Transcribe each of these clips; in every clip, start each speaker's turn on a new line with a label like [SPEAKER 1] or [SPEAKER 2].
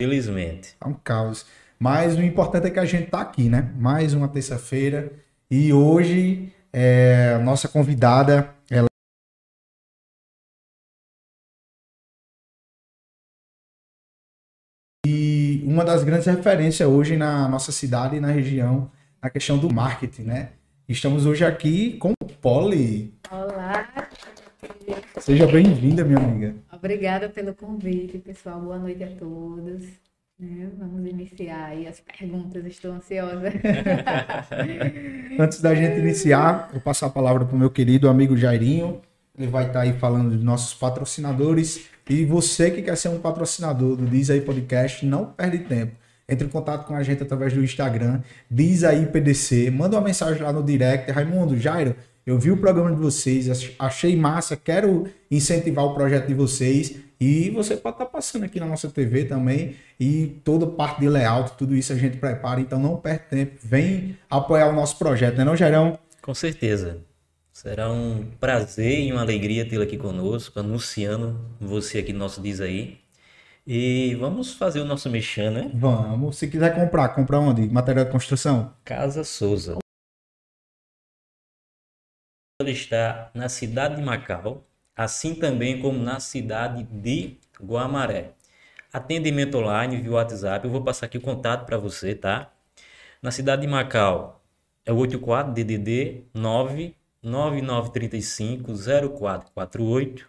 [SPEAKER 1] Felizmente.
[SPEAKER 2] É um caos. Mas o importante é que a gente tá aqui, né? Mais uma terça-feira. E hoje, é, nossa convidada, ela e uma das grandes referências hoje na nossa cidade e na região, na questão do marketing, né? Estamos hoje aqui com o Polly.
[SPEAKER 3] Olá,
[SPEAKER 2] Seja bem-vinda, minha amiga.
[SPEAKER 3] obrigada pelo convite, pessoal. Boa noite a todos. né? Vamos iniciar aí as perguntas, estou ansiosa.
[SPEAKER 2] Antes da gente iniciar, eu passo a palavra para o meu querido amigo Jairinho. Ele vai estar aí falando dos nossos patrocinadores. E você que quer ser um patrocinador do Diz aí Podcast, não perde tempo. Entre em contato com a gente através do Instagram, Diz aí PDC. Manda uma mensagem lá no direct. Raimundo, Jairo, eu vi o programa de vocês, ach- achei massa, quero incentivar o projeto de vocês. E você pode estar passando aqui na nossa TV também. E toda parte de layout, tudo isso a gente prepara. Então não perde tempo. Vem apoiar o nosso projeto, né, não, Jairão?
[SPEAKER 1] Com certeza. Será um prazer e uma alegria tê-lo aqui conosco, anunciando você aqui no nosso Diz Aí. E vamos fazer o nosso mexão, né?
[SPEAKER 2] Vamos. Se quiser comprar, comprar onde? Material de construção?
[SPEAKER 1] Casa Souza. Está na cidade de Macau, assim também como na cidade de Guamaré. Atendimento online via WhatsApp. Eu vou passar aqui o contato para você, tá? Na cidade de Macau é o 84 DDD 9 9935 0448.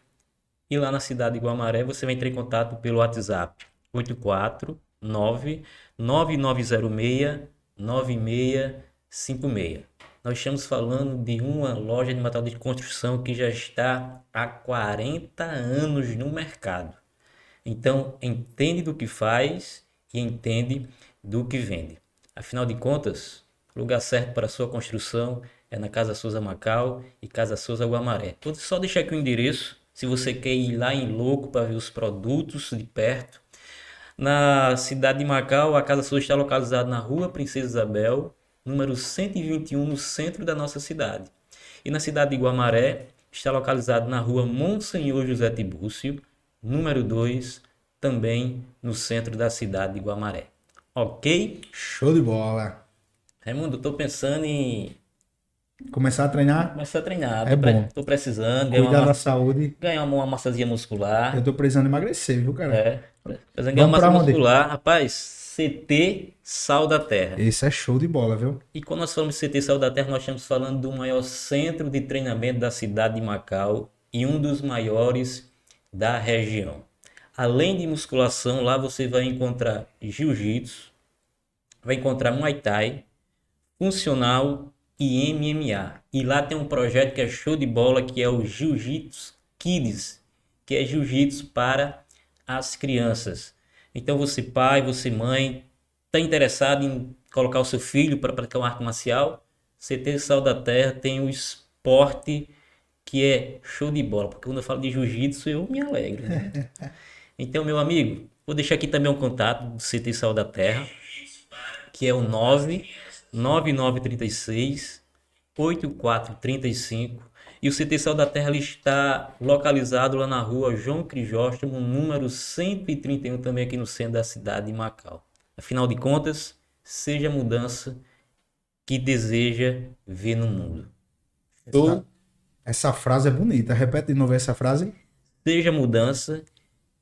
[SPEAKER 1] E lá na cidade de Guamaré você vai entrar em contato pelo WhatsApp 84 9 9906 9656. Nós estamos falando de uma loja de material de construção que já está há 40 anos no mercado. Então, entende do que faz e entende do que vende. Afinal de contas, o lugar certo para sua construção é na Casa Souza Macau e Casa Souza Guamaré. Vou só deixar aqui o endereço, se você quer ir lá em louco para ver os produtos de perto. Na cidade de Macau, a Casa Souza está localizada na Rua Princesa Isabel, número 121, no centro da nossa cidade. E na cidade de Guamaré, está localizado na Rua Monsenhor José Tibúrcio, número 2, também no centro da cidade de Guamaré. Ok?
[SPEAKER 2] Show de bola.
[SPEAKER 1] Raimundo, estou pensando em
[SPEAKER 2] Começar a treinar?
[SPEAKER 1] começar a treinar.
[SPEAKER 2] É
[SPEAKER 1] Tô pre-
[SPEAKER 2] bom.
[SPEAKER 1] Tô precisando
[SPEAKER 2] Cuidar
[SPEAKER 1] uma,
[SPEAKER 2] da saúde.
[SPEAKER 1] ganhar uma, massazinha muscular.
[SPEAKER 2] Eu tô precisando emagrecer, viu, cara?
[SPEAKER 1] É, precisando ganhar uma massa muscular. Rapaz, CT Sal da Terra.
[SPEAKER 2] Esse é show de bola, viu?
[SPEAKER 1] E quando nós falamos de CT Sal da Terra, nós estamos falando do maior centro de treinamento da cidade de Macau e um dos maiores da região. Além de musculação, lá você vai encontrar jiu-jitsu, vai encontrar Muay Thai, funcional e MMA. E lá tem um projeto que é show de bola, que é o Jiu-Jitsu Kids, que é jiu-jitsu para as crianças. Então você pai, você mãe, está interessado em colocar o seu filho para praticar uma arte marcial? CT Sal da Terra tem o esporte que é show de bola, porque quando eu falo de jiu-jitsu eu me alegro. né? Então, meu amigo, vou deixar aqui também um contato do CT Sal da Terra, que é o 99936 8435. E o CT Sal da Terra ele está localizado lá na rua João Crisóstomo, número 131, também aqui no centro da cidade de Macau. Afinal de contas, seja a mudança que deseja ver no mundo. Show?
[SPEAKER 2] Essa, essa frase é bonita. Repete de novo essa frase.
[SPEAKER 1] Seja a mudança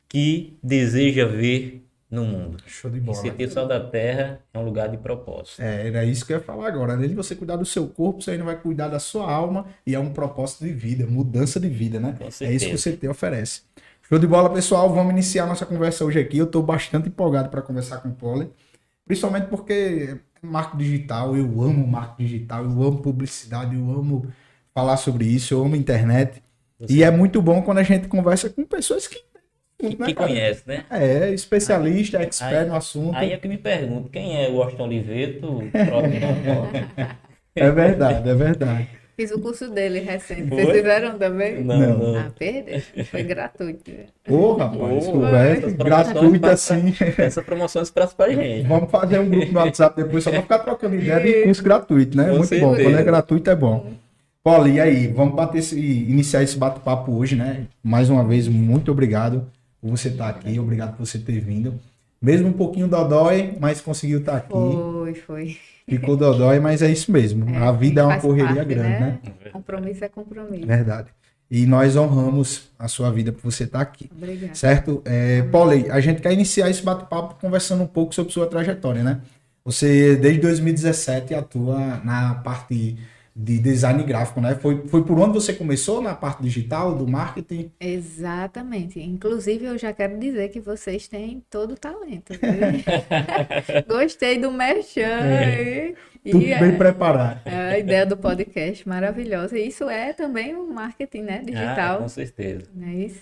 [SPEAKER 1] que deseja ver no mundo.
[SPEAKER 2] Show de
[SPEAKER 1] E
[SPEAKER 2] bola.
[SPEAKER 1] CT Sal da Terra é um lugar de propósito.
[SPEAKER 2] É, era isso que eu ia falar agora. Além de você cuidar do seu corpo, você ainda vai cuidar da sua alma e é um propósito de vida, mudança de vida, né? É isso que o CT oferece. Show de bola, pessoal. Vamos iniciar nossa conversa hoje aqui. Eu estou bastante empolgado para conversar com o Poli, principalmente porque é marketing digital, eu amo marketing digital, eu amo publicidade, eu amo falar sobre isso, eu amo internet.
[SPEAKER 1] Você-
[SPEAKER 2] E é muito bom quando a gente conversa com pessoas que,
[SPEAKER 1] Que,
[SPEAKER 2] né,
[SPEAKER 1] que
[SPEAKER 2] cara?
[SPEAKER 1] conhece, né?
[SPEAKER 2] É, especialista, expert
[SPEAKER 1] Aí-
[SPEAKER 2] no assunto.
[SPEAKER 1] Aí é que me pergunto, quem é o Washington Oliveto?
[SPEAKER 2] É verdade, é verdade.
[SPEAKER 3] Fiz o curso dele recente.
[SPEAKER 1] Foi?
[SPEAKER 3] Vocês fizeram também?
[SPEAKER 1] Não,
[SPEAKER 2] Não.
[SPEAKER 1] não.
[SPEAKER 3] Ah, perdeu. Foi gratuito.
[SPEAKER 2] Ô, rapaz,
[SPEAKER 1] Ô,
[SPEAKER 2] conversa
[SPEAKER 1] essas
[SPEAKER 2] gratuita
[SPEAKER 1] promoções
[SPEAKER 2] assim.
[SPEAKER 1] Essa promoção é expressa pra gente.
[SPEAKER 2] Vamos fazer um grupo no WhatsApp depois, só pra ficar trocando ideia de curso gratuito, né?
[SPEAKER 1] Com
[SPEAKER 2] Muito bom.
[SPEAKER 1] certeza.
[SPEAKER 2] Quando é gratuito é bom. Paulo, e aí? Vamos bater esse, iniciar esse bate-papo hoje, né? Mais uma vez, muito obrigado por você estar aqui, obrigado por você ter vindo. Mesmo um pouquinho dodói, mas conseguiu estar aqui.
[SPEAKER 3] Foi, foi.
[SPEAKER 2] Ficou dodói, mas é isso mesmo.
[SPEAKER 3] É,
[SPEAKER 2] a vida é uma correria
[SPEAKER 3] parte,
[SPEAKER 2] grande, né?
[SPEAKER 3] Compromisso é compromisso.
[SPEAKER 2] Verdade. E nós honramos a sua vida por você estar aqui.
[SPEAKER 3] Obrigada.
[SPEAKER 2] Certo? É, a gente quer iniciar esse bate-papo conversando um pouco sobre sua trajetória, né? Você, desde 2017, atua na parte de design gráfico, né? Foi, foi por onde você começou na parte digital, do marketing?
[SPEAKER 3] Exatamente. Inclusive, eu já quero dizer que vocês têm todo o talento. viu? Gostei do merchan. aí. E
[SPEAKER 2] Tudo
[SPEAKER 3] é-
[SPEAKER 2] bem preparado.
[SPEAKER 3] é a ideia do podcast maravilhosa. E Isso é também um marketing, né?
[SPEAKER 1] Ah,
[SPEAKER 3] Digital.
[SPEAKER 1] com certeza.
[SPEAKER 3] Não é isso?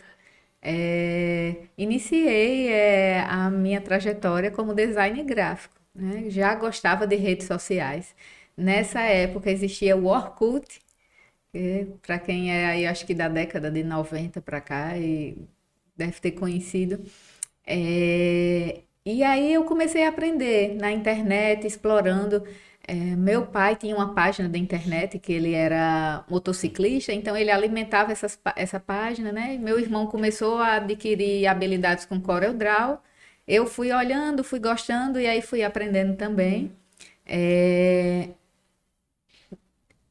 [SPEAKER 3] É, iniciei é, a minha trajetória como design gráfico, né? Já gostava de redes sociais. Nessa época existia o Orkut, para quem é aí, acho que da década de 90 para cá, e deve ter conhecido. É, e aí eu comecei a aprender na internet, explorando. É, meu pai tinha uma página da internet que ele era motociclista, então ele alimentava essas, essa página, né? Meu irmão começou a adquirir habilidades com CorelDRAW. Eu fui olhando, fui gostando e aí fui aprendendo também. É,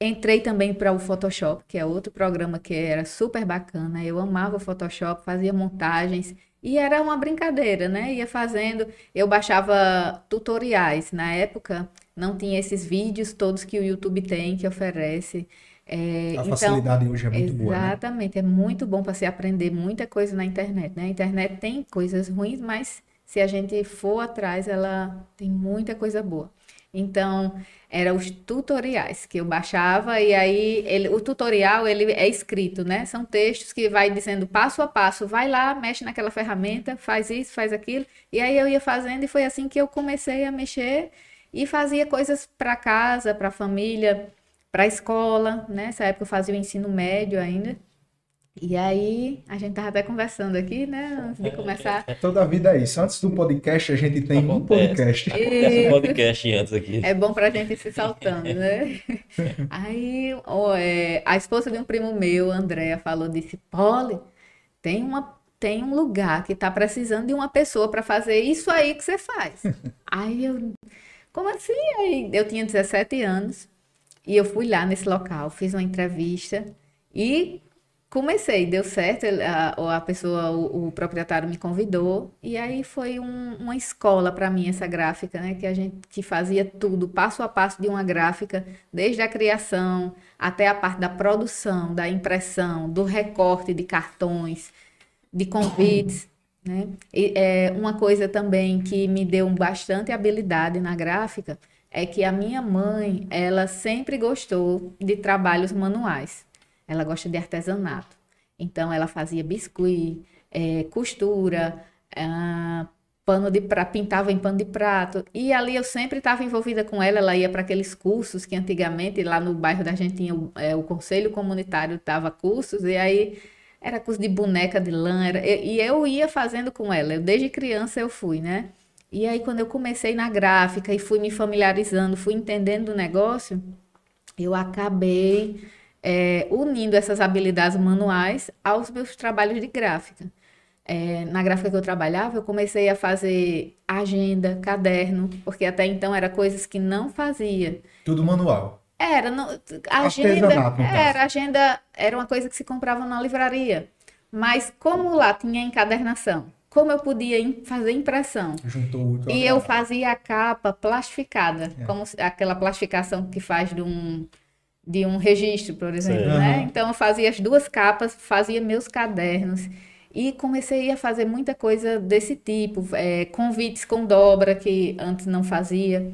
[SPEAKER 3] Entrei também para o Photoshop, que é outro programa que era super bacana. Eu amava o Photoshop, fazia montagens e era uma brincadeira, né? Ia fazendo, eu baixava tutoriais. Na época não tinha esses vídeos todos que o YouTube tem, que oferece. É,
[SPEAKER 2] A
[SPEAKER 3] então,
[SPEAKER 2] facilidade hoje é muito boa, né?
[SPEAKER 3] Exatamente, é muito bom para se aprender muita coisa na internet, né? A internet tem coisas ruins, mas se a gente for atrás, ela tem muita coisa boa. Então, eram os tutoriais que eu baixava e aí ele, o tutorial ele é escrito, né? São textos que vai dizendo passo a passo, vai lá, mexe naquela ferramenta, faz isso, faz aquilo. E aí eu ia fazendo e foi assim que eu comecei a mexer e fazia coisas para casa, para família, para a escola, né? Nessa época eu fazia o ensino médio ainda. E aí, a gente tava até conversando aqui, né, antes de começar.
[SPEAKER 2] Toda a vida é isso. Antes do podcast, a gente tem um
[SPEAKER 1] Acontece.
[SPEAKER 2] podcast.
[SPEAKER 1] Esse podcast antes aqui.
[SPEAKER 3] É bom pra gente ir se saltando, né? Aí, ó, é, a esposa de um primo meu, Andréa, falou, disse, Polly, tem uma, tem um lugar que tá precisando de uma pessoa para fazer isso aí que você faz. Aí eu, como assim? Aí eu tinha 17 anos e eu fui lá nesse local, fiz uma entrevista e comecei, deu certo, a, a pessoa, o, o proprietário me convidou e aí foi um- uma escola para mim essa gráfica, né? Que a gente que fazia tudo, passo a passo de uma gráfica, desde a criação até a parte da produção, da impressão, do recorte de cartões, de convites, né? E, é, uma coisa também que me deu bastante habilidade na gráfica é que a minha mãe, ela sempre gostou de trabalhos manuais. Ela gosta de artesanato. Então, ela fazia biscuit, eh, costura, ah, pano de prato, pintava em pano de prato. E ali eu sempre estava envolvida com ela. Ela ia para aqueles cursos que antigamente, lá no bairro da gente, tinha o, eh, o Conselho Comunitário dava cursos. E aí era curso de boneca de lã. Era, e, e eu ia fazendo com ela. Eu, desde criança eu fui, né? E aí, quando eu comecei na gráfica e fui me familiarizando, fui entendendo o negócio, eu acabei é, unindo essas habilidades manuais aos meus trabalhos de gráfica. É, na gráfica que eu trabalhava, eu comecei a fazer agenda, caderno, porque até então era coisas que não fazia.
[SPEAKER 2] Tudo manual.
[SPEAKER 3] Era, não, agenda,
[SPEAKER 2] no
[SPEAKER 3] era, agenda era uma coisa que se comprava na livraria. Mas como lá tinha encadernação, como eu podia fazer impressão,
[SPEAKER 2] Juntou
[SPEAKER 3] e eu fazia a capa plastificada,
[SPEAKER 2] É.
[SPEAKER 3] como aquela plastificação que faz de um, de um registro, por exemplo,
[SPEAKER 1] Sei.
[SPEAKER 3] né? Então eu fazia as duas capas, fazia meus cadernos e comecei a fazer muita coisa desse tipo, é, convites com dobra que antes não fazia.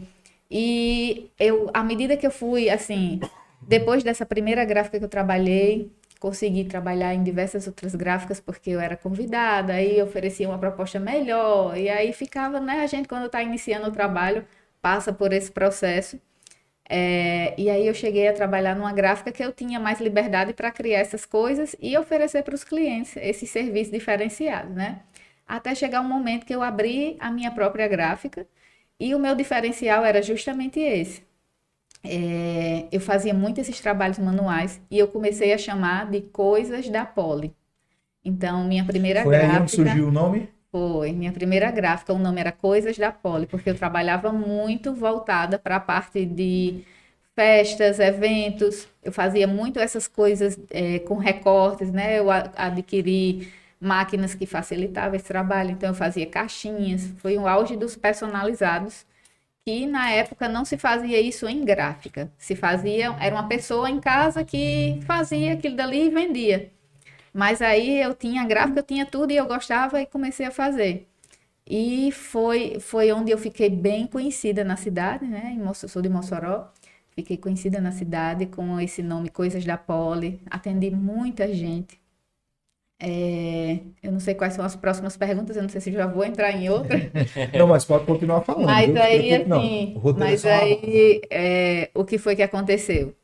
[SPEAKER 3] E eu, à medida que eu fui, assim, depois dessa primeira gráfica que eu trabalhei, consegui trabalhar em diversas outras gráficas porque eu era convidada, aí oferecia uma proposta melhor, e aí ficava, né? A gente, quando está iniciando o trabalho, passa por esse processo. É, e aí eu cheguei a trabalhar numa gráfica que eu tinha mais liberdade para criar essas coisas e oferecer para os clientes esses serviços diferenciados, né? Até chegar um momento que eu abri a minha própria gráfica e o meu diferencial era justamente esse. É, eu fazia muito esses trabalhos manuais e eu comecei a chamar de coisas da Poli. Então, minha primeira
[SPEAKER 2] Foi aí onde
[SPEAKER 3] gráfica
[SPEAKER 2] surgiu o nome?
[SPEAKER 3] Foi, minha primeira gráfica, o nome era Coisas da Poli, porque eu trabalhava muito voltada para a parte de festas, eventos, eu fazia muito essas coisas é, com recortes, né? Eu adquiri máquinas que facilitavam esse trabalho, então eu fazia caixinhas, foi o auge dos personalizados, que na época não se fazia isso em gráfica, se fazia, era uma pessoa em casa que fazia aquilo dali e vendia. Mas aí eu tinha gráfica, eu tinha tudo e eu gostava e comecei a fazer. E foi, foi onde eu fiquei bem conhecida na cidade, né? Sou de Mossoró. Fiquei conhecida na cidade com esse nome Coisas da Poli. Atendi muita gente. É, eu não sei quais são as próximas perguntas, eu não sei se já vou entrar em outra.
[SPEAKER 2] não, mas pode continuar falando.
[SPEAKER 3] Mas viu? aí, assim, mas é aí, é, o que foi que aconteceu?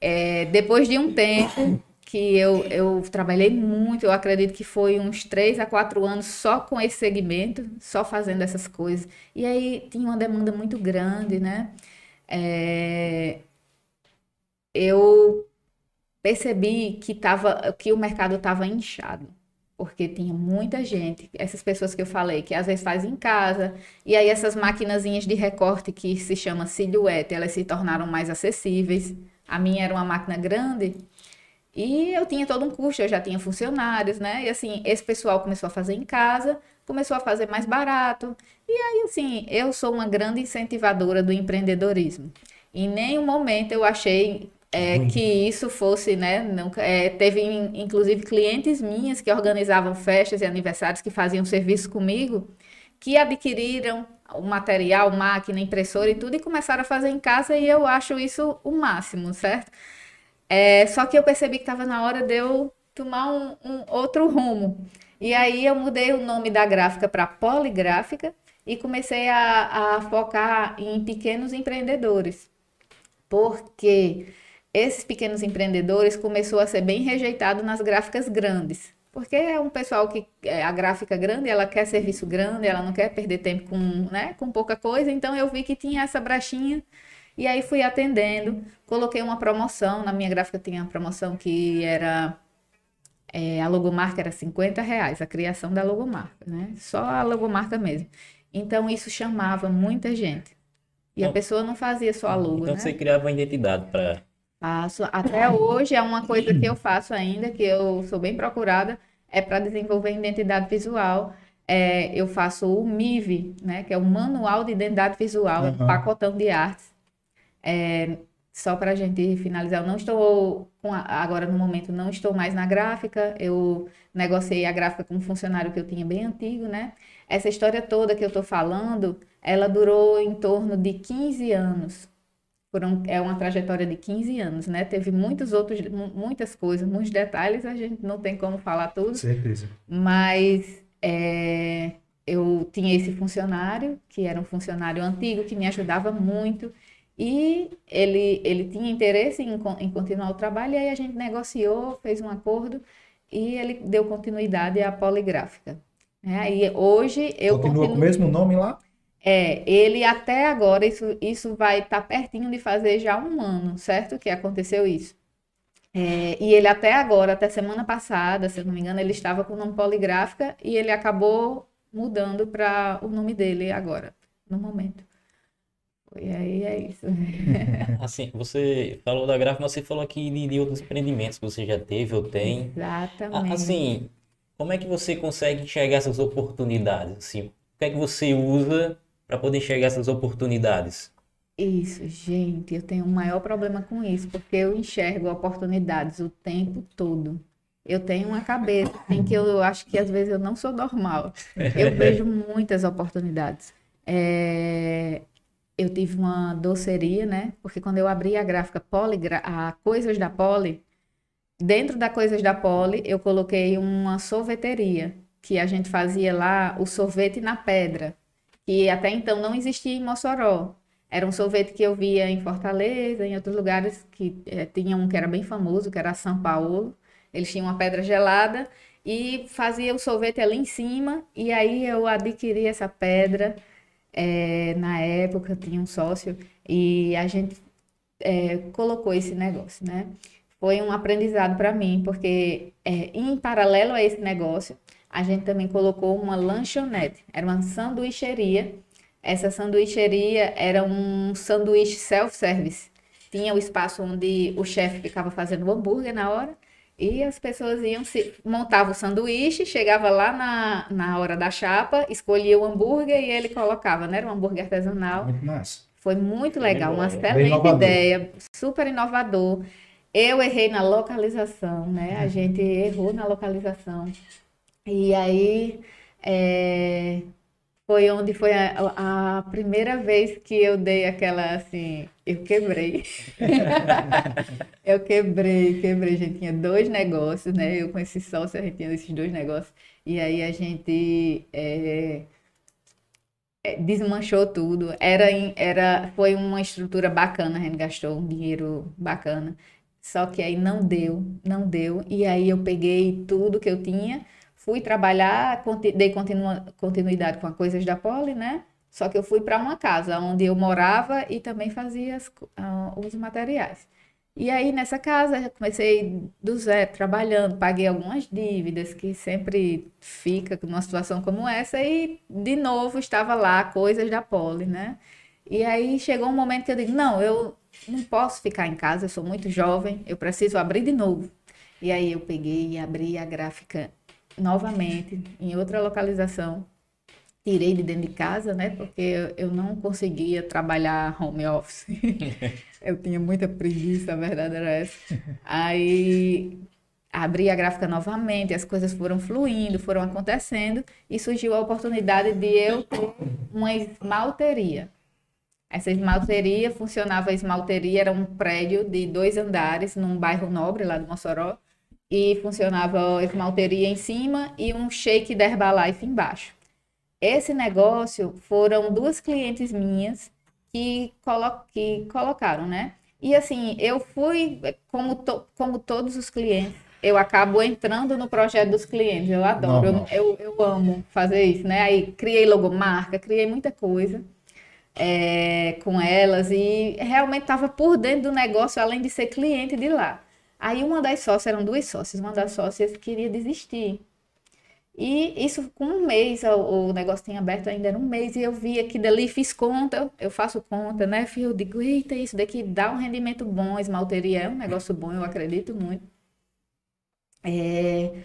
[SPEAKER 3] É, depois de um tempo, que eu, eu trabalhei muito, eu acredito que foi uns três a quatro anos só com esse segmento, só fazendo essas coisas. E aí tinha uma demanda muito grande, né? É, eu percebi que, tava, que o mercado estava inchado, porque tinha muita gente, essas pessoas que eu falei, que às vezes faz em casa, e aí essas maquinazinhas de recorte que se chama silhuete, elas se tornaram mais acessíveis. A minha era uma máquina grande, e eu tinha todo um custo, eu já tinha funcionários, né? E assim, esse pessoal começou a fazer em casa, começou a fazer mais barato. E aí, assim, eu sou uma grande incentivadora do empreendedorismo. Em nenhum momento eu achei é, que isso fosse, né? Nunca, é, teve inclusive clientes minhas que organizavam festas e aniversários que faziam serviço comigo, que adquiriram o material, máquina, impressora e tudo e começaram a fazer em casa e eu acho isso o máximo, certo? É, só que eu percebi que estava na hora de eu tomar um, um, outro rumo. E aí eu mudei o nome da gráfica para Poligráfica e comecei a, a focar em pequenos empreendedores. Porque esses pequenos empreendedores começou a ser bem rejeitado nas gráficas grandes. Porque é um pessoal que é, a gráfica grande, ela quer serviço grande, ela não quer perder tempo com, né, com pouca coisa. Então eu vi que tinha essa brechinha e aí fui atendendo, coloquei uma promoção, na minha gráfica tinha uma promoção que era é, a logomarca era 50 reais, a criação da logomarca, né? Só a logomarca mesmo. Então isso chamava muita gente. E então, a pessoa não fazia só a logo,
[SPEAKER 1] então
[SPEAKER 3] né?
[SPEAKER 1] você criava uma identidade para
[SPEAKER 3] Faço. Até hoje é uma coisa que eu faço ainda, que eu sou bem procurada, é para desenvolver identidade visual. É, eu faço o MIV, né, que é o Manual de Identidade Visual, uhum. um pacotão de artes. É, só para a gente finalizar, eu não estou, a, agora no momento, não estou mais na gráfica, eu negociei a gráfica com um funcionário que eu tinha bem antigo, né? Essa história toda que eu estou falando, ela durou em torno de 15 anos. Foram, é uma trajetória de 15 anos, né? Teve muitos outros, muitas coisas, muitos detalhes, a gente não tem como falar tudo.
[SPEAKER 2] Certeza.
[SPEAKER 3] Mas é, eu tinha esse funcionário, que era um funcionário antigo, que me ajudava muito. E ele, ele tinha interesse em, em continuar o trabalho, e aí a gente negociou, fez um acordo e ele deu continuidade à poligráfica. É, e hoje eu
[SPEAKER 2] Continua continuo... com o mesmo nome lá?
[SPEAKER 3] É, ele até agora, isso, isso vai estar tá pertinho de fazer já um ano, certo? Que aconteceu isso. É, e ele até agora, até semana passada, se eu não me engano, ele estava com o nome poligráfica e ele acabou mudando para o nome dele agora, no momento. E aí é isso.
[SPEAKER 1] assim, você falou da gráfica, mas você falou aqui de, de, outros empreendimentos que você já teve ou tem.
[SPEAKER 3] Exatamente.
[SPEAKER 1] Assim, como é que você consegue enxergar essas oportunidades? Assim, o que é que você usa para poder enxergar essas oportunidades?
[SPEAKER 3] Isso, gente, eu tenho um maior problema com isso, porque eu enxergo oportunidades o tempo todo. Eu tenho uma cabeça em que eu acho que às vezes eu não sou normal. Eu vejo muitas oportunidades. É, eu tive uma doceria, né? Porque quando eu abri a gráfica Poli, a Coisas da Poli, dentro da Coisas da Poli, eu coloquei uma sorveteria, que a gente fazia lá o sorvete na pedra, que até então não existia em Mossoró. Era um sorvete que eu via em Fortaleza, em outros lugares, que é, tinha um que era bem famoso, que era São Paulo. Eles tinham uma pedra gelada e fazia o sorvete ali em cima, e aí eu adquiri essa pedra é, na época tinha um sócio e a gente é, colocou esse negócio, né? Foi um aprendizado para mim, porque é, em paralelo a esse negócio, a gente também colocou uma lanchonete. Era uma sanduicheria. Essa sanduicheria era um sanduíche self-service. Tinha o espaço onde o chefe ficava fazendo o hambúrguer na hora. E as pessoas iam, se montavam o sanduíche, chegava lá na, na hora da chapa, escolhia o hambúrguer e ele colocava, né? Era um hambúrguer artesanal.
[SPEAKER 2] Muito massa.
[SPEAKER 3] Foi muito legal, uma excelente
[SPEAKER 2] inovador.
[SPEAKER 3] ideia, super inovador. Eu errei na localização, né? A gente errou na localização. E aí é, foi onde foi a, a primeira vez que eu dei aquela assim, eu quebrei. eu quebrei, quebrei. A gente tinha dois negócios, né? Eu com esse sócio, a gente tinha esses dois negócios. E aí a gente é, é, desmanchou tudo. Era, era, foi uma estrutura bacana, a gente gastou um dinheiro bacana. Só que aí não deu, não deu. E aí eu peguei tudo que eu tinha, fui trabalhar, dei continua- continuidade com as coisas da Poli, né? Só que eu fui para uma casa onde eu morava e também fazia as ah, os materiais. E aí nessa casa eu comecei do zero, trabalhando, paguei algumas dívidas que sempre fica numa situação como essa e de novo estava lá coisas da Poli, né? E aí chegou um momento que eu digo, não, eu não posso ficar em casa, eu sou muito jovem, eu preciso abrir de novo. E aí eu peguei e abri a gráfica novamente em outra localização. Tirei de dentro de casa, né? Porque eu, não conseguia trabalhar home office. Eu tinha muita preguiça, a verdade era essa. Aí abri a gráfica novamente, as coisas foram fluindo, foram acontecendo e surgiu a oportunidade de eu ter uma esmalteria. Essa esmalteria funcionava, a esmalteria era um prédio de dois andares num bairro nobre lá de Mossoró e funcionava esmalteria em cima e um shake da Herbalife embaixo. Esse negócio foram duas clientes minhas que, colo que colocaram, né? E assim, eu fui, como, to como todos os clientes, eu acabo entrando no projeto dos clientes, eu adoro, eu, eu amo fazer isso, né? Aí criei logomarca, criei muita coisa é, com elas e realmente estava por dentro do negócio, além de ser cliente de lá. Aí uma das sócias, eram duas sócias, uma das sócias queria desistir. E isso com um mês, o, negócio tinha aberto ainda era um mês, e eu vi aqui dali, fiz conta, eu faço conta, né? Eu digo, eita, isso daqui dá um rendimento bom, esmalteria é um negócio bom, eu acredito muito. É,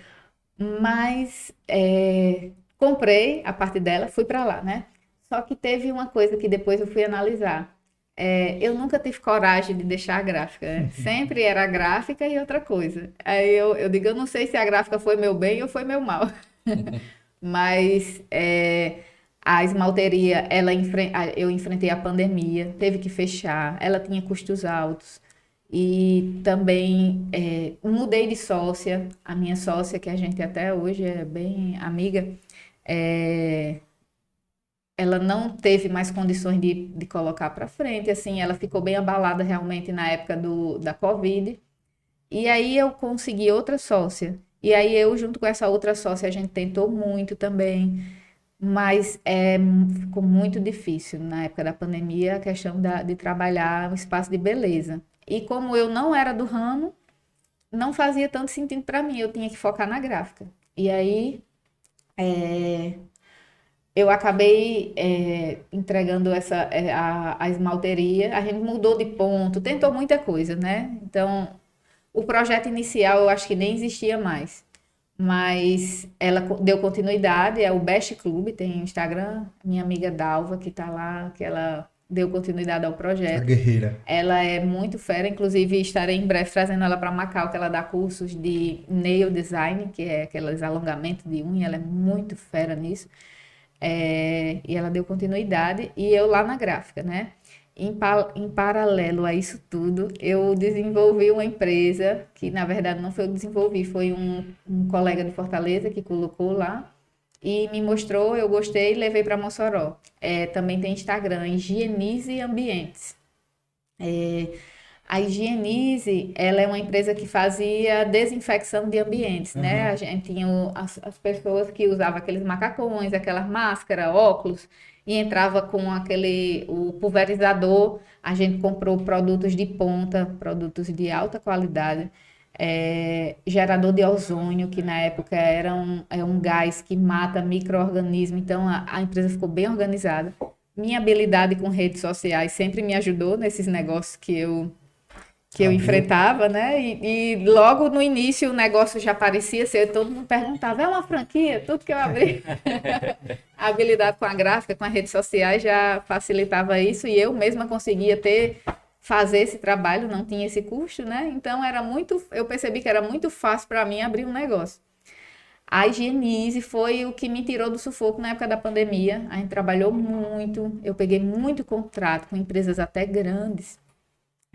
[SPEAKER 3] mas é, comprei a parte dela, fui para lá, né? Só que teve uma coisa que depois eu fui analisar. É, eu nunca tive coragem de deixar a gráfica, né? Sempre era a gráfica e outra coisa. Aí eu, eu digo, eu não sei se a gráfica foi meu bem ou foi meu mal. Mas é, a esmalteria, ela a- eu enfrentei a pandemia, teve que fechar, ela tinha custos altos. E também é, mudei de sócia, a minha sócia, que a gente até hoje é bem amiga, é, ela não teve mais condições de, de colocar para frente, assim, ela ficou bem abalada realmente na época do, da Covid. E aí eu consegui outra sócia. E aí eu, junto com essa outra sócia, a gente tentou muito também, mas é, ficou muito difícil na época da pandemia a questão da, de trabalhar um espaço de beleza. E como eu não era do ramo, não fazia tanto sentido para mim, eu tinha que focar na gráfica. E aí é, eu acabei é, entregando essa é, a, a esmalteria, a gente mudou de ponto, tentou muita coisa, né? Então, o projeto inicial eu acho que nem existia mais, mas ela deu continuidade, é o Best Club, tem Instagram, minha amiga Dalva que tá lá, que ela deu continuidade ao
[SPEAKER 2] A
[SPEAKER 3] projeto.
[SPEAKER 2] guerreira.
[SPEAKER 3] Ela é muito fera, inclusive estarei em breve trazendo ela para Macau, que ela dá cursos de nail design, que é aqueles alongamentos de unha, ela é muito fera nisso. É, e ela deu continuidade, e eu lá na gráfica, né? Em, pa- em paralelo a isso tudo, eu desenvolvi uma empresa, que na verdade não foi eu que desenvolvi, foi um, um colega de Fortaleza que colocou lá, e me mostrou, eu gostei e levei para Mossoró. É, também tem Instagram, Higienize Ambientes. É, a Higienize, ela é uma empresa que fazia desinfecção de ambientes, né? A gente tinha as, as pessoas que usavam aqueles macacões, aquelas máscaras, óculos, e entrava com aquele, o pulverizador. A gente comprou produtos de ponta, produtos de alta qualidade. é, gerador de ozônio, que na época era um, é um gás que mata micro-organismos, então a, a empresa ficou bem organizada. Minha habilidade com redes sociais sempre me ajudou nesses negócios que eu que eu enfrentava, né? E, e, logo no início o negócio já parecia ser, todo mundo perguntava, é uma franquia? Tudo que eu abri. a habilidade com a gráfica, com as redes sociais já facilitava isso e eu mesma conseguia ter fazer esse trabalho, não tinha esse custo, né? Então era muito, eu percebi que era muito fácil para mim abrir um negócio. A higienize foi o que me tirou do sufoco na época da pandemia. A gente trabalhou muito, eu peguei muito contrato com empresas até grandes.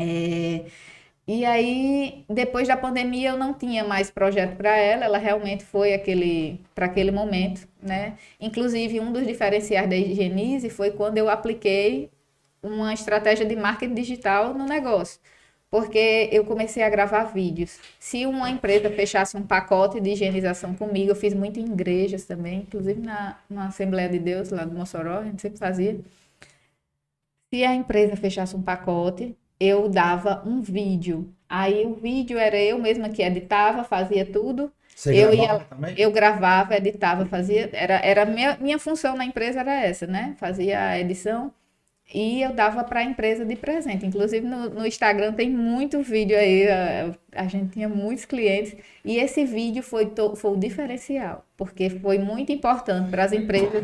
[SPEAKER 3] É, e aí, depois da pandemia, eu não tinha mais projeto para ela, ela realmente foi aquele para aquele momento, né? Inclusive, um dos diferenciais da Higienize foi quando eu apliquei uma estratégia de marketing digital no negócio. Porque eu comecei a gravar vídeos. Se uma empresa fechasse um pacote de higienização comigo, eu fiz muito em igrejas também, inclusive na, na Assembleia de Deus, lá do Mossoró, a gente sempre fazia. Se a empresa fechasse um pacote, eu dava um vídeo. Aí o vídeo era eu mesma que editava, fazia tudo. Você eu ia, também? eu gravava, editava, fazia, era, era minha, minha função na empresa era essa, né? Fazia a edição e eu dava para a empresa de presente. Inclusive no, no, Instagram tem muito vídeo aí, a, a, gente tinha muitos clientes e esse vídeo foi, to, foi o diferencial, porque foi muito importante para as empresas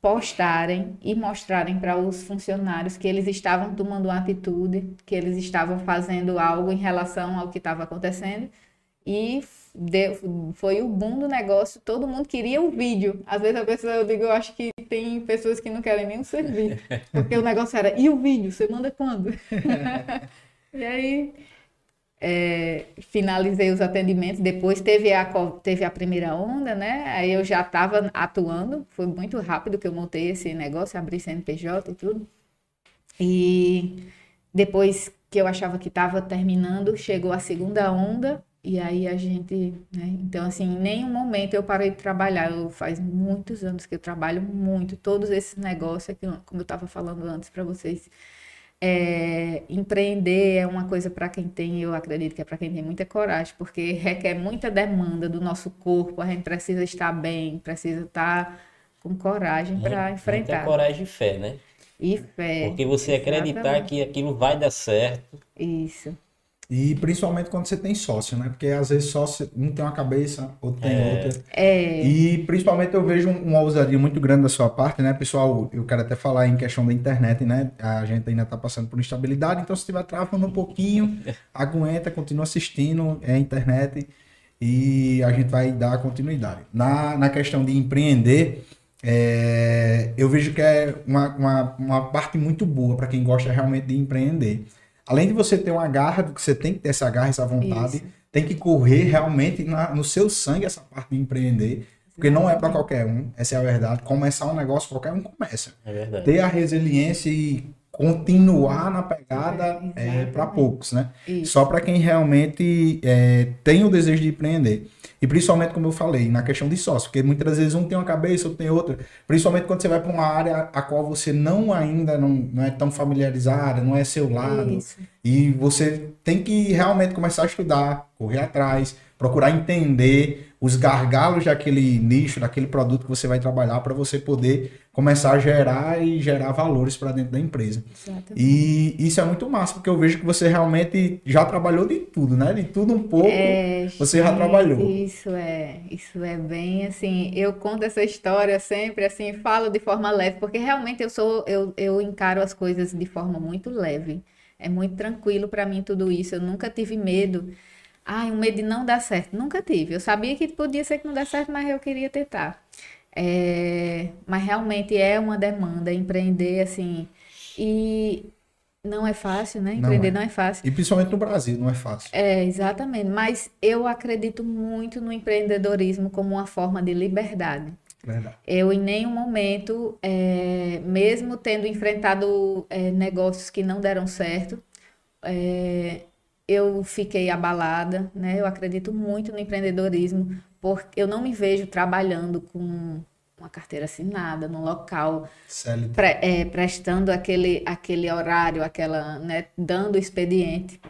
[SPEAKER 3] postarem e mostrarem para os funcionários que eles estavam tomando uma atitude, que eles estavam fazendo algo em relação ao que estava acontecendo e deu, foi o boom do negócio, todo mundo queria o vídeo. Às vezes a pessoa, eu digo, eu acho que tem pessoas que não querem nem o serviço, porque o negócio era, e o vídeo, você manda quando? e aí, é, finalizei os atendimentos, depois teve a, teve a primeira onda, né? Aí eu já estava atuando, foi muito rápido que eu montei esse negócio, abri CNPJ e tudo. E depois que eu achava que estava terminando, chegou a segunda onda, e aí a gente, né? Então, assim, em nenhum momento eu parei de trabalhar. Eu faz muitos anos que eu trabalho muito, todos esses negócios, aqui, como eu estava falando antes para vocês. É, empreender é uma coisa para quem tem, eu acredito que é para quem tem muita coragem, porque requer muita demanda do nosso corpo, a gente precisa estar bem, precisa estar com coragem para enfrentar. Muita
[SPEAKER 1] coragem e fé, né?
[SPEAKER 3] E fé.
[SPEAKER 1] Porque você acreditar exatamente. que aquilo vai dar certo.
[SPEAKER 3] Isso.
[SPEAKER 2] E principalmente quando você tem sócio, né? Porque às vezes sócio, um tem uma cabeça, outro tem é. outra.
[SPEAKER 3] É.
[SPEAKER 2] E principalmente eu vejo uma ousadia muito grande da sua parte, né? Pessoal, eu quero até falar em questão da internet, né? A gente ainda tá passando por instabilidade, então se estiver travando um pouquinho, aguenta, continua assistindo, é a internet e a gente vai dar continuidade. Na, na questão de empreender, é, eu vejo que é uma, uma, uma parte muito boa para quem gosta realmente de empreender além de você ter uma garra, que você tem que ter essa garra, essa vontade, Isso. tem que correr realmente na, no seu sangue essa parte de empreender. Porque não é para qualquer um, essa é a verdade. Começar um negócio, qualquer um começa.
[SPEAKER 1] É verdade.
[SPEAKER 2] Ter a resiliência e continuar na pegada é, é para poucos, né? Isso. Só para quem realmente é, tem o desejo de empreender. E principalmente, como eu falei, na questão de sócio, porque muitas vezes um tem uma cabeça, outro tem outra. Principalmente quando você vai para uma área a qual você não ainda não, não é tão familiarizada, não é seu lado. Isso. E você tem que realmente começar a estudar, correr atrás, procurar entender os gargalos daquele nicho, daquele produto que você vai trabalhar para você poder começar a gerar e gerar valores para dentro da empresa. Exatamente. E isso é muito massa, porque eu vejo que você realmente já trabalhou de tudo, né? De tudo um pouco, é, você já trabalhou.
[SPEAKER 3] Isso é, isso é bem assim, eu conto essa história sempre assim, falo de forma leve, porque realmente eu sou eu, eu encaro as coisas de forma muito leve. É muito tranquilo para mim tudo isso. Eu nunca tive medo Ai, um medo de não dar certo. Nunca tive. Eu sabia que podia ser que não desse certo, mas eu queria tentar. É, mas realmente é uma demanda empreender assim. E não é fácil, né? Empreender não é. não é. fácil.
[SPEAKER 2] E principalmente no Brasil, não é fácil.
[SPEAKER 3] É, exatamente. Mas eu acredito muito no empreendedorismo como uma forma de liberdade.
[SPEAKER 2] Verdade.
[SPEAKER 3] Eu, em nenhum momento, é, mesmo tendo enfrentado é, negócios que não deram certo, é, eu fiquei abalada, né? Eu acredito muito no empreendedorismo, porque eu não me vejo trabalhando com uma carteira assinada no local, pre, é, prestando aquele, aquele horário, aquela, né, dando expediente.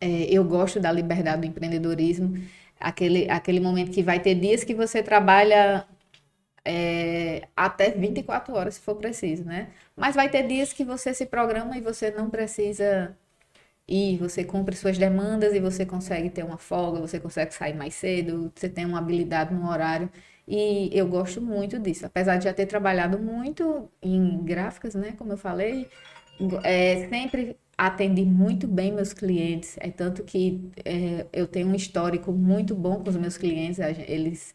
[SPEAKER 3] é, eu gosto da liberdade do empreendedorismo, aquele, aquele momento que vai ter dias que você trabalha é, até 24 horas, se for preciso, né? Mas vai ter dias que você se programa e você não precisa ir, você cumpre suas demandas e você consegue ter uma folga, você consegue sair mais cedo, você tem uma habilidade no horário. E eu gosto muito disso, apesar de já ter trabalhado muito em gráficas, né? Como eu falei, é, sempre atendi muito bem meus clientes, é tanto que é, eu tenho um histórico muito bom com os meus clientes, eles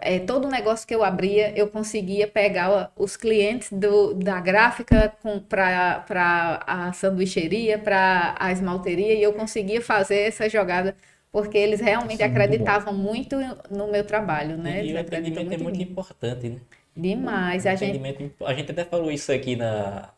[SPEAKER 3] é, todo negócio que eu abria, eu conseguia pegar os clientes do, da gráfica para a sanduicheria, para a esmalteria, e eu conseguia fazer essa jogada, porque eles realmente acreditavam muito, muito, no meu trabalho, né?
[SPEAKER 1] E, e o atendimento é muito importante, né?
[SPEAKER 3] Demais.
[SPEAKER 1] a, gente... a gente até falou isso aqui na,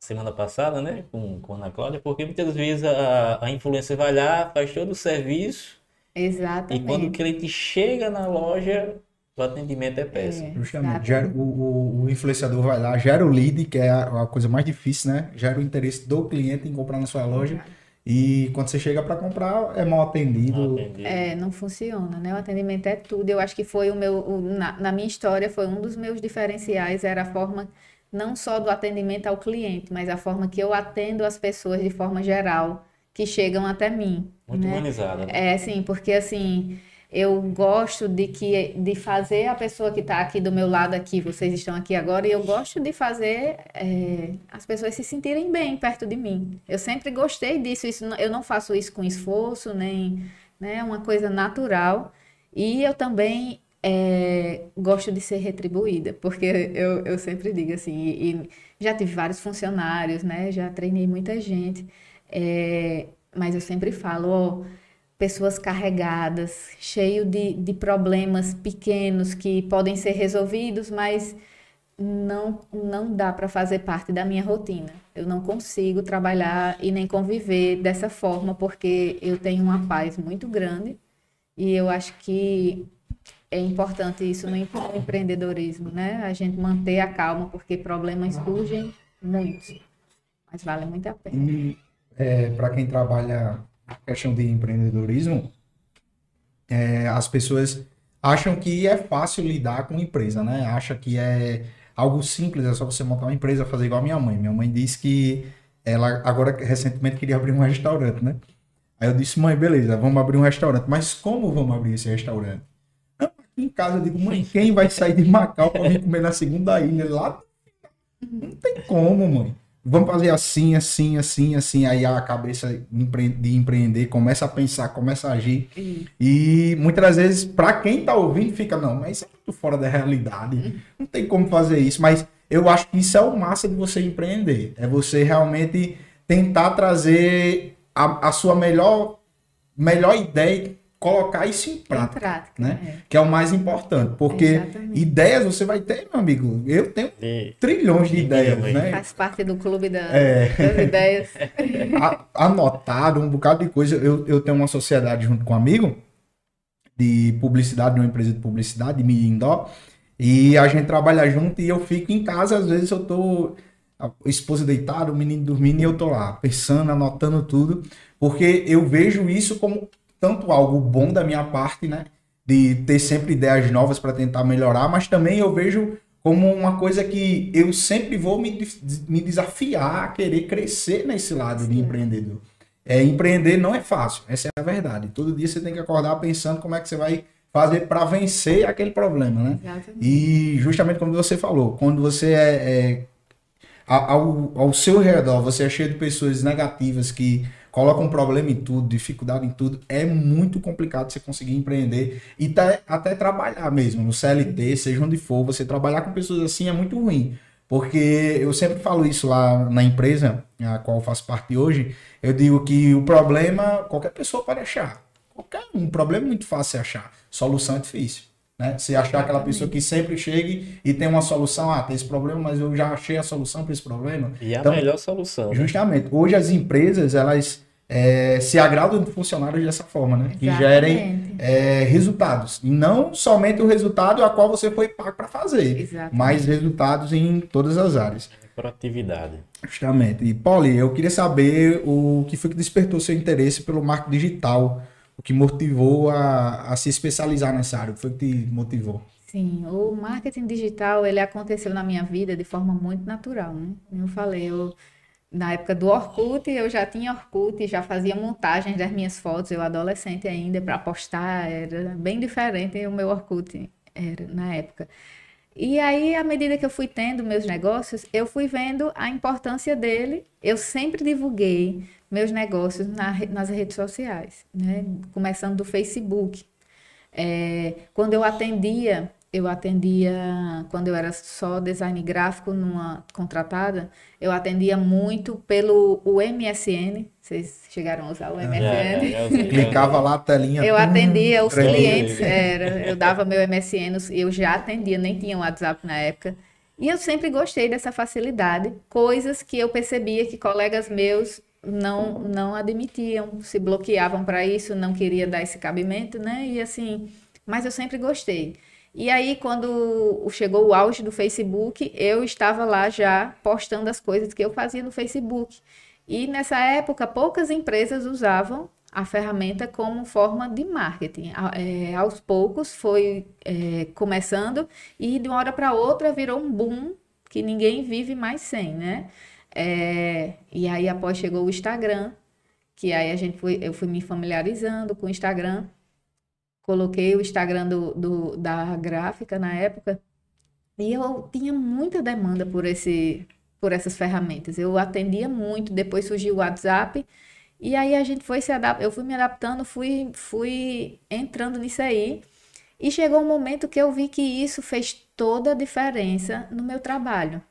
[SPEAKER 1] semana passada, né, com, com a Ana Cláudia, porque muitas vezes a, a influência vai lá, faz todo o serviço.
[SPEAKER 3] Exatamente.
[SPEAKER 1] E quando o cliente chega na loja, o atendimento é péssimo. É,
[SPEAKER 2] Justamente. Gera, o, o, o, influenciador vai lá, gera o lead, que é a, a, coisa mais difícil, né? Gera o interesse do cliente em comprar na sua loja. E quando você chega para comprar, é mal atendido.
[SPEAKER 3] atendido. É, não funciona, né? O atendimento é tudo. Eu acho que foi o meu, o, na, na minha história, foi um dos meus diferenciais, era a forma não só do atendimento ao cliente, mas a forma que eu atendo as pessoas de forma geral que chegam até mim.
[SPEAKER 1] Muito
[SPEAKER 3] né?
[SPEAKER 1] humanizada. Né?
[SPEAKER 3] É, sim, porque assim, eu gosto de que de fazer a pessoa que está aqui do meu lado aqui, vocês estão aqui agora, e eu gosto de fazer é, as pessoas se sentirem bem perto de mim. Eu sempre gostei disso, isso, eu não faço isso com esforço, nem né, uma coisa natural. E eu também é, gosto de ser retribuída, porque eu, eu sempre digo assim, e, e já tive vários funcionários, né? Já treinei muita gente, é, mas eu sempre falo, ó, pessoas carregadas, cheio de, de problemas pequenos que podem ser resolvidos, mas não, não dá para fazer parte da minha rotina. Eu não consigo trabalhar e nem conviver dessa forma, porque eu tenho uma paz muito grande e eu acho que é importante isso no empreendedorismo, né? A gente manter a calma, porque problemas surgem muitos, mas vale muito a pena. E
[SPEAKER 2] é, para quem trabalha a questão de empreendedorismo, é, as pessoas acham que é fácil lidar com empresa, né? Acha que é algo simples, é só você montar uma empresa, fazer igual a minha mãe. Minha mãe disse que ela agora recentemente queria abrir um restaurante, né? Aí eu disse, mãe, beleza, vamos abrir um restaurante, mas como vamos abrir esse restaurante? em casa, eu digo, mãe, quem vai sair de Macau para vir comer na segunda ilha? Lá não tem como, mãe. Vamos fazer assim, assim, assim, assim. Aí a cabeça de empreender começa a pensar, começa a agir. E muitas vezes, para quem tá ouvindo, fica, não, mas isso é muito fora da realidade. Não tem como fazer isso. Mas eu acho que isso é o massa de você empreender. É você realmente tentar trazer a, a sua melhor, melhor ideia colocar isso em prática, em prática né? É. Que é o mais importante, porque Exatamente. ideias você vai ter, meu amigo. Eu tenho e... trilhões de e ideias, né?
[SPEAKER 3] Faz parte do clube da, é. das ideias.
[SPEAKER 2] Anotado, um bocado de coisa. Eu, eu tenho uma sociedade junto com um amigo de publicidade, de uma empresa de publicidade, de Mirindó, e a gente trabalha junto e eu fico em casa, às vezes eu tô a esposa deitada, o menino dormindo e eu tô lá pensando, anotando tudo, porque eu vejo isso como tanto algo bom da minha parte, né? De ter sempre ideias novas para tentar melhorar, mas também eu vejo como uma coisa que eu sempre vou me, me desafiar a querer crescer nesse lado Sim. de empreendedor. É, empreender não é fácil, essa é a verdade. Todo dia você tem que acordar pensando como é que você vai fazer para vencer aquele problema, né? Exatamente. E justamente como você falou, quando você é, é ao, ao seu redor, você é cheio de pessoas negativas que coloca um problema em tudo, dificuldade em tudo, é muito complicado você conseguir empreender e tá, até trabalhar mesmo, no CLT, seja onde for, você trabalhar com pessoas assim é muito ruim. Porque eu sempre falo isso lá na empresa, a qual faço parte hoje, eu digo que o problema qualquer pessoa pode achar. Qualquer um, problema é muito fácil de achar. Solução é difícil. Né? Se achar aquela pessoa que sempre chegue e tem uma solução, ah, tem esse problema, mas eu já achei a solução para esse problema.
[SPEAKER 1] E então, a melhor solução. Né?
[SPEAKER 2] Justamente. Hoje as empresas, elas é, se agradam de funcionários dessa forma, né? Que gerem é, resultados. E não somente o resultado a qual você foi pago para fazer, Exatamente. mas resultados em todas as áreas.
[SPEAKER 1] Proatividade.
[SPEAKER 2] Justamente. E, Pauli, eu queria saber o que foi que despertou seu interesse pelo marketing digital, o que motivou a, a se especializar nessa área, o que foi que te motivou?
[SPEAKER 3] Sim, o marketing digital, ele aconteceu na minha vida de forma muito natural, né? Eu falei, eu, na época do Orkut, eu já tinha Orkut, já fazia montagens das minhas fotos, eu adolescente ainda, para postar, era bem diferente o meu Orkut, era na época. E aí, à medida que eu fui tendo meus negócios, eu fui vendo a importância dele. Eu sempre divulguei meus negócios na, nas redes sociais, né? Começando do Facebook. É, quando eu atendia eu atendia, quando eu era só design gráfico numa contratada, eu atendia muito pelo o MSN. Vocês chegaram a usar o MSN? É,
[SPEAKER 2] é, Clicava lá a telinha.
[SPEAKER 3] Eu atendia os clientes, era, eu dava meu MSN, eu já atendia, nem tinha WhatsApp na época. E eu sempre gostei dessa facilidade, coisas que eu percebia que colegas meus não não admitiam, se bloqueavam para isso, não queria dar esse cabimento, né? E assim, mas eu sempre gostei. E aí, quando chegou o auge do Facebook, eu estava lá já postando as coisas que eu fazia no Facebook. E nessa época, poucas empresas usavam a ferramenta como forma de marketing. É, aos poucos foi é, começando e de uma hora para outra virou um boom que ninguém vive mais sem, né? É, e aí após chegou o Instagram, que aí a gente foi, eu fui me familiarizando com o Instagram coloquei o Instagram do, do, da gráfica na época e eu tinha muita demanda por, esse, por essas ferramentas. Eu atendia muito, depois surgiu o WhatsApp e aí a gente foi se adaptando, eu fui me adaptando, fui, fui entrando nisso aí. E chegou um momento que eu vi que isso fez toda a diferença no meu trabalho.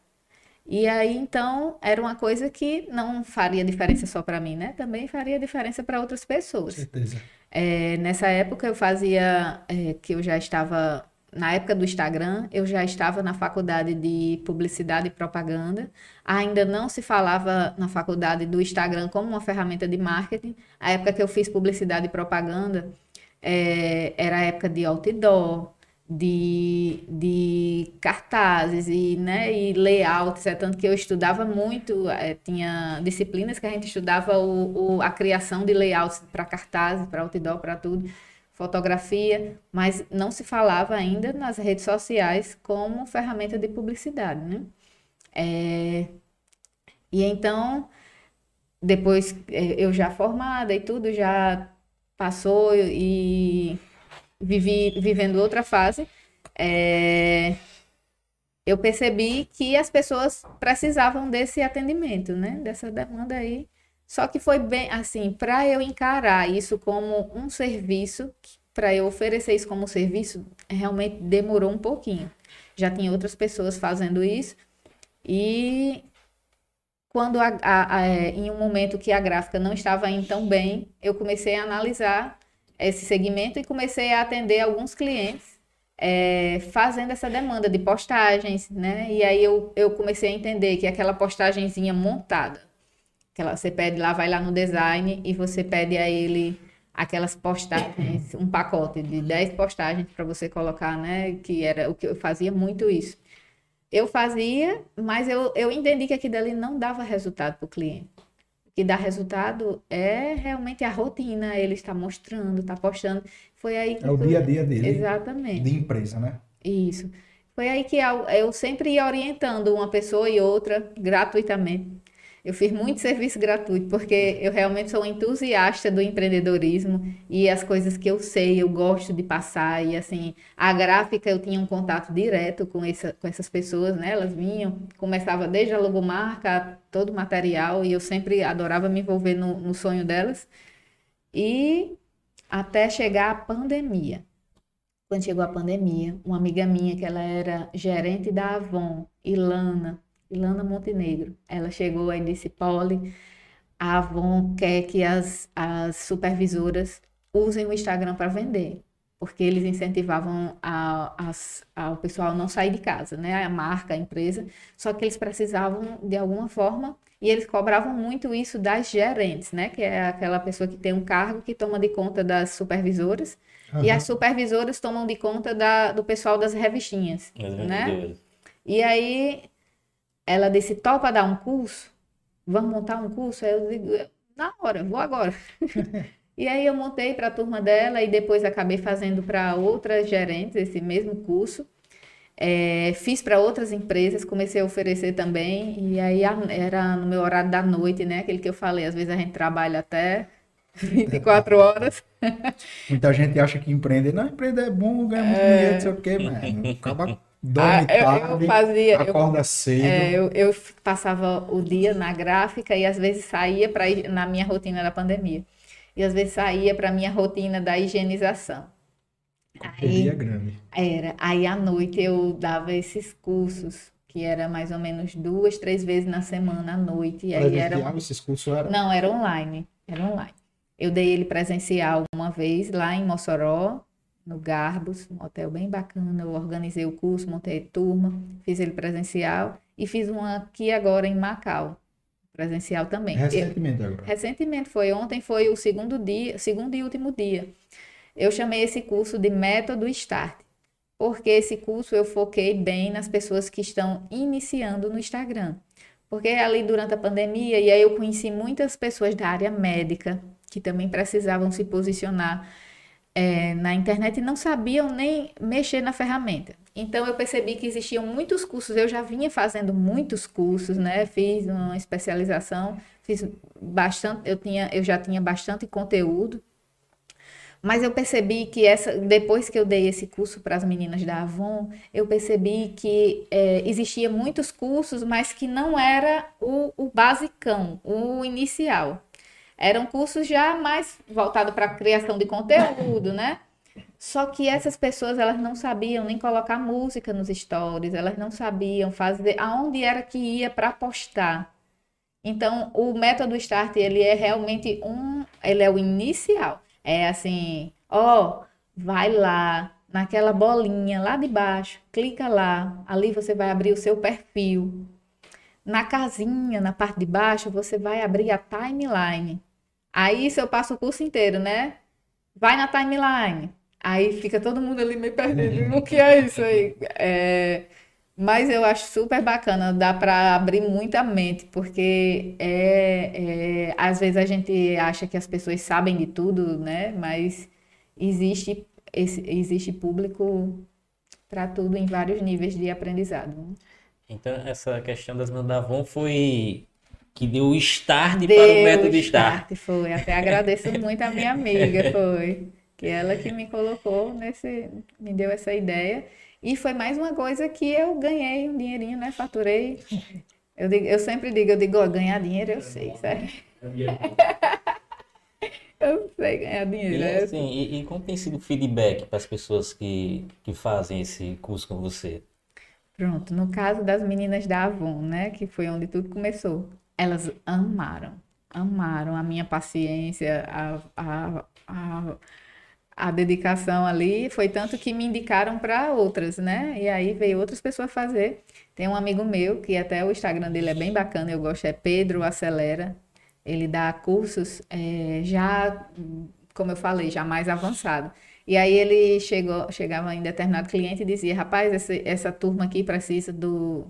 [SPEAKER 3] E aí, então, era uma coisa que não faria diferença só para mim, né? Também faria diferença para outras pessoas. Com certeza. É, nessa época eu fazia, é, que eu já estava, na época do Instagram, eu já estava na faculdade de publicidade e propaganda. Ainda não se falava na faculdade do Instagram como uma ferramenta de marketing. A época que eu fiz publicidade e propaganda é, era a época de outdoor, de, de cartazes e, né, e layouts, é tanto que eu estudava muito, é, tinha disciplinas que a gente estudava o, o a criação de layouts para cartazes, para outdoor, para tudo, fotografia, mas não se falava ainda nas redes sociais como ferramenta de publicidade, né? É, e então, depois é, eu já formada e tudo, já passou e vivi vivendo outra fase, é, eu percebi que as pessoas precisavam desse atendimento, né? Dessa demanda aí. Só que foi bem assim, para eu encarar isso como um serviço, para eu oferecer isso como serviço, realmente demorou um pouquinho. Já tinha outras pessoas fazendo isso. E quando a, a, a, é, em um momento que a gráfica não estava indo tão bem, eu comecei a analisar esse segmento e comecei a atender alguns clientes é, fazendo essa demanda de postagens, né? E aí eu, eu comecei a entender que aquela postagenzinha montada, aquela, você pede lá, vai lá no design e você pede a ele aquelas postagens, um pacote de 10 postagens para você colocar, né? Que era o que eu fazia muito isso. Eu fazia, mas eu, eu entendi que aquilo ali não dava resultado para o cliente que dá resultado é realmente a rotina, ele está mostrando, está postando. Foi aí
[SPEAKER 2] que É o dia a dia dele.
[SPEAKER 3] Exatamente.
[SPEAKER 2] De empresa, né?
[SPEAKER 3] Isso. Foi aí que eu sempre ia orientando uma pessoa e outra gratuitamente eu fiz muito serviço gratuito, porque eu realmente sou entusiasta do empreendedorismo e as coisas que eu sei, eu gosto de passar. E assim, a gráfica eu tinha um contato direto com, essa, com essas pessoas, né? Elas vinham, começava desde a logomarca, todo o material, e eu sempre adorava me envolver no, no sonho delas. E até chegar a pandemia. Quando chegou a pandemia, uma amiga minha, que ela era gerente da Avon, Ilana, Ilana Montenegro. Ela chegou e disse: Polly, a Avon quer que as, as supervisoras usem o Instagram para vender, porque eles incentivavam a, a, a, o pessoal a não sair de casa, né? A marca, a empresa, só que eles precisavam de alguma forma e eles cobravam muito isso das gerentes, né? Que é aquela pessoa que tem um cargo que toma de conta das supervisoras uhum. e as supervisoras tomam de conta da, do pessoal das revistinhas, né? E aí ela disse: topa dar um curso? Vamos montar um curso? Aí eu digo: na hora, vou agora. e aí eu montei para a turma dela e depois acabei fazendo para outras gerentes esse mesmo curso. É, fiz para outras empresas, comecei a oferecer também, e aí era no meu horário da noite, né? Aquele que eu falei, às vezes a gente trabalha até 24 horas.
[SPEAKER 2] Muita gente acha que empreender, não, empreender é bom, ganha muito é... dinheiro, não sei o quê, mas acaba dorme ah, tarde, eu, eu fazia, acorda
[SPEAKER 3] eu,
[SPEAKER 2] cedo.
[SPEAKER 3] É, eu, eu passava o dia na gráfica e às vezes saía para na minha rotina da pandemia. E às vezes saía para minha rotina da higienização.
[SPEAKER 2] É grande.
[SPEAKER 3] Era. Aí à noite eu dava esses cursos, que era mais ou menos duas, três vezes na semana à noite. E aí era...
[SPEAKER 2] esses cursos era?
[SPEAKER 3] Não, era online. Era online. Eu dei ele presencial uma vez lá em Mossoró, no Garbos, um hotel bem bacana. Eu organizei o curso, montei turma, fiz ele presencial e fiz uma aqui agora em Macau, presencial também.
[SPEAKER 2] Recentemente agora.
[SPEAKER 3] Recentemente foi ontem, foi o segundo dia, segundo e último dia. Eu chamei esse curso de Método Start, porque esse curso eu foquei bem nas pessoas que estão iniciando no Instagram. Porque ali durante a pandemia, e aí eu conheci muitas pessoas da área médica que também precisavam se posicionar é, na internet e não sabiam nem mexer na ferramenta. Então eu percebi que existiam muitos cursos, eu já vinha fazendo muitos cursos, né? Fiz uma especialização, fiz bastante, eu tinha, eu já tinha bastante conteúdo mas eu percebi que essa, depois que eu dei esse curso para as meninas da Avon, eu percebi que é, existia muitos cursos, mas que não era o, o basicão, o inicial. Eram cursos já mais voltados para criação de conteúdo, né? Só que essas pessoas elas não sabiam nem colocar música nos stories, elas não sabiam fazer aonde era que ia para postar. Então, o método Start ele é realmente um, ele é o inicial. É assim, ó, vai lá naquela bolinha lá de baixo, clica lá, ali você vai abrir o seu perfil. Na casinha, na parte de baixo, você vai abrir a timeline. Aí isso eu passo o curso inteiro, né? Vai na timeline. Aí fica todo mundo ali meio perdido. o que é isso aí? É... Mas eu acho super bacana, dá para abrir muita mente, porque é, é, às vezes a gente acha que as pessoas sabem de tudo, né? Mas existe, esse, existe público para tudo em vários níveis de aprendizado.
[SPEAKER 1] Então, essa questão das Mandavon foi que deu o start deu para o método start.
[SPEAKER 3] start. Foi, até agradeço muito a minha amiga, foi. Que ela que me colocou nesse, me deu essa ideia. E foi mais uma coisa que eu ganhei um dinheirinho, né? Faturei. Eu, digo, eu sempre digo, eu digo, ó, ganhar dinheiro eu sei, sabe? eu sei ganhar dinheiro. E,
[SPEAKER 1] né? assim, e, e como tem sido o feedback para as pessoas que, que fazem esse curso com você?
[SPEAKER 3] Pronto, no caso das meninas da Avon, né? Que foi onde tudo começou. Elas amaram, amaram a minha paciência, a, a, a a dedicação ali foi tanto que me indicaram para outras, né? E aí veio outras pessoas fazer. Tem um amigo meu que até o Instagram dele é bem bacana, eu gosto, é Pedro Acelera. Ele dá cursos é, já, como eu falei, já mais avançado. E aí ele chegou, chegava em determinado cliente e dizia, rapaz, essa, essa turma aqui precisa do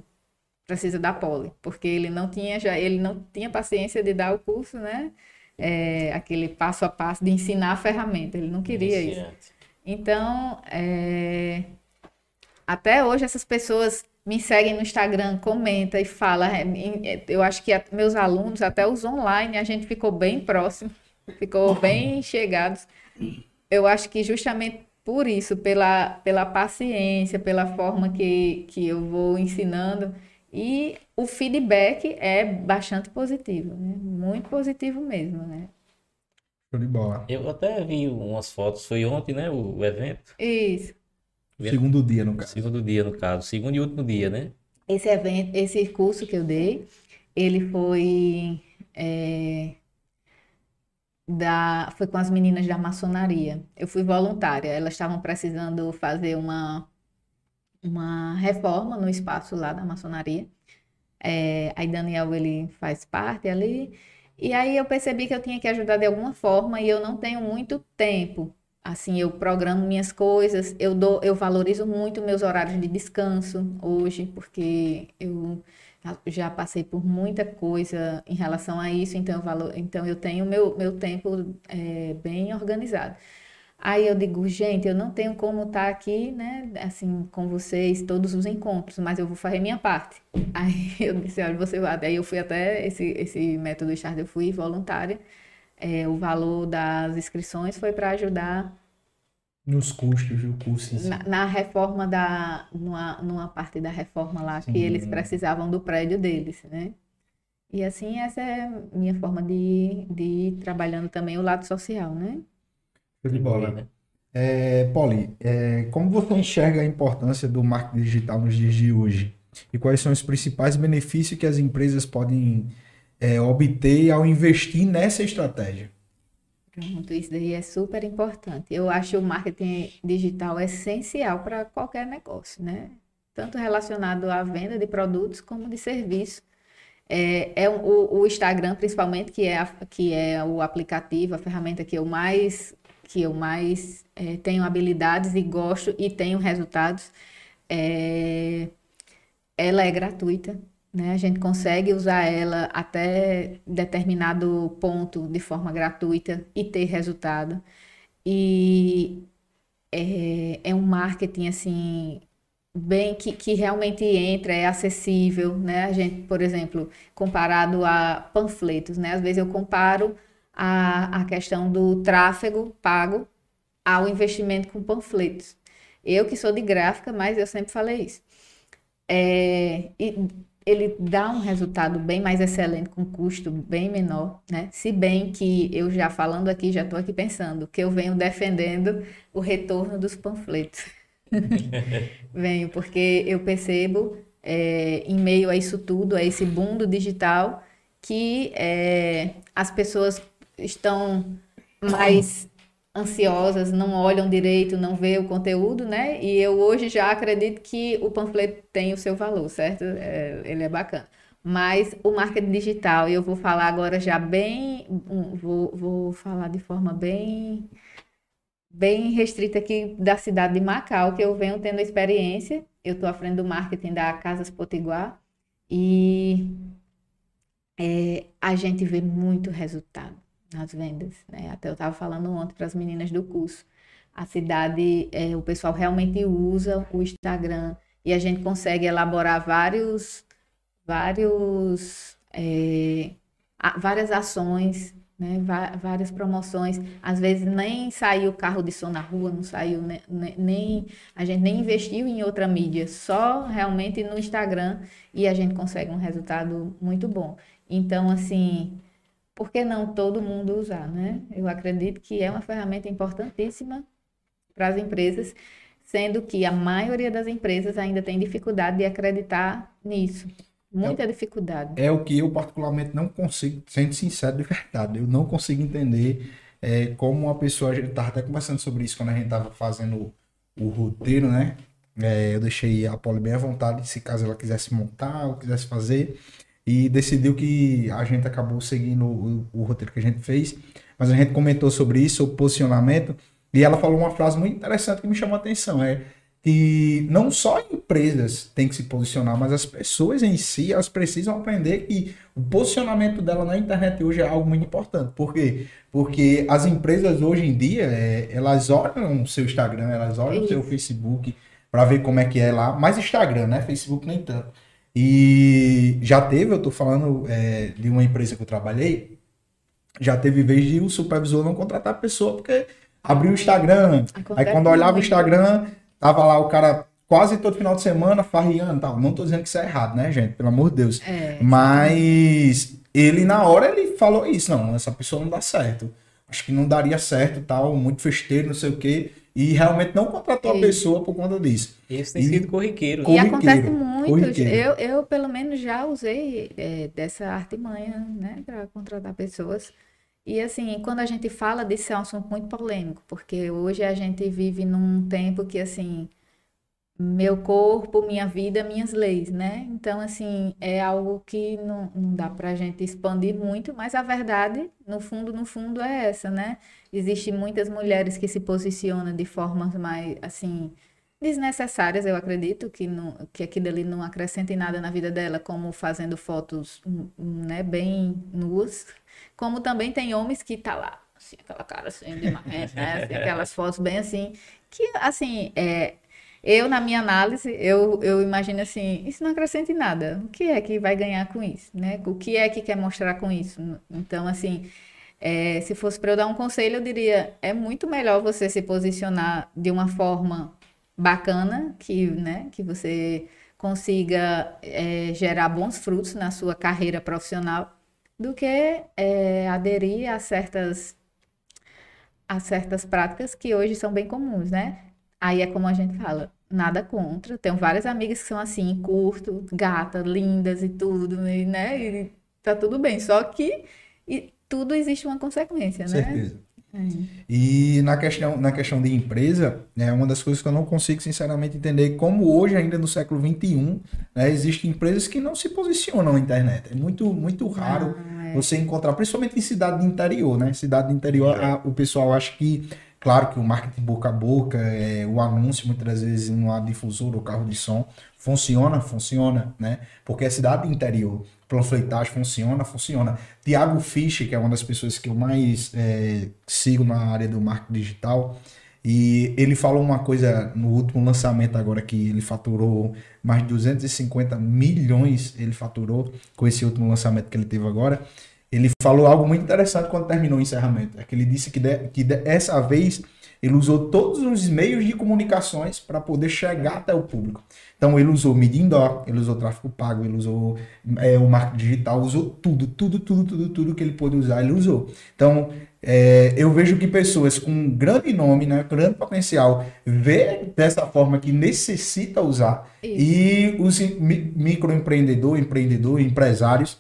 [SPEAKER 3] precisa da poli, porque ele não tinha já ele não tinha paciência de dar o curso, né? é, aquele passo a passo de ensinar a ferramenta. Ele não queria Iniciante. isso. Então, é, até hoje essas pessoas me seguem no Instagram, comenta e fala. É, é, eu acho que meus alunos, até os online, a gente ficou bem próximo, ficou bem chegados. Eu acho que justamente por isso, pela, pela paciência, pela forma que, que eu vou ensinando, e o feedback é bastante positivo, né? muito positivo mesmo, né?
[SPEAKER 2] Show de bola.
[SPEAKER 1] Eu até vi umas fotos, foi ontem, né, o, evento?
[SPEAKER 3] Isso.
[SPEAKER 2] Segundo dia, no caso.
[SPEAKER 1] Segundo dia, no caso. Segundo e último dia, né?
[SPEAKER 3] Esse evento, esse curso que eu dei, ele foi é, da, foi com as meninas da maçonaria. Eu fui voluntária. Elas estavam precisando fazer uma uma reforma no espaço lá da maçonaria. É, aí Daniel ele faz parte ali. E aí eu percebi que eu tinha que ajudar de alguma forma e eu não tenho muito tempo. Assim, eu programo minhas coisas, eu dou, eu valorizo muito meus horários de descanso hoje, porque eu já passei por muita coisa em relação a isso, então eu, então eu tenho meu, meu tempo é, bem organizado. Aí eu digo, gente, eu não tenho como estar aqui, né, assim, com vocês, todos os encontros, mas eu vou fazer minha parte. Aí eu disse, olha, você vai. Aí eu fui até esse, esse método Start, eu fui voluntária. É, o valor das inscrições foi para ajudar
[SPEAKER 2] nos custos do curso.
[SPEAKER 3] Na, na, reforma da. Numa, numa parte da reforma lá, Sim. que eles precisavam do prédio deles, né? E assim, essa é minha forma de, de ir trabalhando também o lado social, né?
[SPEAKER 2] De bola. Né? É, Poli, é, como você enxerga a importância do marketing digital nos dias de hoje? E quais são os principais benefícios que as empresas podem é, obter ao investir nessa estratégia?
[SPEAKER 3] Pronto, isso daí é super importante. Eu acho o marketing digital essencial para qualquer negócio, né? Tanto relacionado à venda de produtos como de serviços. É, é o, o, Instagram, principalmente, que é, a, que é o aplicativo, a ferramenta que eu mais, que eu mais é, tenho habilidades e gosto e tenho resultados. É, ela é gratuita, né? A gente consegue usar ela até determinado ponto de forma gratuita e ter resultado. E é, é um marketing assim bem que, que realmente entra, é acessível, né? A gente, por exemplo, comparado a panfletos, né? Às vezes eu comparo a, a questão do tráfego pago ao investimento com panfletos. Eu que sou de gráfica, mas eu sempre falei isso. É, e ele dá um resultado bem mais excelente com custo bem menor, né? Se bem que eu já falando aqui, já estou aqui pensando que eu venho defendendo o retorno dos panfletos. venho, porque eu percebo é, em meio a isso tudo, a esse boom do digital, que é, as pessoas estão mais ansiosas, não olham direito, não vê o conteúdo, né? E eu hoje já acredito que o panfleto tem o seu valor, certo? É, ele é bacana. Mas o marketing digital, e eu vou falar agora já bem, vou, vou falar de forma bem, bem restrita aqui da cidade de Macau, que eu venho tendo experiência. Eu estou à frente do marketing da Casas Potiguar e é, a gente vê muito resultado nas vendas, né? Até eu estava falando ontem para as meninas do curso. A cidade, é, o pessoal realmente usa o Instagram e a gente consegue elaborar vários, vários, é, várias ações, né? várias promoções. Às vezes nem saiu carro de som na rua, não saiu né? nem a gente nem investiu em outra mídia, só realmente no Instagram e a gente consegue um resultado muito bom. Então, assim, por que não todo mundo usar, né? Eu acredito que é uma ferramenta importantíssima para as empresas, sendo que a maioria das empresas ainda tem dificuldade de acreditar nisso. Muita
[SPEAKER 2] é,
[SPEAKER 3] dificuldade.
[SPEAKER 2] É o que eu particularmente não consigo, sendo sincero de verdade, eu não consigo entender é, como uma pessoa, a gente estava até conversando sobre isso quando a gente estava fazendo o, o roteiro, né? É, eu deixei a Poli bem à vontade, se caso ela quisesse montar ou quisesse fazer e decidiu que a gente acabou seguindo o, o, roteiro que a gente fez, mas a gente comentou sobre isso, o posicionamento, e ela falou uma frase muito interessante que me chamou a atenção, é que não só empresas têm que se posicionar, mas as pessoas em si, elas precisam aprender que o posicionamento dela na internet hoje é algo muito importante. Por quê? Porque as empresas hoje em dia, é, elas olham o seu Instagram, elas olham o seu Facebook para ver como é que é lá, mas Instagram, né? Facebook nem tanto. E já teve, eu tô falando é, de uma empresa que eu trabalhei, já teve vez de o supervisor não contratar a pessoa, porque abriu o Instagram. Acontece aí quando olhava o Instagram, tava lá o cara quase todo final de semana farriando tal. Não tô dizendo que isso é errado, né, gente? Pelo amor de Deus. É, Mas ele, na hora, ele falou isso. Não, essa pessoa não dá certo. Acho que não daria certo, tal, muito festeiro, não sei o quê e realmente não contratou a pessoa por conta disso.
[SPEAKER 1] Isso tem e, sido corriqueiro.
[SPEAKER 3] E acontece muito. Eu, eu, pelo menos, já usei é, dessa artimanha, né, para contratar pessoas. E assim, quando a gente fala disso, é um assunto muito polêmico, porque hoje a gente vive num tempo que, assim, meu corpo, minha vida, minhas leis, né? Então, assim, é algo que não, não dá para a gente expandir muito, mas a verdade, no fundo, no fundo, é essa, né? Existem muitas mulheres que se posicionam de formas mais, assim, desnecessárias, eu acredito, que, não, que aquilo ali não acrescenta em nada na vida dela, como fazendo fotos hum, hum, né, bem nuas, como também tem homens que tá lá, assim, aquela cara assim, de marrento, né, assim, aquelas fotos bem assim, que, assim, é, eu, na minha análise, eu, eu imagino assim, isso não acrescenta em nada, o que é que vai ganhar com isso, né, o que é que quer mostrar com isso, então, assim... É, se fosse para eu dar um conselho, eu diria: é muito melhor você se posicionar de uma forma bacana, que, né, que você consiga é, gerar bons frutos na sua carreira profissional, do que é, aderir a certas, a certas práticas que hoje são bem comuns, né? Aí é como a gente fala, nada contra. Tenho várias amigas que são assim, curto, gata, lindas e tudo, né? E tá tudo bem. Só que e tudo existe uma consequência, né?
[SPEAKER 2] Certeza. É. E na questão, na questão de empresa, é né, uma das coisas que eu não consigo sinceramente entender como hoje, ainda no século XXI, né, existem empresas que não se posicionam na internet. É muito, muito raro é. você encontrar, principalmente em cidade de interior, né? Cidade de interior, a, o pessoal acha que, claro que o marketing boca a boca, é, o anúncio muitas vezes numa difusora ou carro de som, funciona, funciona, né? Porque é cidade de interior panfletagem funciona, funciona. Tiago Fisch, que é uma das pessoas que eu mais é, sigo na área do marketing digital, e ele falou uma coisa no último lançamento agora que ele faturou mais de 250 milhões, ele faturou com esse último lançamento que ele teve agora. Ele falou algo muito interessante quando terminou o encerramento. É que ele disse que, de, que dessa vez ele usou todos os meios de comunicações para poder chegar até o público. Então ele usou mídia indoor, ele usou tráfego pago, ele usou é, o marketing digital, usou tudo, tudo, tudo, tudo, tudo que ele pôde usar, ele usou. Então é, eu vejo que pessoas com grande nome, né, grande potencial, vê dessa forma que necessita usar Isso. e os microempreendedor, empreendedor, empresários,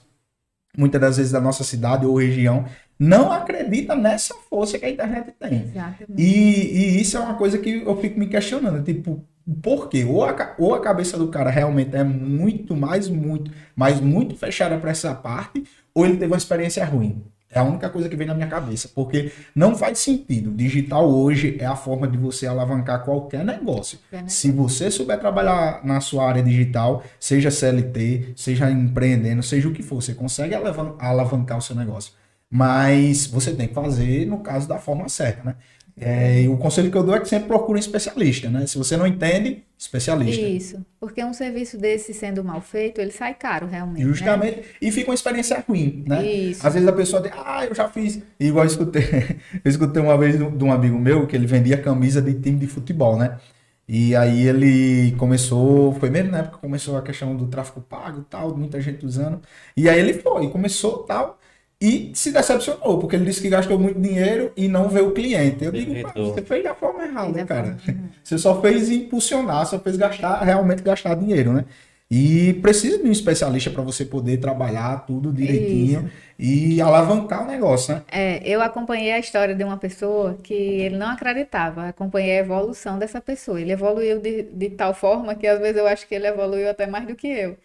[SPEAKER 2] muitas das vezes da nossa cidade ou região, não acredita nessa força que a internet tem. Exatamente. E, e isso é uma coisa que eu fico me questionando, tipo, por quê? Ou a, ou a cabeça do cara realmente é muito, mais muito, mas muito fechada para essa parte, ou ele teve uma experiência ruim. É a única coisa que vem na minha cabeça, porque não faz sentido. Digital hoje é a forma de você alavancar qualquer negócio. Se você souber trabalhar na sua área digital, seja CLT, seja empreendendo, seja o que for, você consegue alavancar o seu negócio. Mas você tem que fazer, no caso, da forma certa, né? É, o conselho que eu dou é que sempre procure um especialista, né? Se você não entende, especialista.
[SPEAKER 3] Isso, porque um serviço desse sendo mal feito, ele sai caro realmente.
[SPEAKER 2] Né? Justamente, né? e fica uma experiência ruim, né? Isso. Às vezes a pessoa diz, ah, eu já fiz. Igual eu escutei, eu escutei uma vez de um amigo meu que ele vendia camisa de time de futebol, né? E aí ele começou, foi mesmo na época que começou a questão do tráfico pago e tal, muita gente usando. E aí ele foi, começou tal e se decepcionou, porque ele disse que gastou muito dinheiro e não vê o cliente. Eu digo, você fez da forma errada, cara. Você só fez impulsionar, só fez gastar, realmente gastar dinheiro, né? E precisa de um especialista para você poder trabalhar tudo direitinho Isso. e alavancar o negócio, né?
[SPEAKER 3] É, eu acompanhei a história de uma pessoa que ele não acreditava, acompanhei a evolução dessa pessoa. Ele evoluiu de, de tal forma que às vezes eu acho que ele evoluiu até mais do que eu.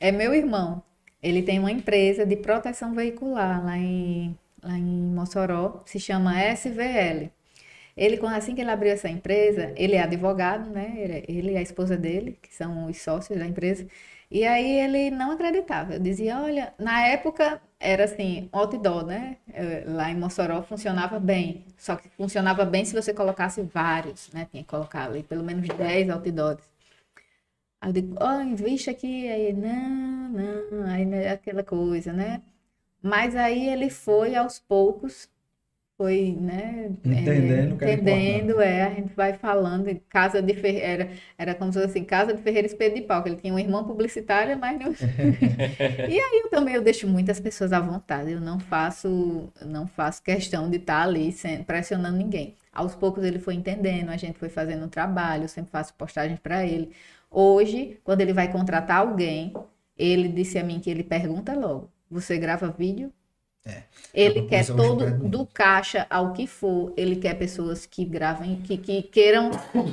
[SPEAKER 3] É meu irmão. Ele tem uma empresa de proteção veicular lá em, lá em Mossoró, se chama SVL. Ele, assim que ele abriu essa empresa, ele é advogado, né? Ele, e a esposa dele, que são os sócios da empresa. E aí ele não acreditava. Eu dizia, olha, na época era assim, outdoor, né? Lá em Mossoró funcionava bem. Só que funcionava bem se você colocasse vários, né? Tinha que colocar ali pelo menos 10 outdoors. Aí eu digo, oh, investe aqui. Aí, não, não, aí é aquela coisa, né? Mas aí ele foi aos poucos, foi, né?
[SPEAKER 2] Entendendo,
[SPEAKER 3] é, entendendo, é, a gente vai falando, casa de Ferreira, era, era como se fosse assim, casa de Ferreira Espelho de Pau, que ele tinha uma irmã publicitária, mas não... e aí eu também, eu deixo muitas pessoas à vontade, eu não faço, não faço questão de estar ali sem, pressionando ninguém. Aos poucos ele foi entendendo, a gente foi fazendo um trabalho, eu sempre faço postagens para ele. Hoje, quando ele vai contratar alguém, ele disse a mim que ele pergunta logo: você grava vídeo? É. Ele quer todo do caixa ao que for, ele quer pessoas que gravem, que, que queiram,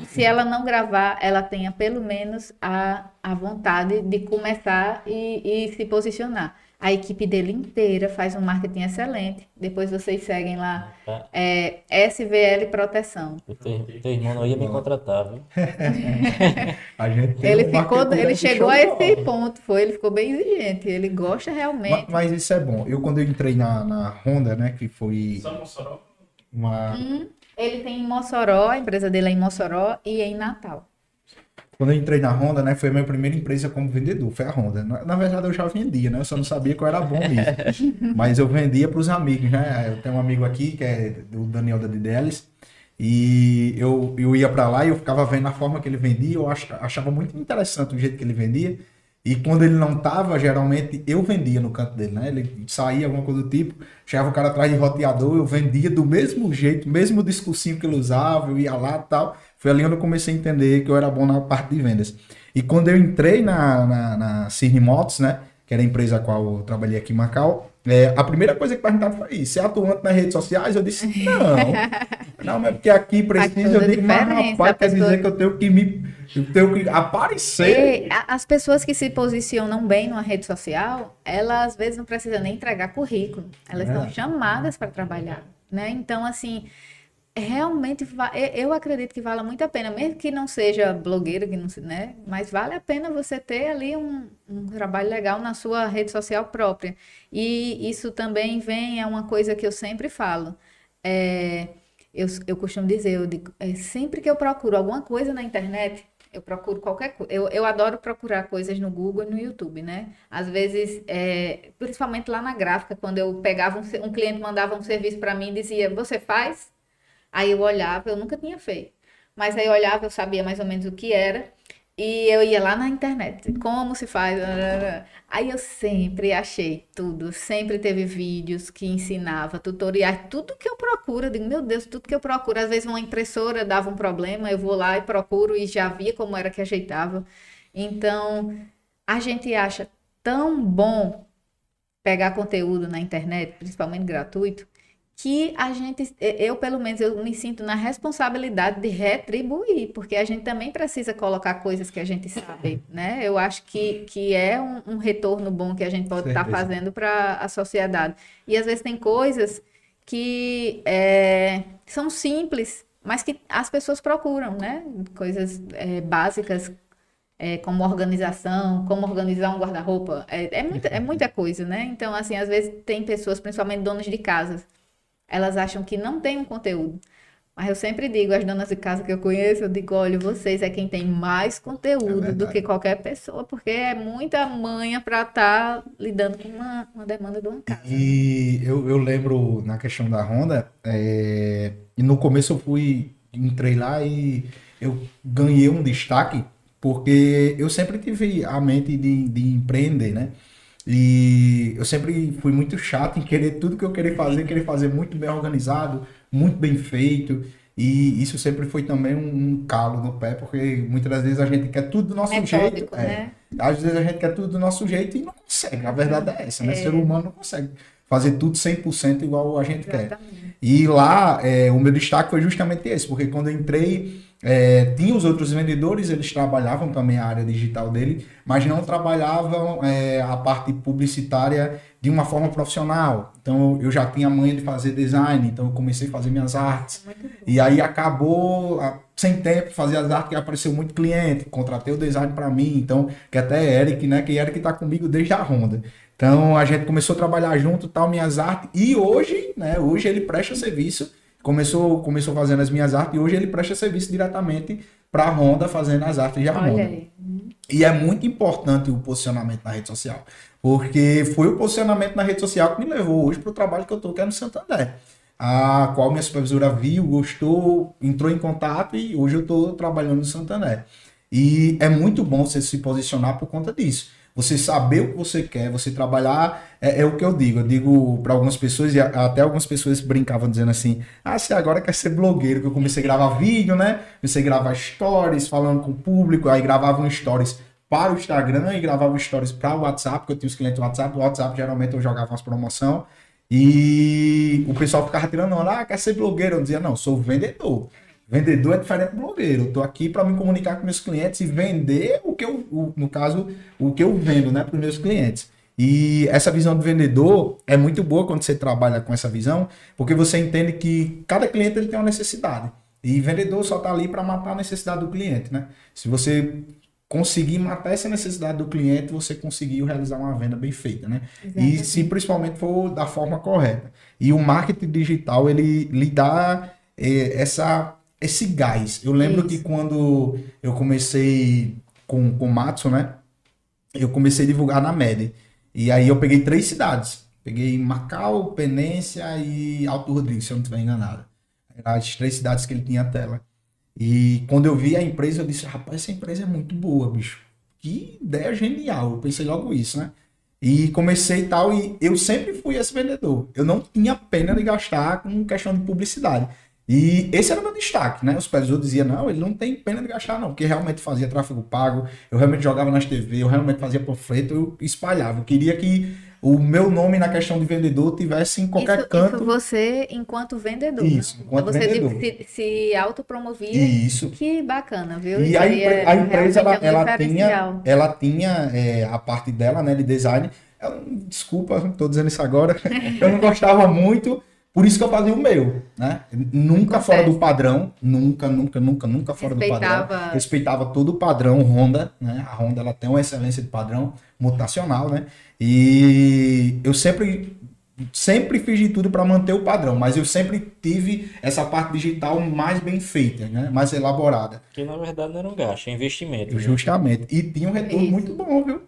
[SPEAKER 3] se ela não gravar, ela tenha pelo menos a, a vontade de começar e, e se posicionar. A equipe dele inteira faz um marketing excelente. Depois vocês seguem lá.
[SPEAKER 1] Tá.
[SPEAKER 3] É, SVL Proteção.
[SPEAKER 1] O teu, teu irmão não ia me contratar, viu?
[SPEAKER 2] A gente tem
[SPEAKER 3] Ele
[SPEAKER 2] um
[SPEAKER 3] ficou, ele chegou a esse ponto, foi, ele ficou bem exigente. Ele gosta realmente.
[SPEAKER 2] Mas, isso é bom. Eu, quando eu entrei na, na Honda, né, que foi
[SPEAKER 4] Só Mossoró.
[SPEAKER 2] uma.
[SPEAKER 3] Hum, ele tem em Mossoró, a empresa dele é em Mossoró e em Natal.
[SPEAKER 2] Quando eu entrei na Honda, né, foi a minha primeira empresa como vendedor, foi a Honda. Na, na verdade, eu já vendia, né? Eu só não sabia que eu era bom nisso. Mas eu vendia para os amigos, né? Eu tenho um amigo aqui, que é o Daniel da Didelis, e eu, eu ia para lá e eu ficava vendo a forma que ele vendia, eu ach- achava muito interessante o jeito que ele vendia. E quando ele não tava, geralmente eu vendia no canto dele, né? Ele saía, alguma coisa do tipo, chegava o cara atrás de roteador, eu vendia do mesmo jeito, mesmo discursinho que ele usava, eu ia lá e tal. Foi ali onde eu comecei a entender que eu era bom na parte de vendas. E quando eu entrei na, na, na Cirne Motos, né? Que era a empresa a qual eu trabalhei aqui em Macau, é, a primeira coisa que perguntaram foi isso. Você é atuante nas redes sociais? Eu disse, não. Não, mas porque aqui precisa, eu digo, mas rapaz, quer
[SPEAKER 3] pessoa-
[SPEAKER 2] dizer que eu tenho que me... Eu tenho que aparecer.
[SPEAKER 3] E as pessoas que se posicionam bem numa rede social, elas às vezes não precisam nem entregar currículo, elas
[SPEAKER 2] É.
[SPEAKER 3] são chamadas para trabalhar, né? Então, assim, realmente eu acredito que vale muito a pena, mesmo que não seja blogueira, que não né? Mas vale a pena você ter ali um, um trabalho legal na sua rede social própria. E isso também vem, é uma coisa que eu sempre falo. É, eu, eu costumo dizer, eu digo, é, sempre que eu procuro alguma coisa na internet, eu procuro qualquer coisa. Eu, eu adoro procurar coisas no Google e no YouTube, né? Às vezes, é, principalmente lá na gráfica, quando eu pegava um, um cliente mandava um serviço para mim e dizia, você faz? Aí eu olhava, eu nunca tinha feito. Mas aí eu olhava, eu sabia mais ou menos o que era. E eu ia lá na internet, como se faz. Aí eu sempre achei tudo, sempre teve vídeos que ensinava, tutoriais, tudo que eu procuro. Eu digo, meu Deus, tudo que eu procuro. Às vezes uma impressora dava um problema, eu vou lá e procuro e já via como era que ajeitava. Então, a gente acha tão bom pegar conteúdo na internet, principalmente gratuito, que a gente, eu pelo menos, eu me sinto na responsabilidade de retribuir, porque a gente também precisa colocar coisas que a gente sabe, né? Eu acho que, que é um, um retorno bom que a gente pode estar
[SPEAKER 2] Certeza.
[SPEAKER 3] fazendo para a sociedade. E às vezes tem coisas que é, são simples, mas que as pessoas procuram, né? Coisas é, básicas é, como organização, como organizar um guarda-roupa, é, é, muita, é muita coisa, né? Então, assim, às vezes tem pessoas, principalmente donas de casas, elas acham que não tem um conteúdo. Mas eu sempre digo, as donas de casa que eu conheço, eu digo, olha, vocês é quem tem mais conteúdo do
[SPEAKER 2] verdade.
[SPEAKER 3] que qualquer pessoa, porque é muita manha para estar lidando com uma, uma demanda de uma casa.
[SPEAKER 2] E eu, eu lembro na questão da Honda, é, e no começo eu fui, entrei lá e eu ganhei um destaque, porque eu sempre tive a mente de, de empreender, né? E eu sempre fui muito chato em querer tudo que eu queria fazer, querer fazer muito bem organizado, muito bem feito. E isso sempre foi também um, calo no pé, porque muitas das vezes a gente quer tudo do nosso jeito.
[SPEAKER 3] Metódico,
[SPEAKER 2] é.
[SPEAKER 3] né?
[SPEAKER 2] Às vezes a gente quer tudo do nosso jeito e não consegue. A verdade é essa, né? Ser humano não consegue fazer tudo 100% igual a gente quer.
[SPEAKER 3] Exatamente.
[SPEAKER 2] E lá, é, o meu destaque foi justamente esse, porque quando eu entrei, é, tinha os outros vendedores, eles trabalhavam também a área digital dele, mas não trabalhavam é, a parte publicitária de uma forma profissional. Então eu já tinha a manha de fazer design, então eu comecei a fazer minhas artes. E aí acabou, sem tempo, fazer as artes, que apareceu muito cliente, contratei o design para mim, então, que até é Eric, né, que Eric tá comigo desde a Honda. Então a gente começou a trabalhar junto, tal, minhas artes, e hoje, né, hoje ele presta serviço, começou, começou fazendo as minhas artes, e hoje ele presta serviço diretamente para a Honda, fazendo as artes de Honda. E é muito importante o posicionamento na rede social. Porque foi o posicionamento na rede social que me levou hoje para o trabalho que eu estou, que é no Santander. A qual minha supervisora viu, gostou, entrou em contato e hoje eu estou trabalhando no Santander. E é muito bom você se posicionar por conta disso. Você saber o que você quer, você trabalhar, é, é o que eu digo. Eu digo para algumas pessoas, e até algumas pessoas brincavam dizendo assim: ah, você agora quer ser blogueiro, que eu comecei a gravar vídeo, né? Comecei a gravar stories, falando com o público, aí gravava um stories para o Instagram e gravava stories para o WhatsApp, porque eu tinha os clientes do WhatsApp. O WhatsApp geralmente eu jogava umas promoção e o pessoal ficava tirando onda, ah, quer ser blogueiro? Eu dizia, não, sou vendedor. Vendedor é diferente do blogueiro. Eu tô aqui para me comunicar com meus clientes e vender o que eu, o- no caso, o que eu vendo, né, para os meus clientes. E essa visão do vendedor é muito boa quando você trabalha com essa visão, porque você entende que cada cliente ele tem uma necessidade. E vendedor só está ali para matar a necessidade do cliente, né? Se você conseguir matar essa necessidade do cliente, você conseguiu realizar uma venda bem feita, né? E se principalmente for da forma correta. E o marketing digital, ele lhe dá eh, essa, esse gás. Eu lembro
[SPEAKER 3] Isso.
[SPEAKER 2] que quando eu comecei com, com o Matson, né? Eu comecei a divulgar na MED. E aí eu peguei três cidades. Peguei Macau, Penência e Alto Rodrigues, se eu não estiver enganado. As três cidades que ele tinha tela. E quando eu vi a empresa, eu disse, rapaz, essa empresa é muito boa, bicho. Que ideia genial. Eu pensei logo isso, né? E comecei e tal, e eu sempre fui esse vendedor. Eu não tinha pena de gastar com questão de publicidade. E esse era o meu destaque, né? Os supervisores diziam, não, ele não tem pena de gastar, não, porque realmente fazia tráfego pago, eu realmente jogava nas TV, eu realmente fazia panfleto, eu espalhava. Eu queria que o meu nome na questão de vendedor tivesse em qualquer
[SPEAKER 3] isso,
[SPEAKER 2] canto.
[SPEAKER 3] isso você enquanto vendedor.
[SPEAKER 2] Isso,
[SPEAKER 3] né?
[SPEAKER 2] enquanto
[SPEAKER 3] você
[SPEAKER 2] vendedor.
[SPEAKER 3] se, se autopromovia.
[SPEAKER 2] Isso.
[SPEAKER 3] Que bacana, viu?
[SPEAKER 2] E
[SPEAKER 3] Isso
[SPEAKER 2] a,
[SPEAKER 3] aí
[SPEAKER 2] empre-
[SPEAKER 3] é
[SPEAKER 2] a empresa, ela,
[SPEAKER 3] é um
[SPEAKER 2] ela tinha, ela tinha é, a parte dela, né, de design. Eu, desculpa, tô dizendo isso agora. Eu não gostava muito, por isso que eu fazia o meu, né? Nunca fora do padrão, nunca, nunca, nunca, nunca fora do padrão.
[SPEAKER 3] Respeitava.
[SPEAKER 2] Respeitava todo o padrão Honda, né? A Honda, ela tem uma excelência de padrão mutacional, né? E eu sempre sempre fiz de tudo para manter o padrão, mas eu sempre tive essa parte digital mais bem feita, né? Mais elaborada.
[SPEAKER 1] Que na verdade não era um gasto, é investimento. né?
[SPEAKER 2] Justamente. E tinha um retorno
[SPEAKER 3] Isso.
[SPEAKER 2] muito bom, viu?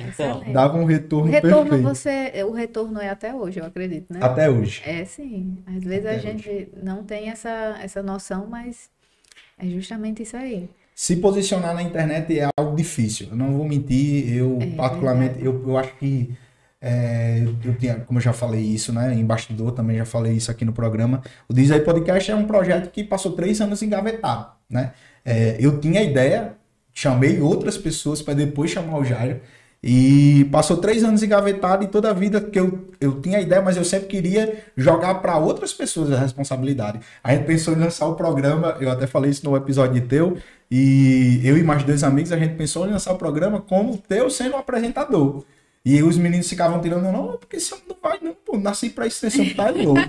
[SPEAKER 1] Então.
[SPEAKER 2] Dava um
[SPEAKER 3] O
[SPEAKER 2] retorno,
[SPEAKER 3] retorno,
[SPEAKER 2] perfeito.
[SPEAKER 3] você, o retorno é até hoje, eu acredito, né?
[SPEAKER 2] Até hoje.
[SPEAKER 3] É sim. Às vezes a
[SPEAKER 2] Até
[SPEAKER 3] gente não tem essa, essa noção, mas é justamente isso aí.
[SPEAKER 2] Se posicionar na internet é algo difícil. Eu não vou mentir, eu
[SPEAKER 3] É
[SPEAKER 2] particularmente, eu, eu acho que é, eu tinha, como eu já falei isso, né? Bastidor também já falei isso aqui no programa. O Diz aí Podcast é um projeto que passou três anos engavetado, né? É, eu tinha ideia, chamei outras pessoas para depois chamar o Jairo. E passou três anos engavetado e toda a vida que eu, eu tinha ideia, mas eu sempre queria jogar para outras pessoas a responsabilidade. A gente pensou em lançar o programa, eu até falei isso no episódio teu, e eu e mais dois amigos, a gente pensou em lançar o programa como teu sendo o apresentador. E os meninos ficavam tirando, não, porque esse homem não vai, não, pô, nasci pra isso, esse homem tá louco.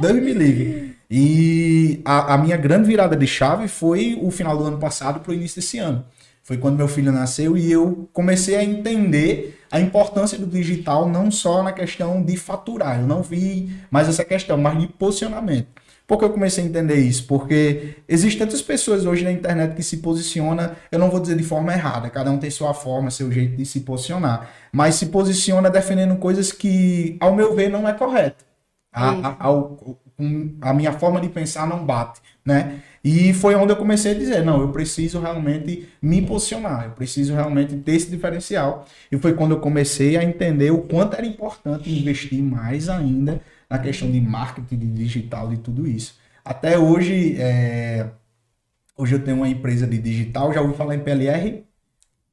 [SPEAKER 2] Deus me livre. E a, a minha grande virada de chave foi o final do ano passado pro início desse ano. Foi quando meu filho nasceu e eu comecei a entender a importância do digital não só na questão de faturar, eu não vi mais essa questão, mas de posicionamento. Por que eu comecei a entender isso? Porque existem tantas pessoas hoje na internet que se posicionam, eu não vou dizer de forma errada, cada um tem sua forma, seu jeito de se posicionar, mas se posiciona defendendo coisas que, ao meu ver, não é correto. A, a, com- a minha forma de pensar não bate, né? E foi onde eu comecei a dizer, não, eu preciso realmente me posicionar, eu preciso realmente ter esse diferencial. E foi quando eu comecei a entender o quanto era importante investir mais ainda na questão de marketing, de digital e tudo isso. Até hoje, é, hoje eu tenho uma empresa de digital, já ouviu falar em PLR?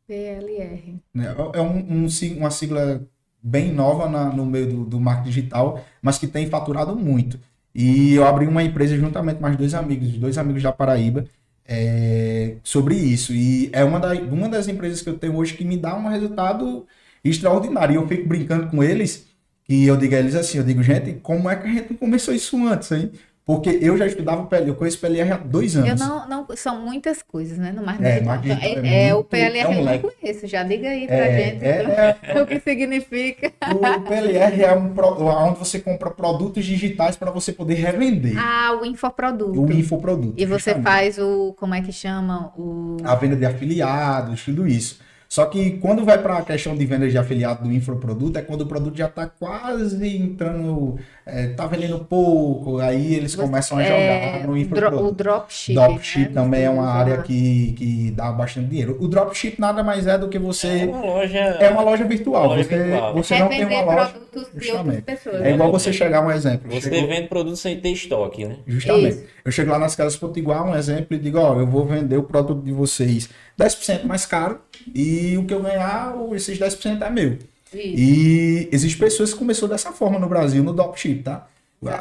[SPEAKER 3] PLR.
[SPEAKER 2] né? É um- um sig- uma sigla bem nova na- no meio do, do marketing digital, mas que tem faturado muito. E eu abri uma empresa juntamente com mais dois amigos, dois amigos da Paraíba, é, sobre isso. E é uma, da, uma das empresas que eu tenho hoje que me dá um resultado extraordinário. E eu fico brincando com eles, e eu digo a eles assim, eu digo, gente, como é que a gente não começou isso antes, hein? Porque eu já estudava PLR, eu conheço PLR há dois anos.
[SPEAKER 3] Eu não, não, são muitas coisas, né? No marketing
[SPEAKER 2] É, marketing
[SPEAKER 3] é,
[SPEAKER 2] é
[SPEAKER 3] é, o PLR
[SPEAKER 2] é um
[SPEAKER 3] eu conheço, já diga aí pra
[SPEAKER 2] É,
[SPEAKER 3] gente
[SPEAKER 2] é,
[SPEAKER 3] então, o que significa.
[SPEAKER 2] O PLR é um onde você compra produtos digitais para você poder revender.
[SPEAKER 3] Ah, o infoproduto.
[SPEAKER 2] o infoproduto.
[SPEAKER 3] E você
[SPEAKER 2] justamente.
[SPEAKER 3] faz o, como é que chama? O...
[SPEAKER 2] a venda de afiliados, tudo isso. Só que quando vai para a questão de venda de afiliado do infoproduto, é quando o produto já está quase entrando, é, tá vendendo pouco, aí eles começam a jogar
[SPEAKER 3] É,
[SPEAKER 2] no
[SPEAKER 3] o dro- o
[SPEAKER 2] infoproduto.
[SPEAKER 3] dropship.
[SPEAKER 2] Dropship
[SPEAKER 3] né?
[SPEAKER 2] também é uma
[SPEAKER 3] Você
[SPEAKER 2] área que, que dá bastante dinheiro. O dropship nada mais é do que
[SPEAKER 1] é
[SPEAKER 2] você.
[SPEAKER 1] uma loja.
[SPEAKER 2] É uma loja virtual.
[SPEAKER 1] Loja
[SPEAKER 2] você
[SPEAKER 1] virtual.
[SPEAKER 2] você
[SPEAKER 3] É
[SPEAKER 2] não tem
[SPEAKER 3] vender
[SPEAKER 2] uma loja.
[SPEAKER 3] produtos de outras
[SPEAKER 2] Justamente.
[SPEAKER 3] pessoas.
[SPEAKER 2] É igual você chegar um exemplo.
[SPEAKER 1] Você
[SPEAKER 2] Chegou-
[SPEAKER 1] vende produto sem ter estoque, né?
[SPEAKER 2] Justamente.
[SPEAKER 3] Isso.
[SPEAKER 2] Eu chego lá nas casas potiguar, um exemplo, e digo, ó, eu vou vender o produto de vocês 10% mais caro e o que eu ganhar, o- esses 10% é meu.
[SPEAKER 3] Isso.
[SPEAKER 2] E existem pessoas que começou dessa forma no Brasil, no dropship, tá?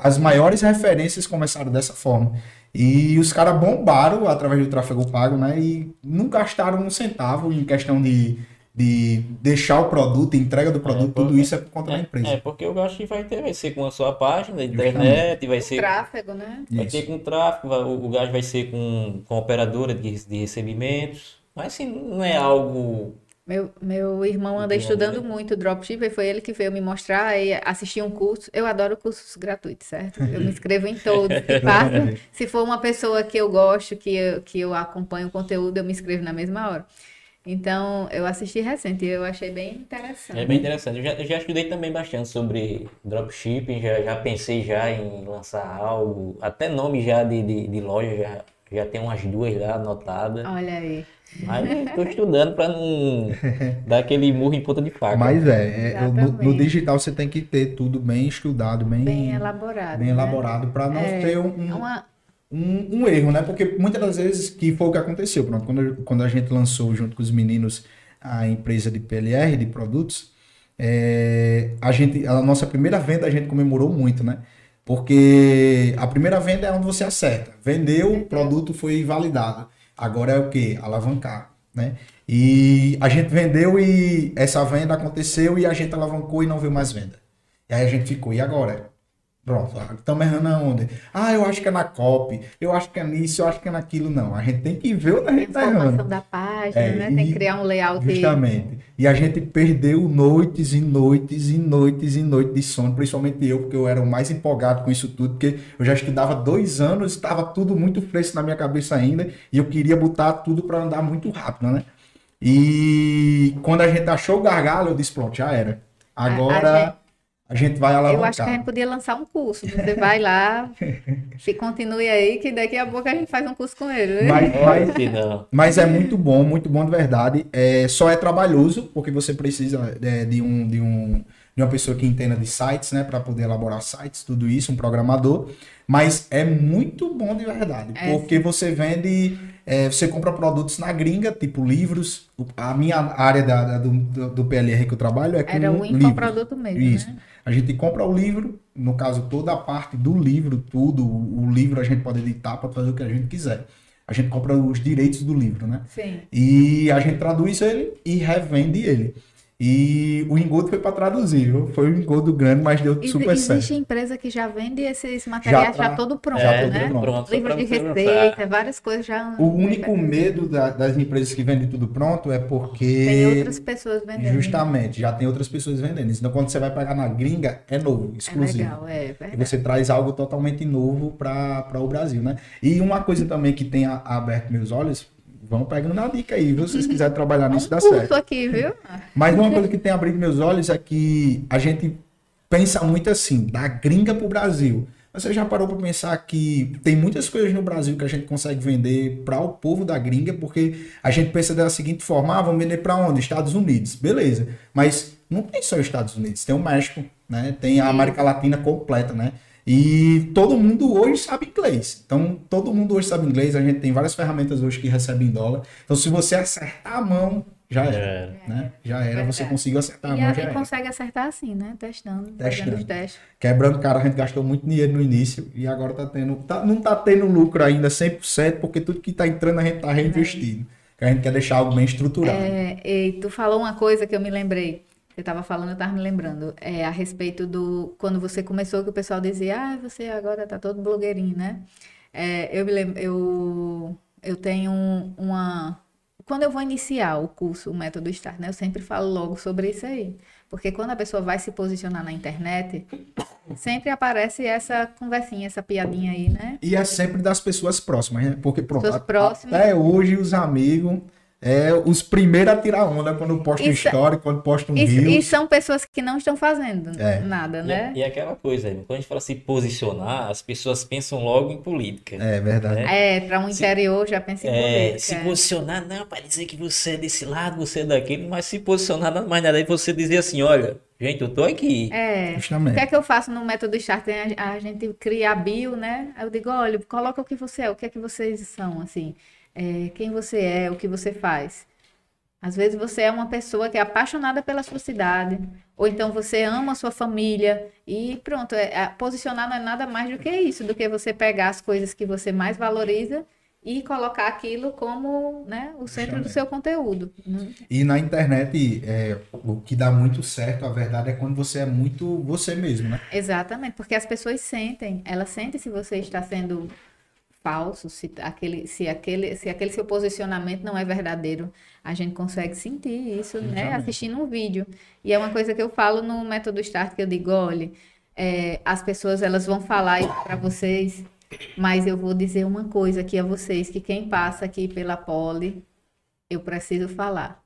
[SPEAKER 2] As maiores referências começaram dessa forma. E os caras bombaram através do tráfego pago, né? E não gastaram um centavo em questão de, de deixar o produto, entrega do produto,
[SPEAKER 1] porque-
[SPEAKER 2] tudo isso é por conta da
[SPEAKER 1] É,
[SPEAKER 2] empresa.
[SPEAKER 1] é, porque eu acho que vai ter, vai ser com a sua página da internet, vai ser,
[SPEAKER 3] Tráfego, né?
[SPEAKER 1] vai
[SPEAKER 2] Isso.
[SPEAKER 1] ter com tráfego, o o gás vai ser com, com a operadora de, de recebimentos. Mas assim, não é algo.
[SPEAKER 3] Meu, meu irmão anda estudando
[SPEAKER 1] né?
[SPEAKER 3] muito dropship e foi ele que veio me mostrar e assistir um curso. Eu adoro cursos gratuitos, certo? Eu me inscrevo em todos que. Se for uma pessoa que eu gosto, que eu, que eu acompanho o conteúdo, eu me inscrevo na mesma hora. Então, eu assisti recente e eu achei bem interessante.
[SPEAKER 1] É bem interessante. Eu já, eu já estudei também bastante sobre dropshipping, já, já pensei já em lançar algo, até nome já de, de, de loja, já, já tem umas duas lá anotadas.
[SPEAKER 3] Olha aí.
[SPEAKER 1] Mas estou estudando para não dar aquele murro em ponta de faca.
[SPEAKER 2] Mas é, é, no, no digital você tem que ter tudo bem estudado, bem,
[SPEAKER 3] Bem elaborado.
[SPEAKER 2] bem
[SPEAKER 3] né?
[SPEAKER 2] elaborado para não
[SPEAKER 3] É,
[SPEAKER 2] ter um, um-
[SPEAKER 3] Uma,
[SPEAKER 2] um, um erro, né? Porque muitas das vezes que foi o que aconteceu. Pronto, quando, quando a gente lançou junto com os meninos a empresa de PLR, de produtos, é, a, gente, a nossa primeira venda a gente comemorou muito, né? Porque a primeira venda é onde você acerta. Vendeu, o produto foi validado. Agora é o quê? Alavancar, né? E a gente vendeu e essa venda aconteceu e a gente alavancou e não viu mais venda. E aí a gente ficou, e agora? Pronto, estamos errando aonde? Ah, eu acho que é na copy, eu acho que é nisso, eu acho que é naquilo. Não, a gente tem que ver onde a gente está
[SPEAKER 3] informação
[SPEAKER 2] errando.
[SPEAKER 3] da página,
[SPEAKER 2] É,
[SPEAKER 3] né? Tem que criar um layout.
[SPEAKER 2] Justamente. E a gente perdeu noites e noites e noites e noites de sono, principalmente eu, porque eu era o mais empolgado com isso tudo, porque eu já estudava dois anos, estava tudo muito fresco na minha cabeça ainda, e eu queria botar tudo para andar muito rápido, né? E quando a gente achou o gargalo, eu disse, pronto, já era. Agora a, gente vai alavancar.
[SPEAKER 3] Eu acho que a gente podia lançar um curso. Você vai lá, se continue aí, que daqui a pouco a gente faz um curso com ele. né?
[SPEAKER 2] Mas, mas. Mas é muito bom, muito bom de verdade. É, só é trabalhoso, porque você precisa é, de, um, de, um, de uma pessoa que entenda de sites, né? Para poder elaborar sites, tudo isso, um programador. Mas é muito bom de verdade,
[SPEAKER 3] É,
[SPEAKER 2] porque você vende, é, você compra produtos na gringa, tipo livros. A minha área da, da- do, do, PLR que eu trabalho é com
[SPEAKER 3] Era o
[SPEAKER 2] livros.
[SPEAKER 3] infoproduto mesmo,
[SPEAKER 2] Isso.
[SPEAKER 3] né?
[SPEAKER 2] A gente compra o livro, no caso, toda a parte do livro, tudo, o livro a gente pode editar para fazer o que a gente quiser. A gente compra os direitos do livro, né?
[SPEAKER 3] Sim.
[SPEAKER 2] E a gente traduz ele e revende ele. E o engodo foi para traduzir, viu? Foi um engodo grande, mas deu super certo.
[SPEAKER 3] existe empresa que já vende esses materiais já,
[SPEAKER 2] tá-
[SPEAKER 3] todo pronto,
[SPEAKER 2] já
[SPEAKER 1] É,
[SPEAKER 2] tudo
[SPEAKER 3] né?
[SPEAKER 2] pronto.
[SPEAKER 1] pra
[SPEAKER 3] de receita, várias coisas já.
[SPEAKER 2] O único medo da- das empresas que vendem tudo pronto é porque.
[SPEAKER 3] Tem outras pessoas vendendo.
[SPEAKER 2] Justamente, já tem outras pessoas vendendo. Então, quando você vai pagar na gringa, é novo,
[SPEAKER 3] É
[SPEAKER 2] exclusivo.
[SPEAKER 3] legal, é
[SPEAKER 2] E
[SPEAKER 3] verdade.
[SPEAKER 2] você traz algo totalmente novo para o Brasil, né? E uma coisa também que tem aberto meus olhos, vão pegando na dica aí, viu? Se vocês quiserem trabalhar nisso,
[SPEAKER 3] um
[SPEAKER 2] dá certo.
[SPEAKER 3] aqui, viu?
[SPEAKER 2] Mas uma coisa que tem abrido meus olhos é que a gente pensa muito assim, da gringa pro Brasil. Você já parou para pensar que tem muitas coisas no Brasil que a gente consegue vender para o povo da gringa, porque a gente pensa da seguinte forma, ah, vamos vender para onde? Estados Unidos. Beleza. Mas não tem só os Estados Unidos, tem o México, né? Tem a América Latina completa, né? E todo mundo hoje sabe inglês. Então, todo mundo hoje sabe inglês. A gente tem várias ferramentas hoje que recebem em dólar. Então, se você acertar a mão, já era.
[SPEAKER 1] É.
[SPEAKER 2] Né? Já era, você conseguiu acertar a
[SPEAKER 3] E
[SPEAKER 2] mão,
[SPEAKER 3] a
[SPEAKER 2] já
[SPEAKER 3] gente
[SPEAKER 2] era.
[SPEAKER 3] consegue acertar assim, né? Testando,
[SPEAKER 2] Testando.
[SPEAKER 3] os testes.
[SPEAKER 2] Quebrando cara, a gente gastou muito dinheiro no início e agora tá tendo. tá- não tá tendo lucro ainda 100%, porque tudo que tá entrando a gente tá reinvestindo. Que a gente quer deixar algo bem estruturado.
[SPEAKER 3] É, e tu falou uma coisa que eu me lembrei. Você estava falando, eu estava me lembrando. É, a respeito do. Quando você começou, que o pessoal dizia, ah, você agora tá todo blogueirinho, né? É, eu me lembro, eu, eu tenho um- uma. Quando eu vou iniciar o curso, o método Start, né? Eu sempre falo logo sobre isso aí. Porque quando a pessoa vai se posicionar na internet, sempre aparece essa conversinha, essa piadinha aí, né?
[SPEAKER 2] E é sempre das pessoas próximas, né? Porque, pronto,
[SPEAKER 3] Pessoas próximas.
[SPEAKER 2] até hoje os amigos é os primeiros a tirar onda quando postam
[SPEAKER 3] Isso-
[SPEAKER 2] história, quando postam
[SPEAKER 3] E, e
[SPEAKER 2] rios.
[SPEAKER 3] são pessoas que não estão fazendo
[SPEAKER 2] É.
[SPEAKER 3] nada,
[SPEAKER 1] E,
[SPEAKER 3] né?
[SPEAKER 1] e aquela coisa, quando a gente fala se posicionar, as pessoas pensam logo em política.
[SPEAKER 2] É verdade.
[SPEAKER 3] É, para um interior já pensa em
[SPEAKER 1] É,
[SPEAKER 3] política.
[SPEAKER 1] se
[SPEAKER 3] é.
[SPEAKER 1] posicionar não para dizer que você é desse lado, você é daquele, mas se posicionar nada mais nada é você dizer assim, olha, gente, eu tô aqui.
[SPEAKER 3] É. O
[SPEAKER 2] Justamente.
[SPEAKER 3] que é que eu faço no método Start? Tem A, a gente cria a bio, né? Aí eu digo, olha, coloca o que você é, o que é que vocês são, assim. É, quem você é, o que você faz. Às vezes você é uma pessoa que é apaixonada pela sua cidade, ou então você ama a sua família, e pronto, é, posicionar não é nada mais do que isso, do que você pegar as coisas que você mais valoriza e colocar aquilo como né, o centro do seu conteúdo. Né?
[SPEAKER 2] E na internet, é, o que dá muito certo, a verdade, é quando você é muito você mesmo, né?
[SPEAKER 3] Exatamente, porque as pessoas sentem, elas sentem se você está sendo falso, se aquele, se aquele, se aquele seu posicionamento não é verdadeiro, a gente consegue sentir isso, né? Assistindo um vídeo. E é uma coisa que eu falo no método Start, que eu digo, olha, é, as pessoas elas vão falar isso para vocês, mas eu vou dizer uma coisa aqui a vocês, que quem passa aqui pela poli, eu preciso falar.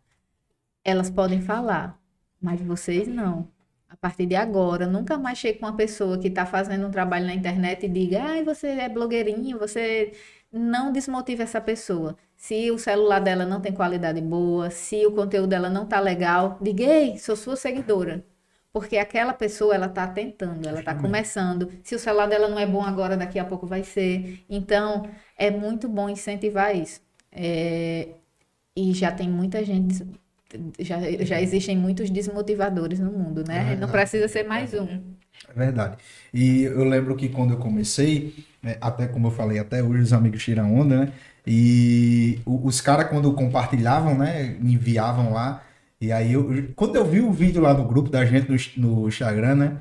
[SPEAKER 3] Elas podem falar, mas vocês não a partir de agora, nunca mais chegue com uma pessoa que está fazendo um trabalho na internet e diga, ai, você é blogueirinho, você não desmotive essa pessoa. Se o celular dela não tem qualidade boa, se o conteúdo dela não tá legal, diga, ei, sou sua seguidora. Porque aquela pessoa, ela tá tentando, ela tá começando. Se o celular dela não é bom agora, daqui a pouco vai ser. Então, é muito bom incentivar isso. É... E já tem muita gente já, já existem muitos desmotivadores no mundo, né? É não precisa ser mais um.
[SPEAKER 2] É verdade. E eu lembro que quando eu comecei, né, até como eu falei, até hoje os amigos tiram onda, né? E os caras, quando compartilhavam, né? Me enviavam lá. E aí, eu, quando eu vi o vídeo lá no grupo da gente no, no Instagram, né?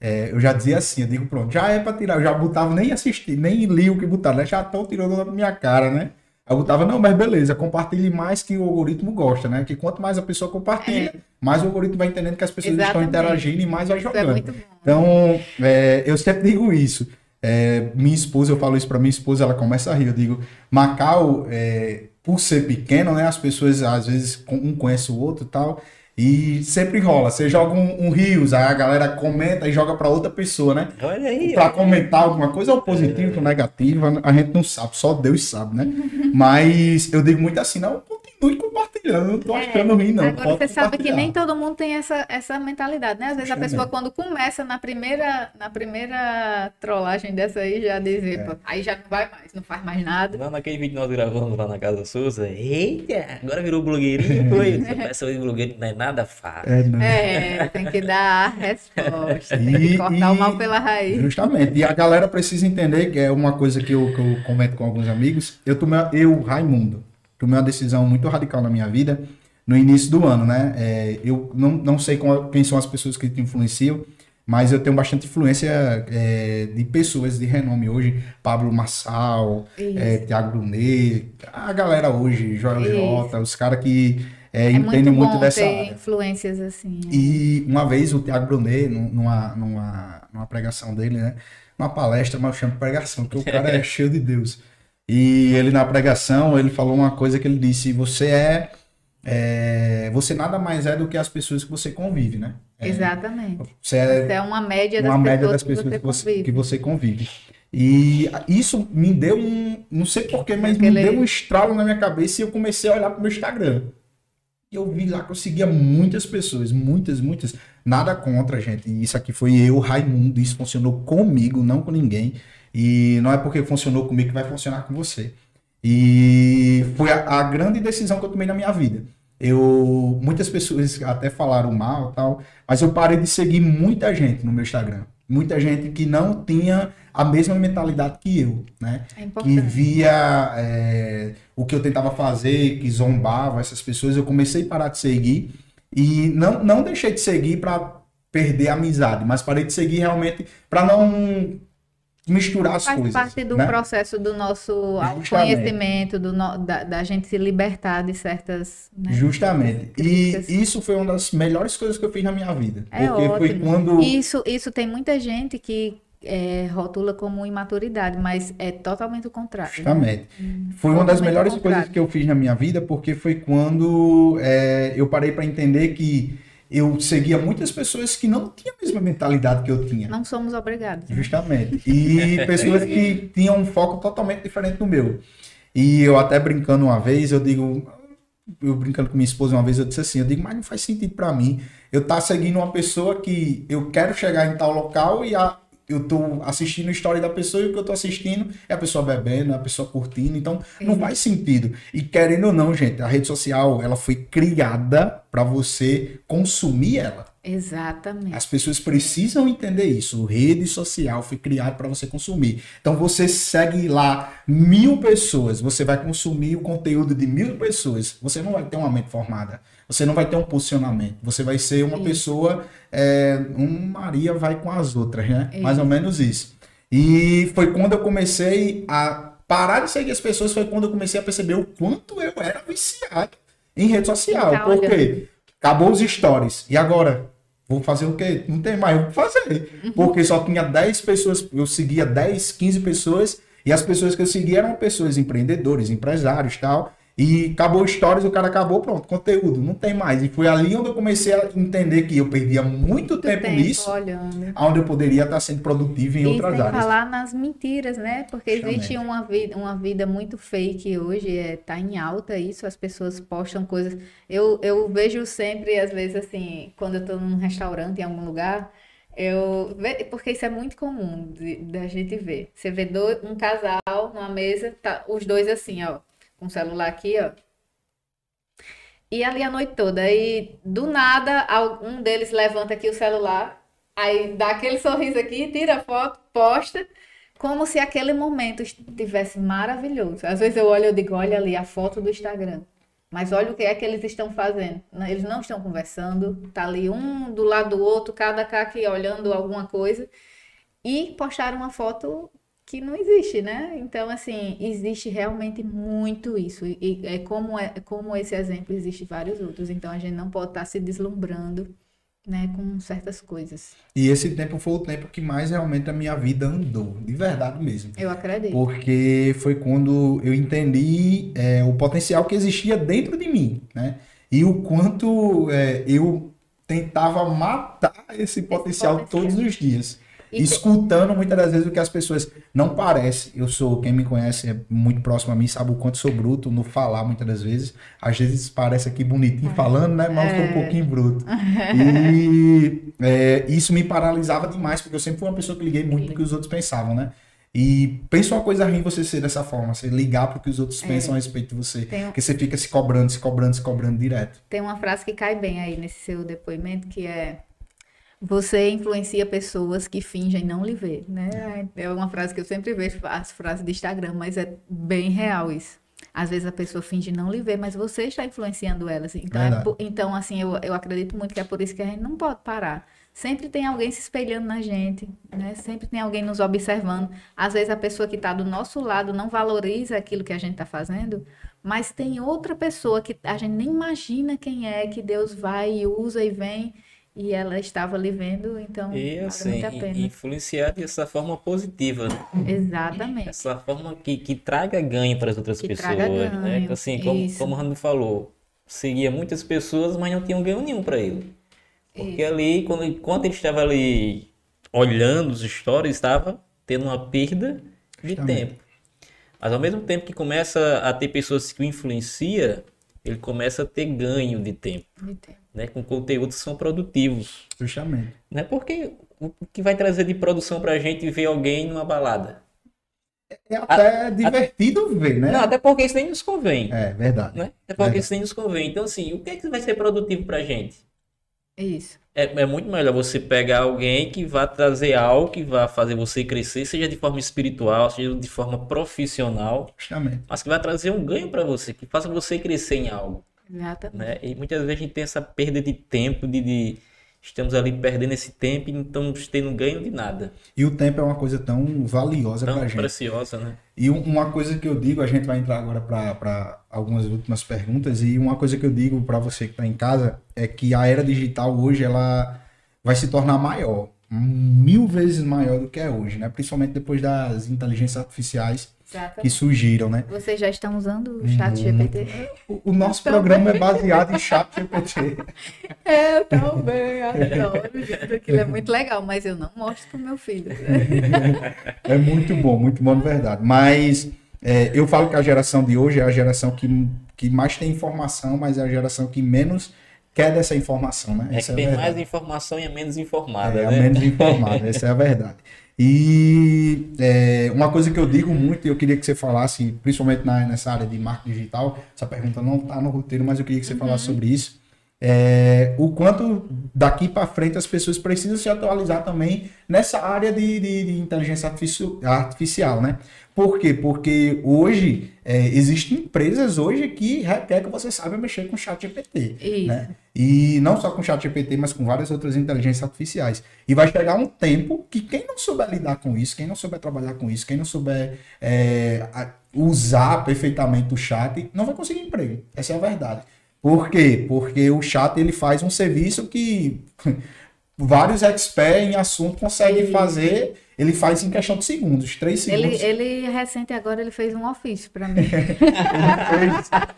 [SPEAKER 2] É, eu já dizia assim, eu digo, pronto, já é pra tirar. Eu já botava, nem assisti, nem li o que botaram, né? Já estão tirando da minha cara, né? Eu tava, não, mas beleza, compartilhe mais que o algoritmo gosta, né? Que quanto mais a pessoa compartilha, é. mais o algoritmo vai entendendo que as pessoas Exatamente. estão interagindo e mais vai é jogando. É então, é, eu sempre digo isso. É, minha esposa, eu falo isso para minha esposa, ela começa a rir. Eu digo, Macau, é, por ser pequeno, né? As pessoas às vezes um conhece o outro e tal. E sempre rola. Você joga um, um Rios, aí a galera comenta e joga para outra pessoa, né?
[SPEAKER 1] Olha aí.
[SPEAKER 2] Pra comentar alguma coisa, ou positivo, é. ou negativo, a gente não sabe, só Deus sabe, né? Mas eu digo muito assim, não, continue compartilhando, não tô é, achando ruim, não.
[SPEAKER 3] Agora você sabe que nem todo mundo tem essa, essa mentalidade, né? Às vezes a pessoa, quando começa na primeira, na primeira trollagem dessa aí, já diz, é. aí já não vai mais, não faz mais nada.
[SPEAKER 1] Não, naquele vídeo nós gravamos lá na Casa Souza, eita, agora virou blogueirinho, foi. Essa de blogueiro não é nada fácil.
[SPEAKER 3] É, não. é tem que dar a resposta, e, tem que cortar e, o mal pela raiz.
[SPEAKER 2] Justamente, e a galera precisa entender, que é uma coisa que eu, que eu comento com alguns amigos, eu tomei, eu, Raimundo, tomei uma decisão muito radical na minha vida no início do ano, né? É, eu não, não sei quem são as pessoas que te influenciam, mas eu tenho bastante influência é, de pessoas de renome hoje, Pablo Massal, é, Tiago Brunet, a galera hoje, Joel. J, os caras que é, é entendem muito, muito dessa ter área.
[SPEAKER 3] influências assim.
[SPEAKER 2] Né? E uma vez o Tiago Brunet, numa, numa, numa pregação dele, né? Uma palestra, mas eu chamo de pregação, porque o cara é cheio de Deus. E ele na pregação, ele falou uma coisa que ele disse: você é, é você nada mais é do que as pessoas que você convive, né?
[SPEAKER 3] É, Exatamente. Você é, você é uma média das
[SPEAKER 2] uma
[SPEAKER 3] pessoas,
[SPEAKER 2] média das pessoas que, você, que, você, que você convive. E isso me deu um, não sei porquê, mas Aquele... me deu um estralo na minha cabeça e eu comecei a olhar pro meu Instagram. E eu vi lá que eu seguia muitas pessoas, muitas, muitas. Nada contra, gente. Isso aqui foi eu, Raimundo. Isso funcionou comigo, não com ninguém. E não é porque funcionou comigo que vai funcionar com você. E foi a, a grande decisão que eu tomei na minha vida. Eu muitas pessoas até falaram mal tal, mas eu parei de seguir muita gente no meu Instagram. Muita gente que não tinha a mesma mentalidade que eu, né? É que via é, o que eu tentava fazer, que zombava essas pessoas. Eu comecei a parar de seguir e não, não deixei de seguir para perder a amizade, mas parei de seguir realmente para não misturar as
[SPEAKER 3] Faz
[SPEAKER 2] coisas.
[SPEAKER 3] Faz parte do
[SPEAKER 2] né?
[SPEAKER 3] processo do nosso conhecimento, do no, da, da, gente se libertar de certas.
[SPEAKER 2] Né, Justamente. E isso foi uma das melhores coisas que eu fiz na minha vida.
[SPEAKER 3] É porque ótimo. foi quando. Isso, isso tem muita gente que é, rotula como imaturidade, mas é totalmente o contrário.
[SPEAKER 2] Né? Justamente. Né? Foi uma das melhores coisas que eu fiz na minha vida, porque foi quando é, eu parei para entender que eu seguia muitas pessoas que não tinham a mesma mentalidade que eu tinha.
[SPEAKER 3] Não somos obrigados.
[SPEAKER 2] Justamente. E pessoas que tinham um foco totalmente diferente do meu. E eu até brincando uma vez, eu digo, eu brincando com minha esposa uma vez, eu disse assim, eu digo, mas não faz sentido para mim eu estar tá seguindo uma pessoa que eu quero chegar em tal local e a, eu tô assistindo a história da pessoa e o que eu tô assistindo é a pessoa bebendo, é a pessoa curtindo, então não uhum. faz sentido. E querendo ou não, gente, a rede social, ela foi criada para você consumir ela.
[SPEAKER 3] Exatamente.
[SPEAKER 2] As pessoas precisam entender isso. Rede social foi criado para você consumir. Então você segue lá mil pessoas, você vai consumir o conteúdo de mil pessoas. Você não vai ter uma mente formada. Você não vai ter um posicionamento. Você vai ser uma
[SPEAKER 3] Isso.
[SPEAKER 2] pessoa, é, um Maria vai com as outras, né?
[SPEAKER 3] Isso.
[SPEAKER 2] Mais ou menos isso. E foi quando eu comecei a parar de seguir as pessoas, foi quando eu comecei a perceber o quanto eu era viciado em rede social. Por
[SPEAKER 3] olhando.
[SPEAKER 2] quê? Acabou os stories. E agora? Vou fazer o quê? Não tem mais o que fazer.
[SPEAKER 3] Uhum.
[SPEAKER 2] Porque só tinha 10 pessoas, eu seguia 10, 15 pessoas, e as pessoas que eu seguia eram pessoas empreendedores, empresários e tal. E acabou stories, o cara acabou, pronto, conteúdo, não tem mais. E foi ali onde eu comecei a entender que eu perdia muito tempo,
[SPEAKER 3] tempo
[SPEAKER 2] nisso,
[SPEAKER 3] olhando.
[SPEAKER 2] onde eu poderia estar sendo produtivo em
[SPEAKER 3] E
[SPEAKER 2] outras
[SPEAKER 3] sem
[SPEAKER 2] áreas.
[SPEAKER 3] falar nas mentiras, né? Porque existe
[SPEAKER 2] Justamente.
[SPEAKER 3] uma vida, uma vida muito fake hoje, é, tá em alta isso, as pessoas postam coisas. Eu, eu vejo sempre, às vezes, assim, quando eu tô num restaurante, em algum lugar, eu porque isso é muito comum da gente ver. Você vê dois, um casal numa mesa, tá, os dois assim, ó, com o celular aqui, ó. E ali a noite toda. Aí, do nada, um deles levanta aqui o celular, aí dá aquele sorriso aqui, tira a foto, posta, como se aquele momento estivesse maravilhoso. Às vezes eu olho e digo, olha ali a foto do Instagram. Mas olha o que é que eles estão fazendo. Eles não estão conversando, tá ali um do lado do outro, cada cá aqui olhando alguma coisa. E postaram uma foto que não existe, né? Então, assim, existe realmente muito isso. E e é como, é como esse exemplo, existe vários outros. Então, a gente não pode estar se deslumbrando, né, com certas coisas.
[SPEAKER 2] E esse tempo foi o tempo que mais realmente a minha vida andou, de verdade mesmo.
[SPEAKER 3] Eu acredito.
[SPEAKER 2] Porque foi quando eu entendi é, o potencial que existia dentro de mim, né? E o quanto é, eu tentava matar esse potencial,
[SPEAKER 3] potencial.
[SPEAKER 2] todos os dias.
[SPEAKER 3] E
[SPEAKER 2] escutando muitas das vezes o que as pessoas não parece. Eu sou, quem me conhece é muito próximo a mim, sabe o quanto sou bruto no falar muitas das vezes. Às vezes parece aqui bonitinho falando, né? Mas eu sou um
[SPEAKER 3] É.
[SPEAKER 2] pouquinho bruto. E é, isso me paralisava demais, porque eu sempre fui uma pessoa que liguei muito pro que os outros pensavam, né? E pensa uma coisa ruim você ser dessa forma, você ligar pro que os outros pensam a respeito de você.
[SPEAKER 3] É. Tem
[SPEAKER 2] Porque você fica se cobrando, se cobrando, se cobrando direto.
[SPEAKER 3] Tem uma frase que cai bem aí nesse seu depoimento, que é você influencia pessoas que fingem não lhe ver, né? É uma frase que eu sempre vejo, as frases de Instagram, mas é bem real isso. Às vezes a pessoa finge não lhe ver, mas você está influenciando elas. Então, é por- então assim, eu, eu acredito muito que é por isso que a gente não pode parar. Sempre tem alguém se espelhando na gente, né? Sempre tem alguém nos observando. Às vezes a pessoa que está do nosso lado não valoriza aquilo que a gente está fazendo, mas tem outra pessoa que a gente nem imagina quem é, que Deus vai e usa e vem, e ela estava ali vendo, então
[SPEAKER 1] E
[SPEAKER 3] vale
[SPEAKER 1] assim,
[SPEAKER 3] muito a pena.
[SPEAKER 1] influenciar dessa forma positiva, né?
[SPEAKER 3] Exatamente.
[SPEAKER 1] Essa forma que, que traga ganho para as outras
[SPEAKER 3] Que
[SPEAKER 1] pessoas,
[SPEAKER 3] traga
[SPEAKER 1] né?
[SPEAKER 3] ganho,
[SPEAKER 1] Assim, como,
[SPEAKER 3] isso.
[SPEAKER 1] como o Rando falou, seguia muitas pessoas, mas não tinham ganho nenhum para ele. Porque ali, quando, enquanto ele estava ali olhando os stories, estava tendo uma perda de
[SPEAKER 2] Justamente.
[SPEAKER 1] tempo. Mas ao mesmo tempo que começa a ter pessoas que o influencia, ele começa a ter ganho de tempo,
[SPEAKER 3] De tempo.
[SPEAKER 1] Né? Com conteúdos que são produtivos.
[SPEAKER 2] Justamente.
[SPEAKER 1] Né? Porque o que vai trazer de produção pra gente ver alguém numa balada?
[SPEAKER 2] É até divertido ver, né?
[SPEAKER 1] Não, até porque isso nem nos convém.
[SPEAKER 2] É, verdade.
[SPEAKER 1] Né? Até porque
[SPEAKER 2] Verdade.
[SPEAKER 1] isso nem nos convém. Então, assim, o que é que vai ser produtivo pra gente?
[SPEAKER 3] Isso.
[SPEAKER 1] É, é muito melhor você pegar alguém que vá trazer algo que vá fazer você crescer, seja de forma espiritual, seja de forma profissional,
[SPEAKER 2] Justamente.
[SPEAKER 1] mas que vai trazer um ganho pra você, que faça você crescer em algo.
[SPEAKER 3] Exatamente.
[SPEAKER 1] Né? E muitas vezes a gente tem essa perda de tempo, de, de estamos ali perdendo esse tempo e não estamos tendo ganho de nada.
[SPEAKER 2] E o tempo é uma coisa tão valiosa
[SPEAKER 1] Tão
[SPEAKER 2] pra gente.
[SPEAKER 1] preciosa, né?
[SPEAKER 2] E um- uma coisa que eu digo, a gente vai entrar agora para algumas últimas perguntas, e uma coisa que eu digo para você que está em casa é que a era digital hoje ela vai se tornar maior, mil vezes maior do que é hoje, né? Principalmente depois das inteligências artificiais que
[SPEAKER 3] Exatamente.
[SPEAKER 2] surgiram, né?
[SPEAKER 3] Vocês já estão usando o chat GPT?
[SPEAKER 2] O, o nosso
[SPEAKER 3] Também.
[SPEAKER 2] programa é baseado em chat GPT.
[SPEAKER 3] É, eu também adoro, gente. Aquilo é muito legal, mas eu não mostro pro meu filho.
[SPEAKER 2] É muito bom, muito bom de verdade. Mas é, eu falo que a geração de hoje é a geração que, que mais tem informação, mas é a geração que menos quer dessa informação, né?
[SPEAKER 1] É
[SPEAKER 2] Essa
[SPEAKER 1] que tem
[SPEAKER 2] verdade.
[SPEAKER 1] mais informação e é menos informada,
[SPEAKER 2] É, a
[SPEAKER 1] né?
[SPEAKER 2] menos informada, essa é a verdade. E é, uma coisa que eu digo muito, e eu queria que você falasse, principalmente na, nessa área de marketing digital, essa pergunta não está no roteiro, mas eu queria que você falasse sobre isso, é, o quanto daqui para frente as pessoas precisam se atualizar também nessa área de, de, de inteligência artificial, artificial, né? Por quê? Porque hoje é, existem empresas hoje que requer que você saiba mexer com chat GPT. Né? E não só com chat GPT, mas com várias outras inteligências artificiais. E vai chegar um tempo que quem não souber lidar com isso, quem não souber trabalhar com isso, quem não souber é, usar perfeitamente o chat, não vai conseguir emprego. Essa é a verdade. Por quê? Porque o chat ele faz um serviço que vários experts em assunto conseguem fazer. Ele faz em questão de segundos, três segundos.
[SPEAKER 3] Ele, ele recente agora ele fez um ofício para mim.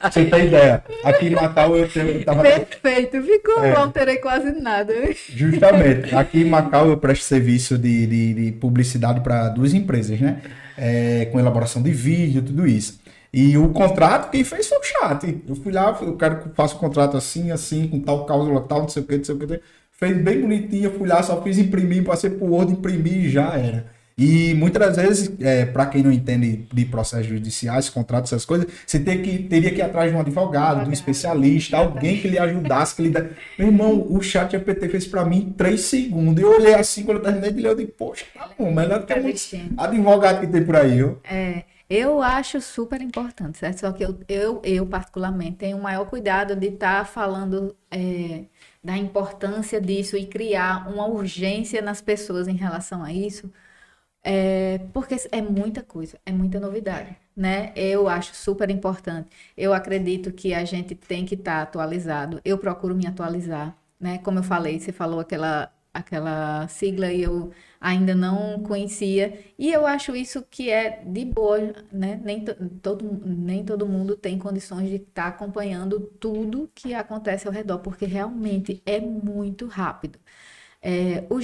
[SPEAKER 2] você tem ideia? Aqui em Macau eu, tenho, eu tava...
[SPEAKER 3] Perfeito, ficou é. bom, terei quase nada.
[SPEAKER 2] Justamente. Aqui em Macau eu presto serviço de, de, de publicidade para duas empresas, né? É, com elaboração de vídeo, tudo isso. E o contrato, quem fez foi o chat. Eu fui lá, eu quero que faça o contrato assim, assim, com tal cláusula, tal, não sei o que, não sei o que. Fez bem bonitinho, eu fui lá, só fiz imprimir, passei pro Word, imprimir e já era. E muitas vezes, é, para quem não entende de processos judiciais, contratos, essas coisas, você tem que, teria que ir atrás de um advogado, de um especialista, alguém que lhe ajudasse, que lhe dê... Meu irmão, o chat GPT fez para mim em três segundos. Eu olhei assim, quando eu terminei de ler, eu disse, poxa, tá bom, melhor do que muitos advogado que tem por aí. Eu.
[SPEAKER 3] É. Eu acho super importante, certo? Só que eu, eu, eu particularmente, tenho o maior cuidado de estar tá falando é, da importância disso e criar uma urgência nas pessoas em relação a isso, é, porque é muita coisa, é muita novidade, né? Eu acho super importante. Eu acredito que a gente tem que estar tá atualizado. Eu procuro me atualizar, né? Como eu falei, você falou aquela aquela sigla e eu ainda não conhecia. E eu acho isso que é de boa, né? Nem, todo, nem todo mundo tem condições de estar tá acompanhando tudo que acontece ao redor, porque realmente é muito rápido. É, o,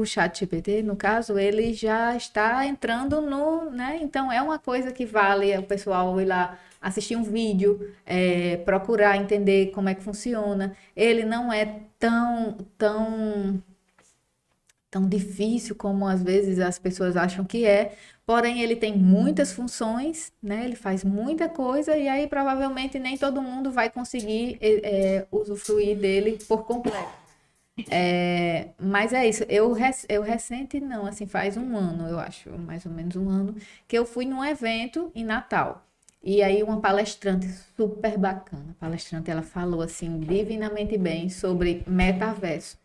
[SPEAKER 3] o chat GPT, no caso, ele já está entrando no, né? Então é uma coisa que vale o pessoal ir lá assistir um vídeo, é, procurar entender como é que funciona. Ele não é tão, tão tão difícil como às vezes as pessoas acham que é. Porém, ele tem muitas funções, né? Ele faz muita coisa e aí provavelmente nem todo mundo vai conseguir é, usufruir dele por completo. É, mas é isso. Eu, eu recente não, assim faz um ano, eu acho, mais ou menos um ano, que eu fui num evento em Natal. E aí uma palestrante super bacana, a palestrante, ela falou assim divinamente bem sobre metaverso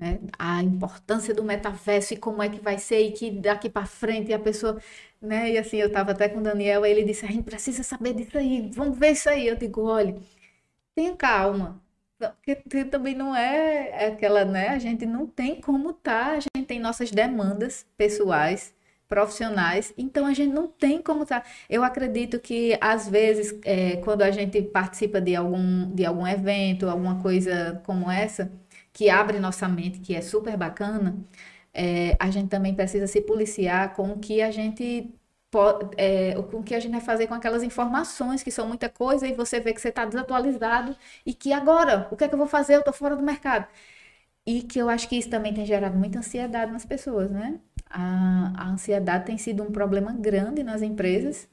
[SPEAKER 3] né? a importância do metaverso e como é que vai ser e que daqui para frente a pessoa, né? E assim, eu estava até com o Daniel, ele disse: "A gente precisa saber disso aí, vamos ver isso aí". Eu digo: "Olha, tenha calma, porque também não é aquela, né? A gente não tem como tá, a gente tem nossas demandas pessoais, profissionais, então a gente não tem como tá. Eu acredito que às vezes, é, quando a gente participa de algum de algum evento, alguma coisa como essa, que abre nossa mente, que é super bacana, é, a gente também precisa se policiar com o que a gente pode, é, com o que a gente vai fazer com aquelas informações que são muita coisa e você vê que você está desatualizado e que agora, o que é que eu vou fazer? Eu estou fora do mercado. E que eu acho que isso também tem gerado muita ansiedade nas pessoas, né? A, a ansiedade tem sido um problema grande nas empresas.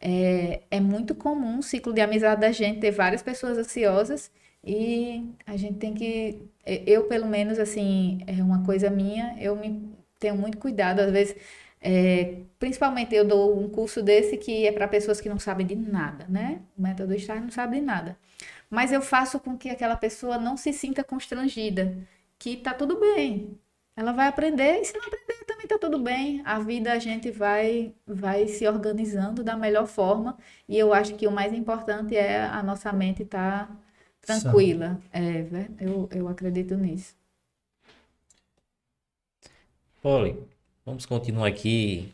[SPEAKER 3] É, é muito comum o ciclo de amizade da gente ter várias pessoas ansiosas e a gente tem que, eu pelo menos, assim, é uma coisa minha, eu me tenho muito cuidado, às vezes, é, principalmente eu dou um curso desse que é para pessoas que não sabem de nada, né? O método STAR não sabe de nada. Mas eu faço com que aquela pessoa não se sinta constrangida, que tá tudo bem. Ela vai aprender e se não aprender também tá tudo bem. A vida a gente vai vai se organizando da melhor forma e eu acho que o mais importante é a nossa mente estar tá tranquila. É, eu, eu acredito nisso.
[SPEAKER 1] Olha, vamos continuar aqui.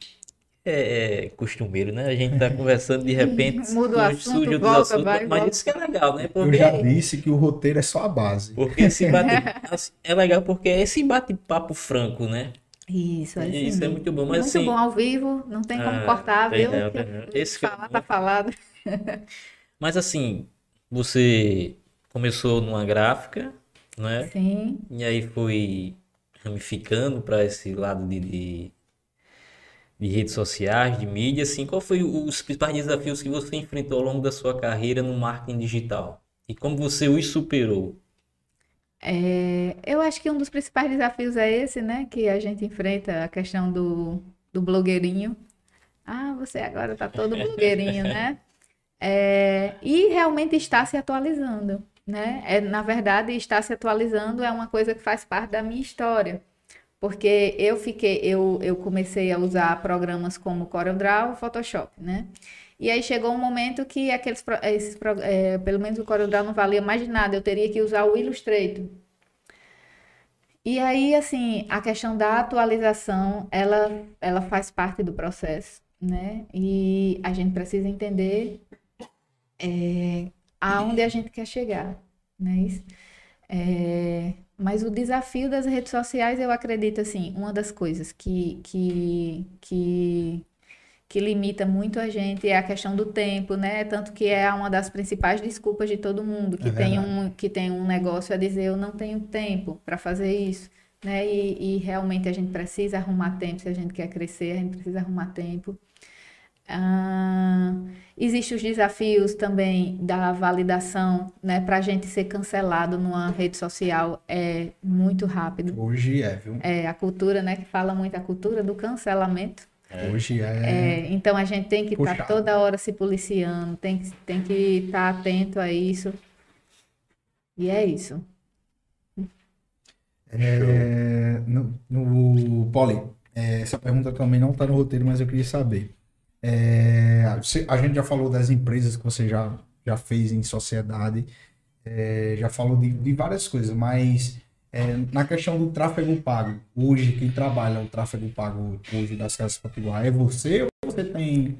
[SPEAKER 1] É, é costumeiro, né? A gente tá conversando de repente
[SPEAKER 3] Muda o assunto, surge volta, assuntos, vai,
[SPEAKER 1] mas volta. isso que é legal, né?
[SPEAKER 2] Porque, eu já disse que o roteiro é só a base.
[SPEAKER 1] Porque esse bate, assim, é legal porque é esse bate-papo franco, né?
[SPEAKER 3] Isso, é
[SPEAKER 1] Isso é muito bom, mas
[SPEAKER 3] muito
[SPEAKER 1] assim,
[SPEAKER 3] bom ao vivo, não tem como ah, cortar, viu? Não, não.
[SPEAKER 1] Esse
[SPEAKER 3] falar, é tá falado.
[SPEAKER 1] Mas assim, você começou numa gráfica, né?
[SPEAKER 3] Sim.
[SPEAKER 1] E aí foi ramificando para esse lado de, de, de, redes sociais, de mídia, assim, qual foi os principais desafios que você enfrentou ao longo da sua carreira no marketing digital? E como você os superou?
[SPEAKER 3] É, eu acho que um dos principais desafios é esse, né? Que a gente enfrenta a questão do, do blogueirinho. Ah, você agora tá todo blogueirinho, né? É, e realmente está se atualizando, né? É, na verdade, está se atualizando é uma coisa que faz parte da minha história. Porque eu fiquei, eu, eu comecei a usar programas como CorelDRAW, Photoshop, né? E aí chegou um momento que aqueles, esses, é, pelo menos o CorelDRAW não valia mais de nada, eu teria que usar o Illustrator. E aí, assim, a questão da atualização, ela, ela faz parte do processo, né? E a gente precisa entender é, aonde a gente quer chegar, né? Isso. É, mas o desafio das redes sociais, eu acredito, assim, uma das coisas que, que, que que limita muito a gente é a questão do tempo, né? Tanto que é uma das principais desculpas de todo mundo que, é tem, um, que tem um negócio a dizer eu não tenho tempo para fazer isso, né? E, e, realmente a gente precisa arrumar tempo se a gente quer crescer, a gente precisa arrumar tempo. Ah, Existem os desafios também da validação, né? Para a gente ser cancelado numa rede social é muito rápido.
[SPEAKER 2] Hoje é, viu?
[SPEAKER 3] É, a cultura, né? Que fala muito a cultura do cancelamento.
[SPEAKER 2] É. Hoje é.
[SPEAKER 3] é. Então a gente tem que estar tá toda hora se policiando, tem que, tem que estar tá atento a isso. E é isso.
[SPEAKER 2] É, no, no Poli, é, essa pergunta também não está no roteiro, mas eu queria saber. É, a gente já falou das empresas que você já, já fez em sociedade, é, já falou de, de várias coisas, mas é, na questão do tráfego pago, hoje, quem trabalha o tráfego pago hoje das casas potiguar é você ou você tem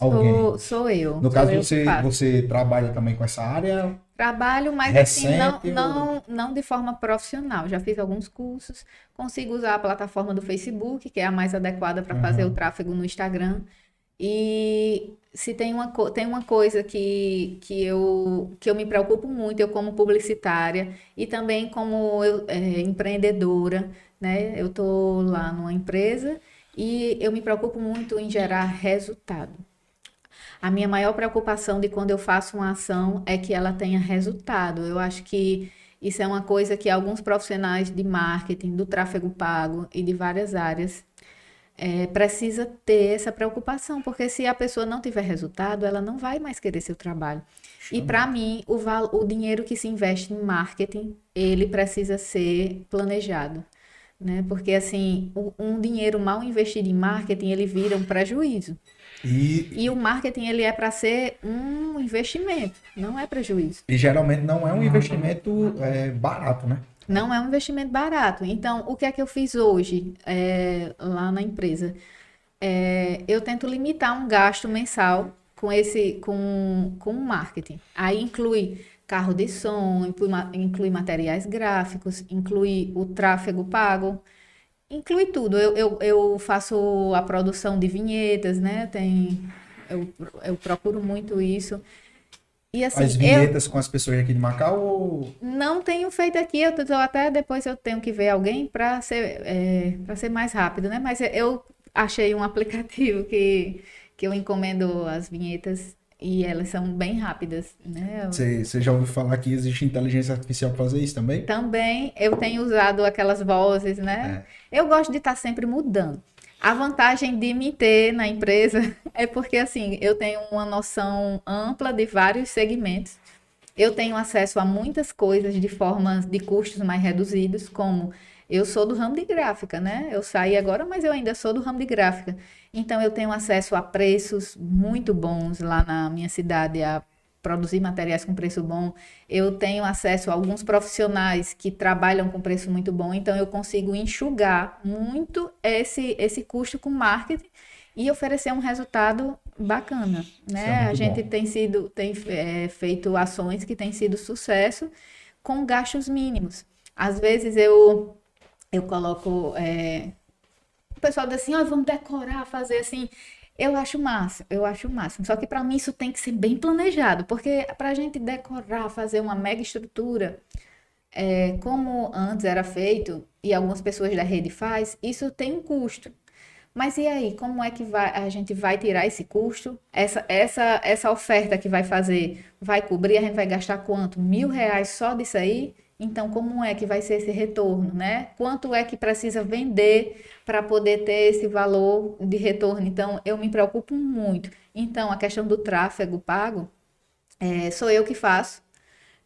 [SPEAKER 2] alguém?
[SPEAKER 3] Sou, sou eu.
[SPEAKER 2] No caso, você, você trabalha também com essa área?
[SPEAKER 3] Trabalho, mas assim, não, não, não de forma profissional. Já fiz alguns cursos, consigo usar a plataforma do Facebook, que é a mais adequada para uhum. fazer o tráfego no Instagram. E se tem uma, tem uma coisa que, que, eu, que eu me preocupo muito, eu como publicitária e também como eu, é, empreendedora, né? Eu estou lá numa empresa e eu me preocupo muito em gerar resultado. A minha maior preocupação de quando eu faço uma ação é que ela tenha resultado. Eu acho que isso é uma coisa que alguns profissionais de marketing, do tráfego pago e de várias áreas é, precisa ter essa preocupação, porque se a pessoa não tiver resultado, ela não vai mais querer seu trabalho. Chama. E para mim, o, o dinheiro que se investe em marketing, ele precisa ser planejado. Né? Porque assim, um dinheiro mal investido em marketing, ele vira um prejuízo. E, e o marketing ele é para ser um investimento, não é prejuízo.
[SPEAKER 2] E geralmente não é um investimento é, barato, né?
[SPEAKER 3] Não é um investimento barato. Então, o que é que eu fiz hoje é, lá na empresa? É, eu tento limitar um gasto mensal com esse com, com marketing. Aí inclui carro de som, inclui, inclui materiais gráficos, inclui o tráfego pago, inclui tudo. Eu, eu, eu faço a produção de vinhetas, né? Tem, eu, eu procuro muito isso.
[SPEAKER 2] E, assim, as vinhetas eu... com as pessoas aqui de Macau? Ou...
[SPEAKER 3] Não tenho feito aqui, eu tô, até depois eu tenho que ver alguém para ser, é, ser mais rápido, né? Mas eu achei um aplicativo que, que eu encomendo as vinhetas e elas são bem rápidas, né?
[SPEAKER 2] Você, você já ouviu falar que existe inteligência artificial para fazer isso também?
[SPEAKER 3] Também, eu tenho usado aquelas vozes, né? É. Eu gosto de estar tá sempre mudando. A vantagem de me ter na empresa é porque, assim, eu tenho uma noção ampla de vários segmentos. Eu tenho acesso a muitas coisas de formas de custos mais reduzidos, como eu sou do ramo de gráfica, né? Eu saí agora, mas eu ainda sou do ramo de gráfica. Então, eu tenho acesso a preços muito bons lá na minha cidade, a produzir materiais com preço bom. Eu tenho acesso a alguns profissionais que trabalham com preço muito bom, então eu consigo enxugar muito esse, esse custo com marketing e oferecer um resultado bacana, né? É a gente bom. tem sido tem é, feito ações que têm sido sucesso com gastos mínimos. Às vezes eu eu coloco é, o pessoal diz assim, oh, vamos decorar, fazer assim. Eu acho massa, eu acho máximo. Só que para mim isso tem que ser bem planejado, porque para a gente decorar, fazer uma mega estrutura, é, como antes era feito e algumas pessoas da rede faz, isso tem um custo. Mas e aí, como é que vai, a gente vai tirar esse custo? Essa, essa, essa oferta que vai fazer vai cobrir? A gente vai gastar quanto? Mil reais só disso aí? Então, como é que vai ser esse retorno, né? Quanto é que precisa vender para poder ter esse valor de retorno? Então, eu me preocupo muito. Então, a questão do tráfego pago, é, sou eu que faço.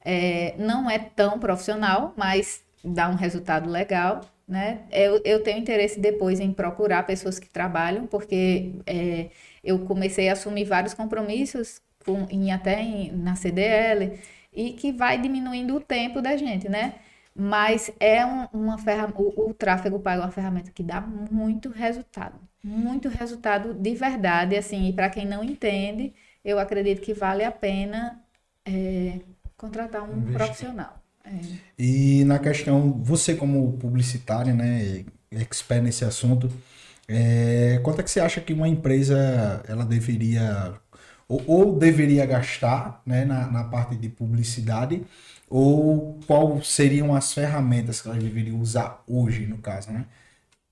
[SPEAKER 3] É, não é tão profissional, mas dá um resultado legal, né? Eu, eu tenho interesse depois em procurar pessoas que trabalham, porque é, eu comecei a assumir vários compromissos com, em, até em, na CDL e que vai diminuindo o tempo da gente, né? Mas é um, uma ferramenta, o, o tráfego pago é uma ferramenta que dá muito resultado, muito resultado de verdade, assim, e para quem não entende, eu acredito que vale a pena é, contratar um Investir. profissional. É.
[SPEAKER 2] E na questão, você como publicitária, né, expert nesse assunto, é, quanto é que você acha que uma empresa ela deveria ou, ou deveria gastar né, na, na parte de publicidade ou quais seriam as ferramentas que ela deveria usar hoje, no caso, né?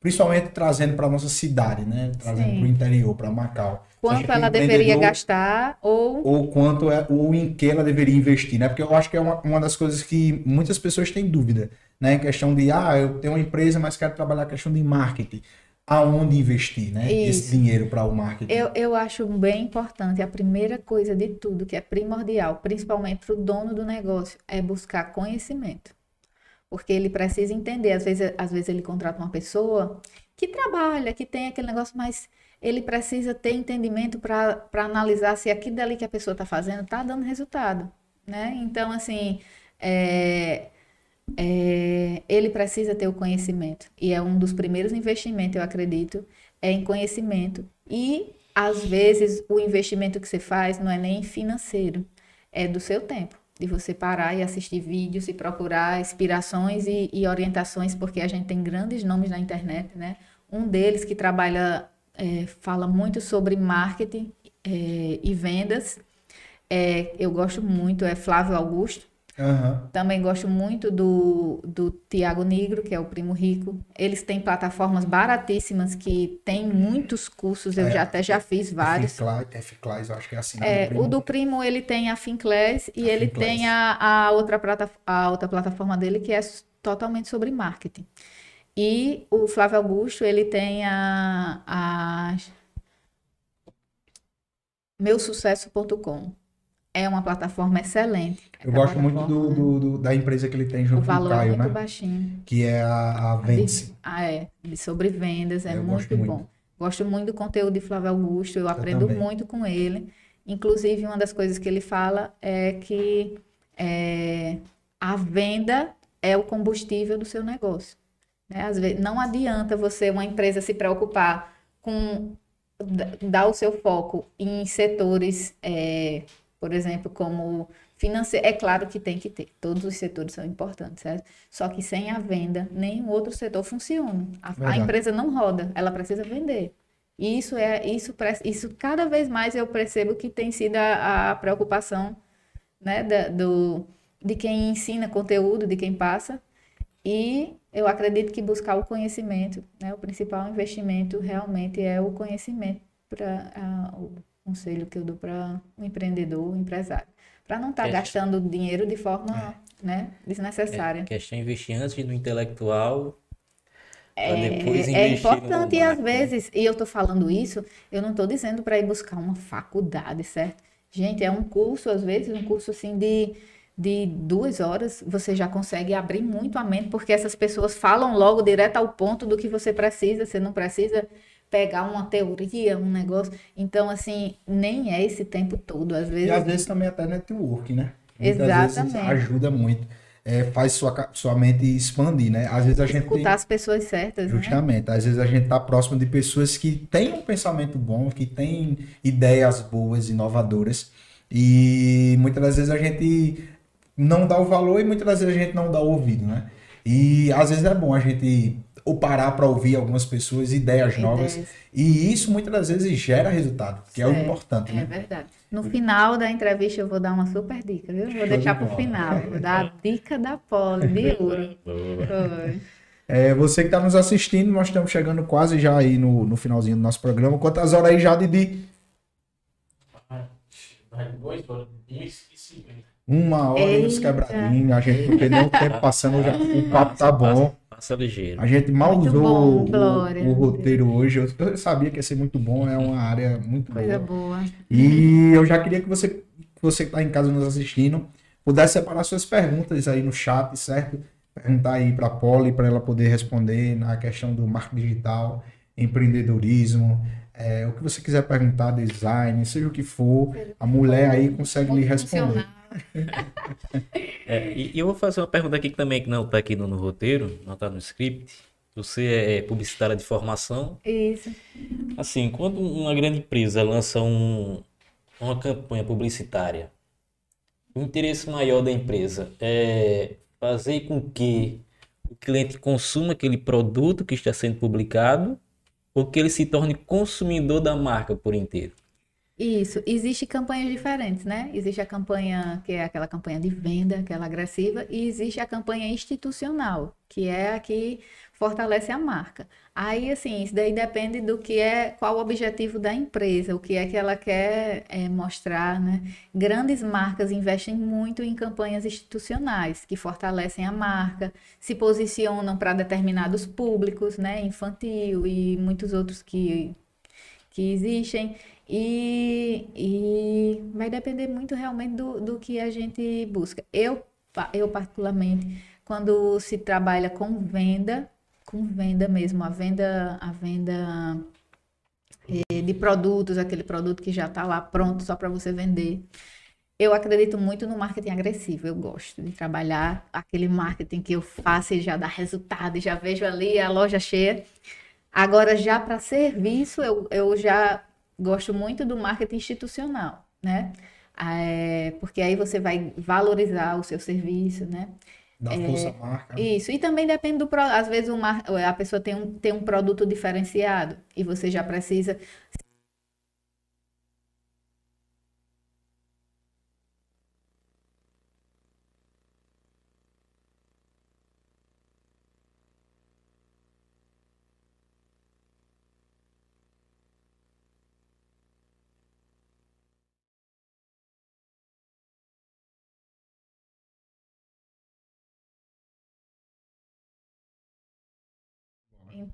[SPEAKER 2] Principalmente trazendo para nossa cidade, né? Trazendo para o interior, para Macau.
[SPEAKER 3] Quanto ela deveria gastar ou...
[SPEAKER 2] Ou quanto é, ou em que ela deveria investir, né? Porque eu acho que é uma, uma das coisas que muitas pessoas têm dúvida, né? Em questão de, ah, eu tenho uma empresa, mas quero trabalhar a questão de marketing aonde investir, né? Isso. Esse dinheiro para o marketing.
[SPEAKER 3] Eu, eu acho bem importante. A primeira coisa de tudo, que é primordial, principalmente para o dono do negócio, é buscar conhecimento. Porque ele precisa entender. Às vezes, às vezes ele contrata uma pessoa que trabalha, que tem aquele negócio, mas ele precisa ter entendimento para analisar se aquilo dali que a pessoa está fazendo está dando resultado. Né? Então, assim, é, é, ele precisa ter o conhecimento. E é um dos primeiros investimentos, eu acredito, é em conhecimento. E, às vezes, o investimento que você faz não é nem financeiro, é do seu tempo. De você parar e assistir vídeos e procurar inspirações e, e orientações, porque a gente tem grandes nomes na internet, né? Um deles que trabalha, é, fala muito sobre marketing é, e vendas. É, eu gosto muito, é Flávio Augusto. Uhum. Também gosto muito do, do Tiago Negro, que é o Primo Rico. Eles têm plataformas baratíssimas que tem muitos cursos, eu é, já até já fiz vários.
[SPEAKER 2] F-Class, eu acho que é assim.
[SPEAKER 3] É, o do Primo, ele tem a Finclass e a ele Finclass. tem a, a, outra plata, a outra plataforma dele que é totalmente sobre marketing. E o Flávio Augusto, ele tem a, a meusucesso.com é uma plataforma excelente.
[SPEAKER 2] Eu gosto muito do, do, do, da empresa que ele tem junto
[SPEAKER 3] com o
[SPEAKER 2] Caio,
[SPEAKER 3] é muito
[SPEAKER 2] né?
[SPEAKER 3] baixinho.
[SPEAKER 2] Que é a, a Vence.
[SPEAKER 3] Ah, é. De sobre vendas, é eu muito bom. Gosto muito do conteúdo de Flávio Augusto, eu, eu aprendo também. muito com ele. Inclusive, uma das coisas que ele fala é que é, a venda é o combustível do seu negócio. Né? Às vezes, não adianta você, uma empresa, se preocupar com dar o seu foco em setores é, por exemplo, como financeiro. É claro que tem que ter, todos os setores são importantes, certo? Só que sem a venda, nenhum outro setor funciona. A, a empresa não roda, ela precisa vender. E isso é isso, isso cada vez mais eu percebo que tem sido a, a preocupação né, da, do, de quem ensina conteúdo, de quem passa. E eu acredito que buscar o conhecimento, né, o principal investimento realmente é o conhecimento para conselho que eu dou para o um empreendedor, um empresário. Para não estar tá gastando dinheiro de forma é. né, desnecessária. É,
[SPEAKER 1] questão de investir antes no intelectual
[SPEAKER 3] é, é, importante e às vezes, e eu estou falando isso, eu não estou dizendo para ir buscar uma faculdade, certo? Gente, é um curso, às vezes, um curso assim de, de duas horas, você já consegue abrir muito a mente, porque essas pessoas falam logo direto ao ponto do que você precisa, você não precisa pegar uma teoria, um negócio. Então, assim, nem é esse tempo todo. Às vezes.
[SPEAKER 2] E às vezes também até network, né?
[SPEAKER 3] Muitas Exatamente.
[SPEAKER 2] ajuda muito. É, faz sua, sua mente expandir, né? Às vezes a gente.
[SPEAKER 3] Escutar as pessoas certas.
[SPEAKER 2] Né? Justamente. Né? Às vezes a gente tá próximo de pessoas que têm um pensamento bom, que têm ideias boas, inovadoras. E muitas das vezes a gente não dá o valor e muitas das vezes a gente não dá o ouvido, né? E às vezes é bom a gente ou parar para ouvir algumas pessoas, ideias, ideias, novas. E isso muitas das vezes gera resultado, que certo. é o importante, né?
[SPEAKER 3] É verdade. No final da entrevista eu vou dar uma super dica, viu? Vou deixar para o final. Vou dar a dica da poli de ouro.
[SPEAKER 2] É, você que está nos assistindo, nós estamos chegando quase já aí no, no finalzinho do nosso programa. Quantas horas aí já, Didi?
[SPEAKER 1] Duas horas.
[SPEAKER 2] Uma hora e uns
[SPEAKER 3] Eita.
[SPEAKER 2] quebradinhos. A gente não perdeu o tempo passando, já, o papo tá bom.
[SPEAKER 1] Passa, ligeiro.
[SPEAKER 2] A gente mal
[SPEAKER 3] Muito
[SPEAKER 2] usou
[SPEAKER 3] bom,
[SPEAKER 2] o- o, roteiro hoje. Eu, eu sabia que ia ser muito bom, é uma área muito
[SPEAKER 3] Coisa
[SPEAKER 2] boa.
[SPEAKER 3] boa.
[SPEAKER 2] E eu já queria que você, que você que está em casa nos assistindo, pudesse separar suas perguntas aí no chat, certo? Perguntar aí para a Polly, para ela poder responder na questão do marketing digital, empreendedorismo, é, o que você quiser perguntar, design, seja o que for, a mulher aí consegue lhe responder.
[SPEAKER 1] É, e, e eu vou fazer uma pergunta aqui que também que não está aqui no, no roteiro, não está no script. Você é publicitária de formação.
[SPEAKER 3] Isso.
[SPEAKER 1] Assim, quando uma grande empresa lança um, uma campanha publicitária, o interesse maior da empresa é fazer com que o cliente consuma aquele produto que está sendo publicado ou que ele se torne consumidor da marca por inteiro.
[SPEAKER 3] Isso. Existem campanhas diferentes, né? Existe a campanha que é aquela campanha de venda, aquela agressiva, e existe a campanha institucional, que é a que fortalece a marca. Aí, assim, isso daí depende do que é, qual o objetivo da empresa, o que é que ela quer é, mostrar, né? Grandes marcas investem muito em campanhas institucionais, que fortalecem a marca, se posicionam para determinados públicos, né? Infantil e muitos outros que, que existem. E, e vai depender muito realmente do, do que a gente busca. Eu, eu particularmente, quando se trabalha com venda, com venda mesmo, a venda, a venda eh, de produtos, aquele produto que já está lá pronto só para você vender. Eu acredito muito no marketing agressivo. Eu gosto de trabalhar aquele marketing que eu faço e já dá resultado, e já vejo ali a loja cheia. Agora, já para serviço, eu, eu já gosto muito do marketing institucional, né? É, porque aí você vai valorizar o seu serviço, né?
[SPEAKER 2] Da força à marca.
[SPEAKER 3] Isso, e também depende do produto. Às vezes uma, a pessoa tem um, tem um produto diferenciado e você já precisa.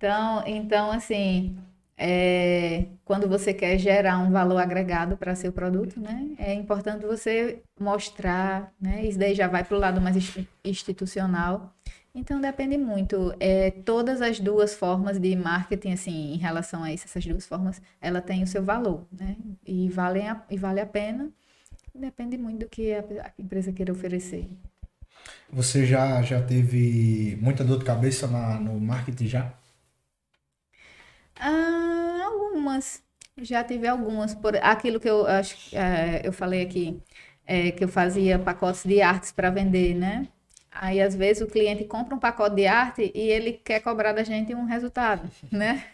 [SPEAKER 3] Então, então assim, é, quando você quer gerar um valor agregado para seu produto, né? É importante você mostrar, né? Isso daí já vai para o lado mais insti- institucional. Então depende muito. É, todas as duas formas de marketing, assim, em relação a isso, essas duas formas, ela tem o seu valor, né? E vale a, e vale a pena. Depende muito do que a, a empresa queira oferecer.
[SPEAKER 2] Você já, já teve muita dor de cabeça na, no marketing já?
[SPEAKER 3] Ah, algumas. Já tive algumas. Por aquilo que eu acho, eh, eu falei aqui, eh, que eu fazia pacotes de artes para vender, né? Aí às vezes o cliente compra um pacote de arte e ele quer cobrar da gente um resultado, né?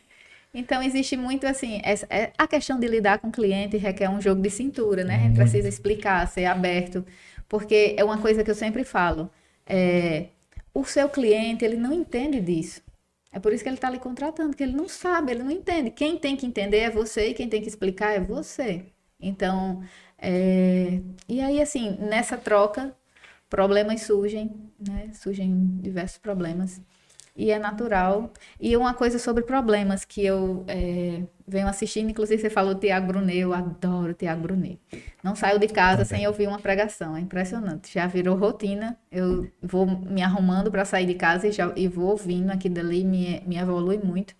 [SPEAKER 3] Então existe muito assim, essa, é- a questão de lidar com o cliente requer um jogo de cintura, né? A gente precisa explicar, ser aberto, porque é uma coisa que eu sempre falo. é, o seu cliente, ele não entende disso. É por isso que ele está lhe contratando, que ele não sabe, ele não entende. Quem tem que entender é você e quem tem que explicar é você. Então, é, e aí assim, nessa troca, problemas surgem, né? Surgem diversos problemas. E é natural. E uma coisa sobre problemas que eu é, venho assistindo, inclusive você falou Tiago Brunet, eu adoro Tiago Brunet. Não saio de casa sem ouvir uma pregação, é impressionante. Já virou rotina, eu vou me arrumando para sair de casa e, já, e vou ouvindo aqui dali, me, me evolui muito.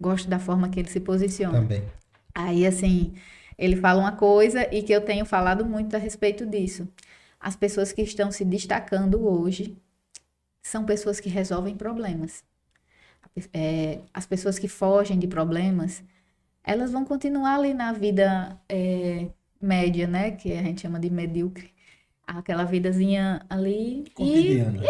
[SPEAKER 3] Gosto da forma que ele se posiciona.
[SPEAKER 2] Também.
[SPEAKER 3] Aí, assim, ele fala uma coisa e que eu tenho falado muito a respeito disso. As pessoas que estão se destacando hoje são pessoas que resolvem problemas. É, as pessoas que fogem de problemas, elas vão continuar ali na vida é, média, né? Que a gente chama de medíocre. Aquela vidazinha ali. E,
[SPEAKER 2] Cotidiana.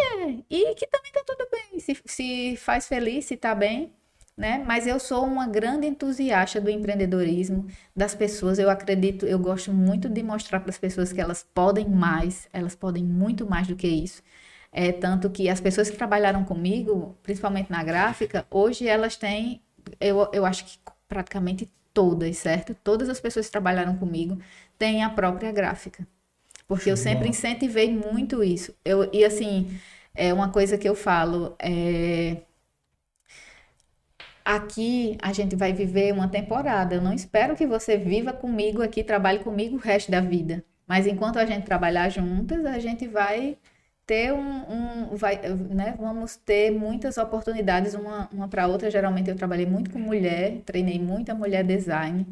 [SPEAKER 3] e que também tá tudo bem, se, se faz feliz, se tá bem, né? Mas eu sou uma grande entusiasta do empreendedorismo, das pessoas. Eu acredito, eu gosto muito de mostrar para as pessoas que elas podem mais, elas podem muito mais do que isso. É tanto que as pessoas que trabalharam comigo, principalmente na gráfica, hoje elas têm, eu, eu acho que praticamente todas, certo? Todas as pessoas que trabalharam comigo têm a própria gráfica. Porque eu
[SPEAKER 2] Show de
[SPEAKER 3] sempre incentivei muito isso. Eu, e assim, é uma coisa que eu falo, é, aqui a gente vai viver uma temporada. Eu não espero que você viva comigo aqui, trabalhe comigo o resto da vida. Mas enquanto a gente trabalhar juntas, a gente vai ter um, um vai, né, vamos ter muitas oportunidades uma, uma para outra. Geralmente eu trabalhei muito com mulher, treinei muita mulher design.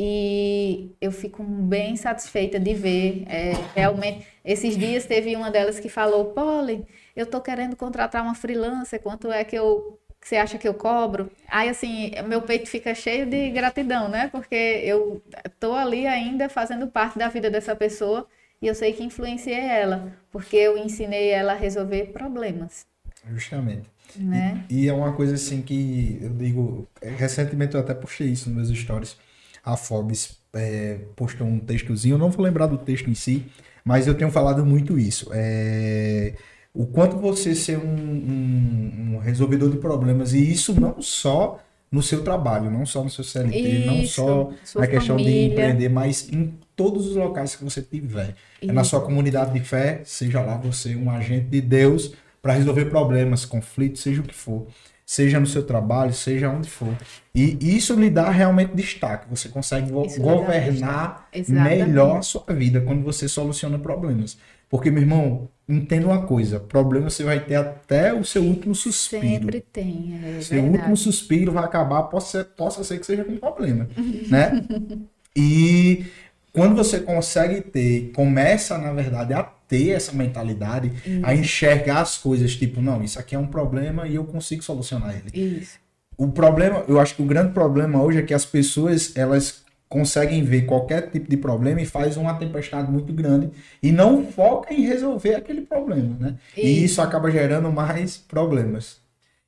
[SPEAKER 3] E eu fico bem satisfeita de ver. é, realmente, esses dias teve uma delas que falou: Polly, eu tô querendo contratar uma freelancer, quanto é que eu. que você acha que eu cobro? Aí, assim, meu peito fica cheio de gratidão, né? Porque eu tô ali ainda fazendo parte da vida dessa pessoa e eu sei que influenciei ela, porque eu ensinei ela a resolver problemas,
[SPEAKER 2] Justamente.
[SPEAKER 3] né?
[SPEAKER 2] E é uma coisa assim que eu digo, recentemente eu até postei isso nos meus stories. A Forbes é, postou um textozinho, eu não vou lembrar do texto em si, mas eu tenho falado muito isso. É, o quanto você ser um, um- um resolvedor de problemas, e isso não só no seu trabalho, não só no seu CLT, não
[SPEAKER 3] Isso,
[SPEAKER 2] só
[SPEAKER 3] sua
[SPEAKER 2] na questão de
[SPEAKER 3] família.
[SPEAKER 2] empreender, mas em todos os locais que você tiver. É na
[SPEAKER 3] Isso.
[SPEAKER 2] sua comunidade de fé, seja lá você um agente de Deus para resolver problemas, conflitos, seja o que for. Seja no seu trabalho, seja onde for. E isso lhe dá realmente destaque. Você consegue
[SPEAKER 3] Isso
[SPEAKER 2] governar melhor a sua vida quando você soluciona problemas. Porque, meu irmão, entenda uma coisa: problema você vai ter até o seu último suspiro.
[SPEAKER 3] Sempre tem, é
[SPEAKER 2] Seu último
[SPEAKER 3] verdade.
[SPEAKER 2] suspiro vai acabar, possa ser, possa ser que seja com problema, né? E quando você consegue ter, começa, na verdade, a ter essa mentalidade, a enxergar as coisas, tipo, não, isso aqui é um problema e eu consigo solucionar ele.
[SPEAKER 3] Isso.
[SPEAKER 2] O problema, eu acho que o grande problema hoje é que as pessoas, elas conseguem ver qualquer tipo de problema e faz uma tempestade muito grande e não foca em resolver aquele problema, né? E isso acaba gerando mais problemas.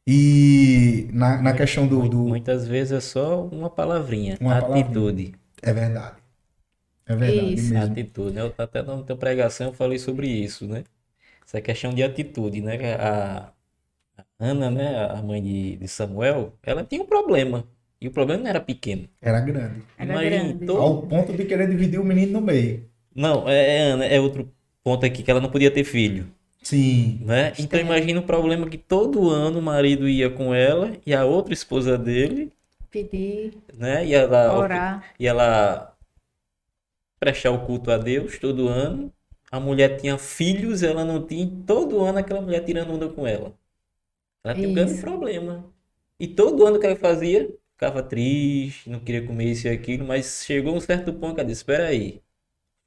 [SPEAKER 2] E na, na questão do, do-
[SPEAKER 1] Muitas vezes é só uma palavrinha,
[SPEAKER 2] Uma palavrinha.
[SPEAKER 1] atitude.
[SPEAKER 2] É verdade. É verdade
[SPEAKER 3] Isso.
[SPEAKER 2] mesmo.
[SPEAKER 1] Atitude, né? Eu até na tua pregação eu falei sobre isso, né? Essa questão de atitude, né? A, Ana, né? A mãe de, de Samuel, ela tinha um problema. E o problema não era pequeno.
[SPEAKER 2] Era grande.
[SPEAKER 3] Era grande.
[SPEAKER 1] todo-
[SPEAKER 2] Ao ponto de querer dividir o menino no meio.
[SPEAKER 1] Não, é, é, Ana, é outro ponto aqui que ela não podia ter filho,
[SPEAKER 2] Sim.
[SPEAKER 1] né? Então imagina o problema que todo ano o marido ia com ela e a outra esposa dele,
[SPEAKER 3] Pedir,
[SPEAKER 1] né? E ela
[SPEAKER 3] orar.
[SPEAKER 1] e ela prestar o culto a Deus todo ano. A mulher tinha filhos, ela não tinha. Todo ano aquela mulher tirando onda com ela. Ela tinha um grande problema. E todo ano que ela fazia, ficava triste, não queria comer isso e aquilo, mas chegou um certo ponto que ela disse: Espera aí.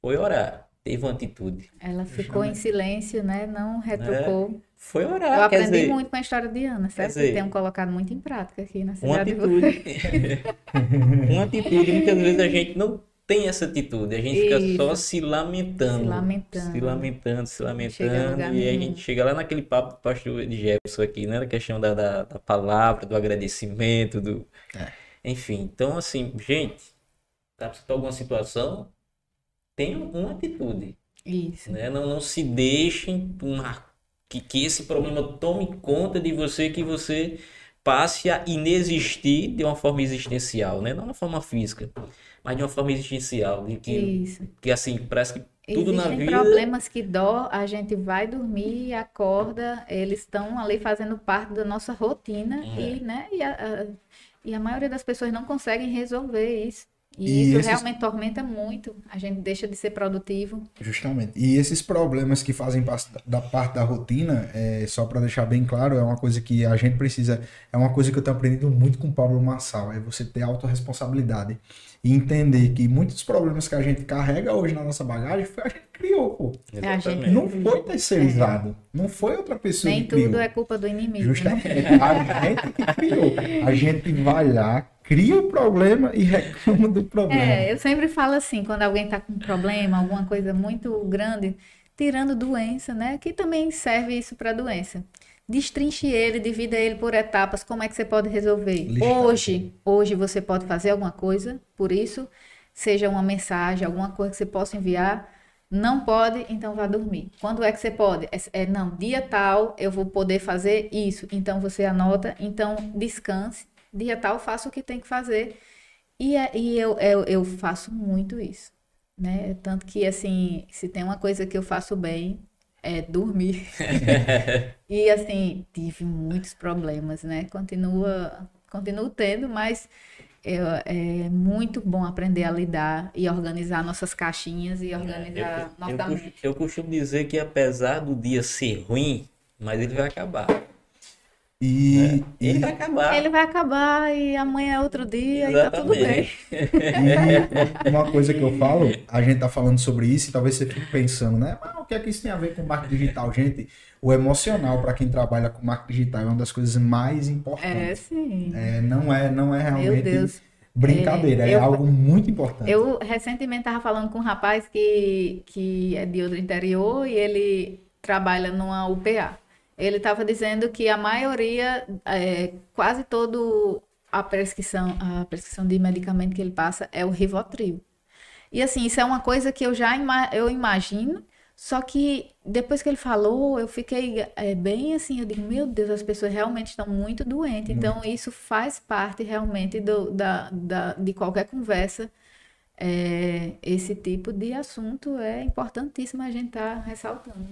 [SPEAKER 1] Foi orar, teve uma atitude.
[SPEAKER 3] Ela ficou em silêncio, né? Não retrucou.
[SPEAKER 1] Foi orar,
[SPEAKER 3] Eu aprendi
[SPEAKER 1] dizer,
[SPEAKER 3] muito com a história de Ana, certo?
[SPEAKER 1] dizer,
[SPEAKER 3] tenho colocado muito em prática aqui na
[SPEAKER 1] uma
[SPEAKER 3] cidade de
[SPEAKER 1] atitude. uma atitude. Muitas vezes a gente não tem essa atitude, a gente fica só
[SPEAKER 3] Isso.
[SPEAKER 1] se lamentando.
[SPEAKER 3] Se lamentando.
[SPEAKER 1] Se lamentando, se lamentando. E aí a
[SPEAKER 3] nenhum.
[SPEAKER 1] gente chega lá naquele papo do pastor de Jefferson aqui, né? Da questão da, da, da palavra, do agradecimento, do.
[SPEAKER 2] É.
[SPEAKER 1] Enfim, então assim, gente, tá precisando de alguma situação, tenha uma atitude,
[SPEAKER 3] Isso.
[SPEAKER 1] né? Não, não se deixem uma, que, que esse problema tome conta de você, que você passe a inexistir de uma forma existencial, né? Não de uma forma física, mas de uma forma existencial, de que,
[SPEAKER 3] Isso.
[SPEAKER 1] que assim, parece que tudo na
[SPEAKER 3] Existem
[SPEAKER 1] vida
[SPEAKER 3] problemas que dó, a gente vai dormir e acorda, eles estão ali fazendo parte da nossa rotina
[SPEAKER 1] É.
[SPEAKER 3] e, né, e a, a- e a maioria das pessoas não conseguem resolver isso. E,
[SPEAKER 2] E
[SPEAKER 3] isso
[SPEAKER 2] esses-
[SPEAKER 3] realmente tormenta muito. A gente deixa de ser produtivo.
[SPEAKER 2] Justamente. E esses problemas que fazem parte da parte da rotina, é, só para deixar bem claro, é uma coisa que a gente precisa, é uma coisa que eu tenho aprendido muito com o Pablo Massal, é você ter autorresponsabilidade e entender que muitos problemas que a gente carrega hoje na nossa bagagem foi a gente que criou, pô.
[SPEAKER 3] É, a gente-
[SPEAKER 1] Exatamente.
[SPEAKER 2] Não foi terceirizado, não foi outra pessoa
[SPEAKER 3] Nem
[SPEAKER 2] que criou.
[SPEAKER 3] tudo é culpa do inimigo. né?
[SPEAKER 2] Justamente. A gente que criou. A gente vai lá, cria o problema e reclama do problema.
[SPEAKER 3] É, eu sempre falo assim, quando alguém está com um problema, alguma coisa muito grande, tirando doença, né? Que também serve isso para doença. Destrinche ele, divida ele por etapas, como é que você pode resolver?
[SPEAKER 2] Listagem.
[SPEAKER 3] Hoje, hoje você pode fazer alguma coisa, por isso, seja uma mensagem, alguma coisa que você possa enviar. Não pode, então vá dormir. Quando é que você pode? É, é, não, dia tal eu vou poder fazer isso. Então você anota, então descanse. Dia tal faça o que tem que fazer. E, é- e eu, eu, eu faço muito isso. né? Tanto que, assim, se tem uma coisa que eu faço bem, é dormir. e, assim, tive muitos problemas, né? Continua, continuo tendo, mas é, é, muito bom aprender a lidar e organizar nossas caixinhas e organizar
[SPEAKER 1] eu, eu, eu, eu costumo dizer que apesar do dia ser ruim, mas ele vai acabar.
[SPEAKER 2] E,
[SPEAKER 1] é, ele vai acabar.
[SPEAKER 3] Ele vai acabar e amanhã é outro dia Exatamente. e tá tudo bem.
[SPEAKER 2] E uma coisa que eu falo, a gente tá falando sobre isso e talvez você fique pensando, né? Mas o que é que isso tem a ver com marketing digital? Gente, o emocional para quem trabalha com marketing digital é uma das coisas mais importantes.
[SPEAKER 3] É, sim.
[SPEAKER 2] É, não, é, não é realmente brincadeira, é, é eu, algo muito importante.
[SPEAKER 3] Eu recentemente estava falando com um rapaz que, que é de outro interior e ele trabalha numa UPA ele estava dizendo que a maioria, é, quase todo a prescrição, a prescrição de medicamento que ele passa é o Rivotril. E assim, isso é uma coisa que eu já ima eu imagino, só que depois que ele falou, eu fiquei é, bem assim, eu digo, meu Deus, as pessoas realmente estão muito doentes. Então, isso faz parte realmente do, da, da, de qualquer conversa é, esse tipo de assunto é importantíssimo a gente estar tá ressaltando.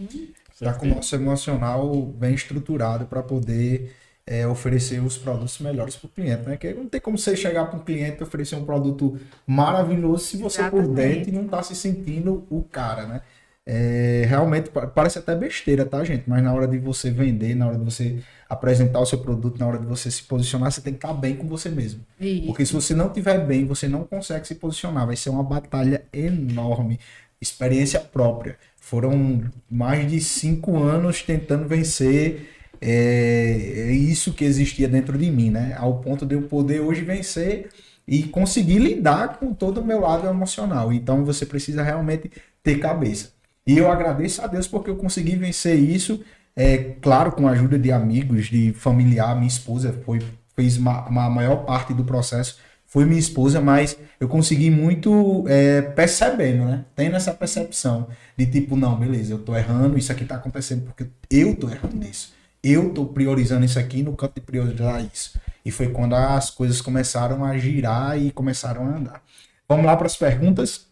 [SPEAKER 2] Está com o nosso emocional bem estruturado para poder é, oferecer os produtos melhores para o cliente, né? Que não tem como você chegar para um cliente e oferecer um produto maravilhoso se você Exatamente. por dentro não está se sentindo o cara, né? É, realmente parece até besteira, tá, gente? Mas na hora de você vender, na hora de você apresentar o seu produto, na hora de você se posicionar, você tem que estar bem com você mesmo. Isso. Porque se você não estiver bem, você não consegue se posicionar. Vai ser uma batalha enorme. Experiência própria. Foram mais de cinco anos tentando vencer é, isso que existia dentro de mim, né? Ao ponto de eu poder hoje vencer e conseguir lidar com todo o meu lado emocional. Então você precisa realmente ter cabeça. E eu agradeço a Deus porque eu consegui vencer isso, é, claro, com a ajuda de amigos, de familiar, minha esposa foi, fez uma maior parte do processo, foi minha esposa, mas eu consegui muito é, percebendo, né? Tendo essa percepção de tipo, não, beleza, eu tô errando, isso aqui tá acontecendo porque eu tô errando nisso. Eu tô priorizando isso aqui no canto de priorizar isso. E foi quando as coisas começaram a girar e começaram a andar. Vamos lá para as perguntas.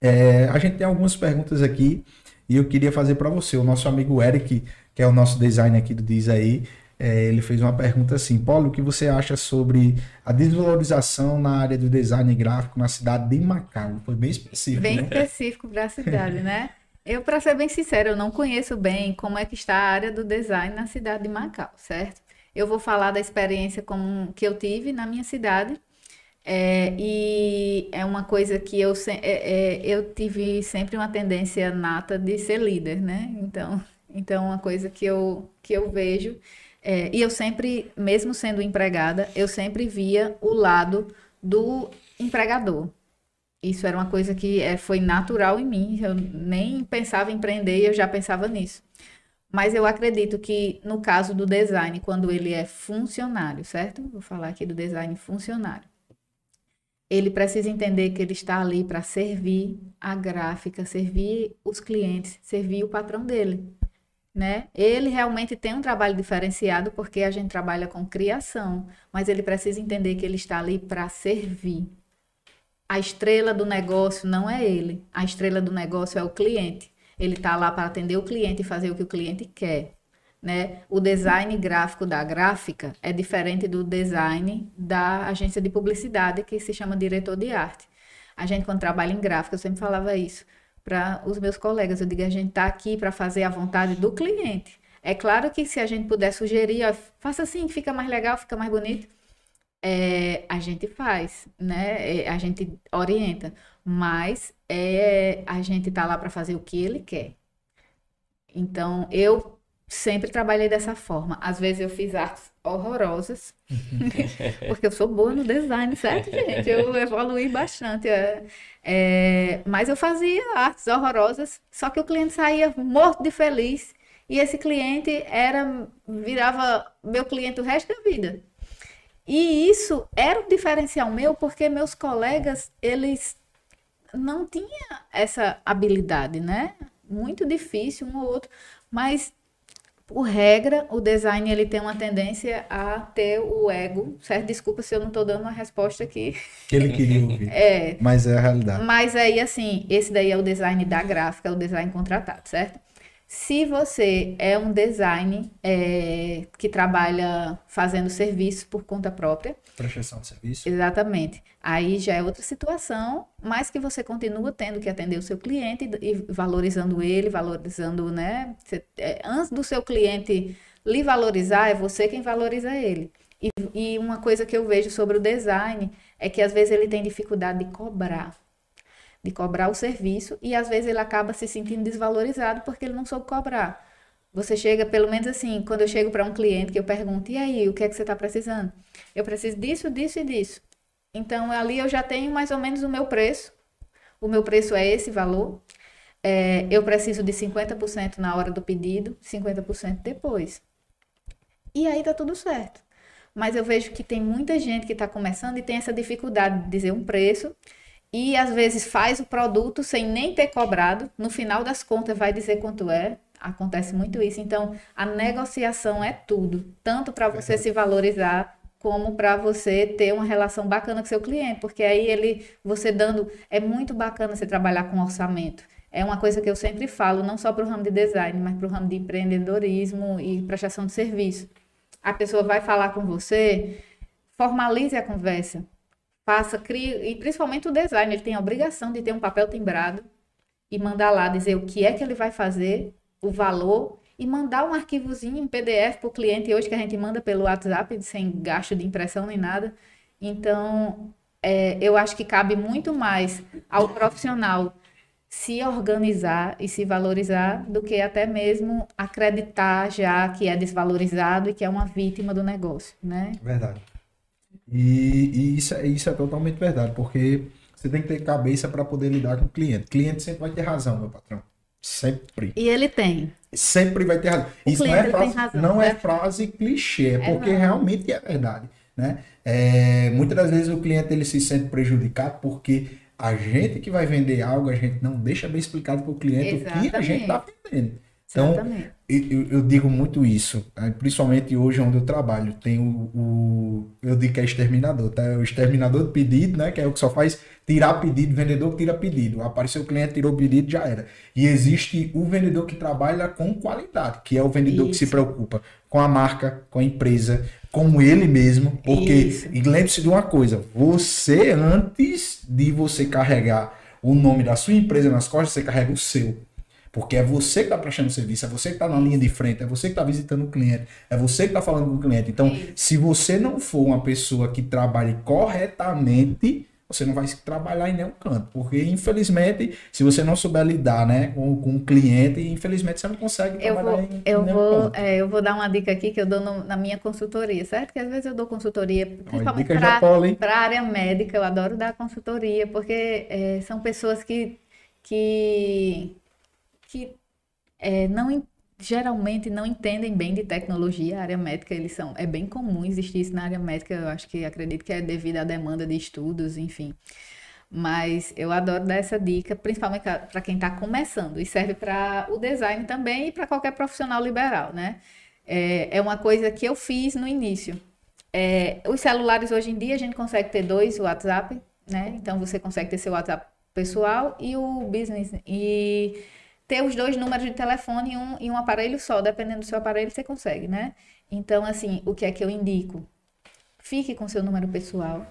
[SPEAKER 2] É, a gente tem algumas perguntas aqui e eu queria fazer para você. O nosso amigo Eric, que é o nosso designer aqui do Diz aí, é, ele fez uma pergunta assim: Paulo, o que você acha sobre a desvalorização na área do design gráfico na cidade de Macau? Foi bem específico.
[SPEAKER 3] Bem
[SPEAKER 2] né?
[SPEAKER 3] específico para a cidade, né? Eu, para ser bem sincero, eu não conheço bem como é que está a área do design na cidade de Macau, certo? Eu vou falar da experiência como, que eu tive na minha cidade é, e é uma coisa que eu, é, é, eu tive sempre uma tendência nata de ser líder, né? Então, então uma coisa que eu, que eu vejo. É, e eu sempre, mesmo sendo empregada, eu sempre via o lado do empregador. Isso era uma coisa que é, foi natural em mim. Eu nem pensava em empreender, eu já pensava nisso. Mas eu acredito que no caso do design, quando ele é funcionário, certo? Vou falar aqui do design funcionário ele precisa entender que ele está ali para servir a gráfica, servir os clientes, servir o patrão dele. Né? Ele realmente tem um trabalho diferenciado porque a gente trabalha com criação, mas ele precisa entender que ele está ali para servir. A estrela do negócio não é ele, a estrela do negócio é o cliente. Ele está lá para atender o cliente e fazer o que o cliente quer né? O design gráfico da gráfica é diferente do design da agência de publicidade, que se chama diretor de arte. A gente, quando trabalha em gráfica, eu sempre falava isso para os meus colegas. Eu digo, a gente está aqui para fazer a vontade do cliente. É claro que se a gente puder sugerir, ó, faça assim, fica mais legal, fica mais bonito, é, a gente faz, né? É, a gente orienta. Mas é, a gente está lá para fazer o que ele quer. Então, eu sempre trabalhei dessa forma. Às vezes eu fiz artes horrorosas, porque eu sou boa no design, certo, gente? Eu evoluí bastante. É, é, mas eu fazia artes horrorosas, só que o cliente saía morto de feliz. E esse cliente era virava meu cliente o resto da vida. E isso era um diferencial meu, porque meus colegas, eles não tinham essa habilidade, né? Muito difícil um ou outro, mas por regra, o design ele tem uma tendência a ter o ego, certo? Desculpa se eu não estou dando uma resposta aqui.
[SPEAKER 2] Que ele queria ouvir.
[SPEAKER 3] É,
[SPEAKER 2] Mas é a realidade.
[SPEAKER 3] mas aí, assim, esse daí é o design da gráfica, é o design contratado, certo? Se você é um design é, que trabalha fazendo serviço por conta própria,
[SPEAKER 2] Prestação de serviço.
[SPEAKER 3] exatamente, aí já é outra situação, mas que você continua tendo que atender o seu cliente e, valorizando ele, valorizando, né? Você- é, antes do seu cliente lhe valorizar, é você quem valoriza ele. E, e uma coisa que eu vejo sobre o design é que às vezes ele tem dificuldade de cobrar de cobrar o serviço e às vezes ele acaba se sentindo desvalorizado porque ele não soube cobrar. Você chega, pelo menos assim, quando eu chego para um cliente que eu pergunto, e aí, o que é que você está precisando? Eu preciso disso, disso e disso. Então ali eu já tenho mais ou menos o meu preço. O meu preço é esse valor. É, eu preciso de 50% na hora do pedido, 50% depois. E aí tá tudo certo. Mas eu vejo que tem muita gente que está começando e tem essa dificuldade de dizer um preço e às vezes faz o produto sem nem ter cobrado, no final das contas vai dizer quanto é. Acontece muito isso. Então, a negociação é tudo, tanto para você se valorizar como para você ter uma relação bacana com seu cliente, porque aí ele você dando é muito bacana você trabalhar com orçamento. É uma coisa que eu sempre falo, não só para o ramo de design, mas para o ramo de empreendedorismo e prestação de serviço. A pessoa vai falar com você, formalize a conversa faça, crie, e principalmente o design, ele tem a obrigação de ter um papel timbrado e mandar lá dizer o que é que ele vai fazer, o valor e mandar um arquivozinho em PDF para o cliente hoje que a gente manda pelo WhatsApp sem gasto de impressão nem nada. Então, é, eu acho que cabe muito mais ao profissional se organizar e se valorizar do que até mesmo acreditar já que é desvalorizado e que é uma vítima do negócio, né?
[SPEAKER 2] Verdade. E, e isso, é- isso é totalmente verdade, porque você tem que ter cabeça para poder lidar com o cliente. O cliente sempre vai ter razão, meu patrão. Sempre.
[SPEAKER 3] E ele tem.
[SPEAKER 2] Sempre vai ter razão.
[SPEAKER 3] O
[SPEAKER 2] Isso não
[SPEAKER 3] cliente,
[SPEAKER 2] é
[SPEAKER 3] ele tem
[SPEAKER 2] frase,
[SPEAKER 3] razão,
[SPEAKER 2] não é
[SPEAKER 3] né?
[SPEAKER 2] frase clichê, é
[SPEAKER 3] É
[SPEAKER 2] porque
[SPEAKER 3] não.
[SPEAKER 2] realmente é verdade. Né? É, muitas das vezes o cliente ele se sente prejudicado porque a gente que vai vender algo, a gente não deixa bem explicado para o cliente o que a gente
[SPEAKER 3] Exatamente.
[SPEAKER 2] está vendendo. Então, eu, eu- digo muito isso, né? principalmente hoje onde eu trabalho. Tem o, o- eu digo que é exterminador, tá? É O exterminador de pedido, né? Que é o que só faz tirar pedido, vendedor que tira pedido. Apareceu o cliente, tirou o pedido, já era. E existe o vendedor que trabalha com qualidade, que é o vendedor que se
[SPEAKER 3] Isso.
[SPEAKER 2] preocupa com a marca, com a empresa, com ele mesmo. Porque,
[SPEAKER 3] Isso.
[SPEAKER 2] e lembre-se de uma coisa, você antes de você carregar o nome da sua empresa nas costas, você carrega o seu. Porque é você que está prestando serviço, é você que está na linha de frente, é você que está visitando o cliente, é você que está falando com o cliente. Então, se você não for uma pessoa que trabalhe corretamente, você não vai trabalhar em nenhum canto. Porque, infelizmente, se você não souber lidar né, com, com o cliente, infelizmente você não consegue
[SPEAKER 3] Eu
[SPEAKER 2] trabalhar
[SPEAKER 3] vou,
[SPEAKER 2] em,
[SPEAKER 3] eu,
[SPEAKER 2] em nenhum
[SPEAKER 3] vou,
[SPEAKER 2] canto.
[SPEAKER 3] é, eu vou dar uma dica aqui que eu dou no- na minha consultoria, certo? Que às vezes eu dou consultoria, principalmente para a área médica, eu adoro dar consultoria, porque é, são pessoas que, que, que é, não, en- geralmente não entendem bem de tecnologia, área médica, eles são, é bem comum existir isso na área médica, eu acho que acredito que é devido à demanda de estudos, enfim. Mas eu adoro dar essa dica, principalmente para quem está começando, e serve para o design também e para qualquer profissional liberal, né? É, é uma coisa que eu fiz no início. É, os celulares hoje em dia a gente consegue ter dois WhatsApp, né? Então você consegue ter seu WhatsApp pessoal e o business e ter os dois números de telefone em um, em um aparelho só, dependendo do seu aparelho você consegue, né? Então assim, o que é que eu indico? Fique com seu número pessoal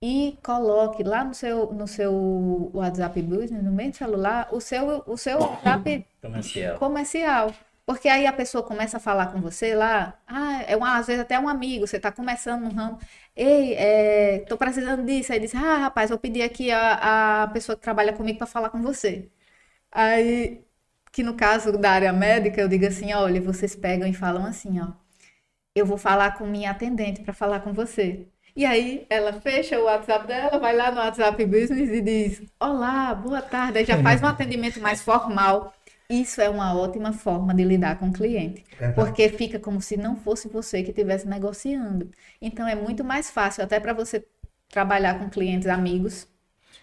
[SPEAKER 3] e coloque lá no seu no seu WhatsApp Business, no meio do celular, o seu o seu WhatsApp
[SPEAKER 1] Comercial.
[SPEAKER 3] comercial. Porque aí a pessoa começa a falar com você lá, ah, é uma, às vezes até um amigo, você está começando no ramo, ei, é, tô precisando disso. Aí diz, ah, rapaz, vou pedir aqui a, a pessoa que trabalha comigo para falar com você. Aí, que no caso da área médica, eu digo assim, olha, vocês pegam e falam assim, ó, eu vou falar com minha atendente para falar com você. E aí ela fecha o WhatsApp dela, vai lá no WhatsApp Business e diz: Olá, boa tarde. Aí já faz um atendimento mais formal. Isso é uma ótima forma de lidar com o cliente,
[SPEAKER 2] Verdade.
[SPEAKER 3] porque fica como se não fosse você que estivesse negociando. Então é muito mais fácil até para você trabalhar com clientes amigos.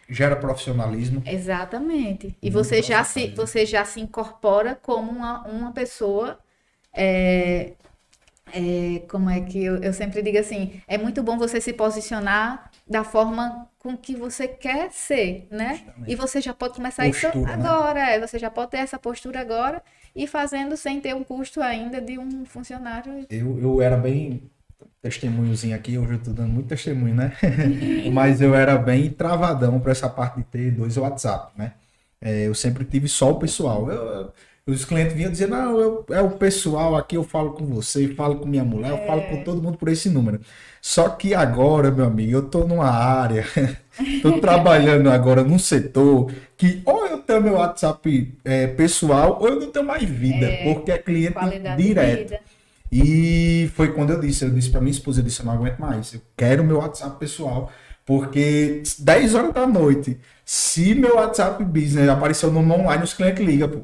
[SPEAKER 2] Gera profissionalismo.
[SPEAKER 3] Exatamente. E
[SPEAKER 2] Muito
[SPEAKER 3] você já se você já se incorpora como uma, uma pessoa é, é, como é que eu, eu sempre digo assim, é muito bom você se posicionar da forma com que você quer ser, né?
[SPEAKER 2] Justamente.
[SPEAKER 3] E você já pode começar
[SPEAKER 2] Postura,
[SPEAKER 3] isso
[SPEAKER 2] né?
[SPEAKER 3] agora, é, você já pode ter essa postura agora e fazendo sem ter o custo ainda de um funcionário.
[SPEAKER 2] Eu, eu era bem testemunhozinho aqui, hoje eu tô dando muito testemunho, né? Mas eu era bem travadão para essa parte de ter dois WhatsApp, né? É, eu sempre tive só o pessoal. Eu- os clientes vinham dizer, não, eu- é o pessoal aqui, eu falo com você, falo com minha mulher, eu falo com todo mundo por esse número. Só que agora, meu amigo, eu tô numa área, tô trabalhando agora num setor que ou eu tenho meu WhatsApp é, pessoal ou eu não tenho mais vida, porque é cliente direto. E foi quando eu disse, eu disse pra minha esposa, eu disse, eu não aguento mais, eu quero meu WhatsApp pessoal, porque 10 horas da noite, se meu WhatsApp business apareceu no online, os clientes ligam, pô.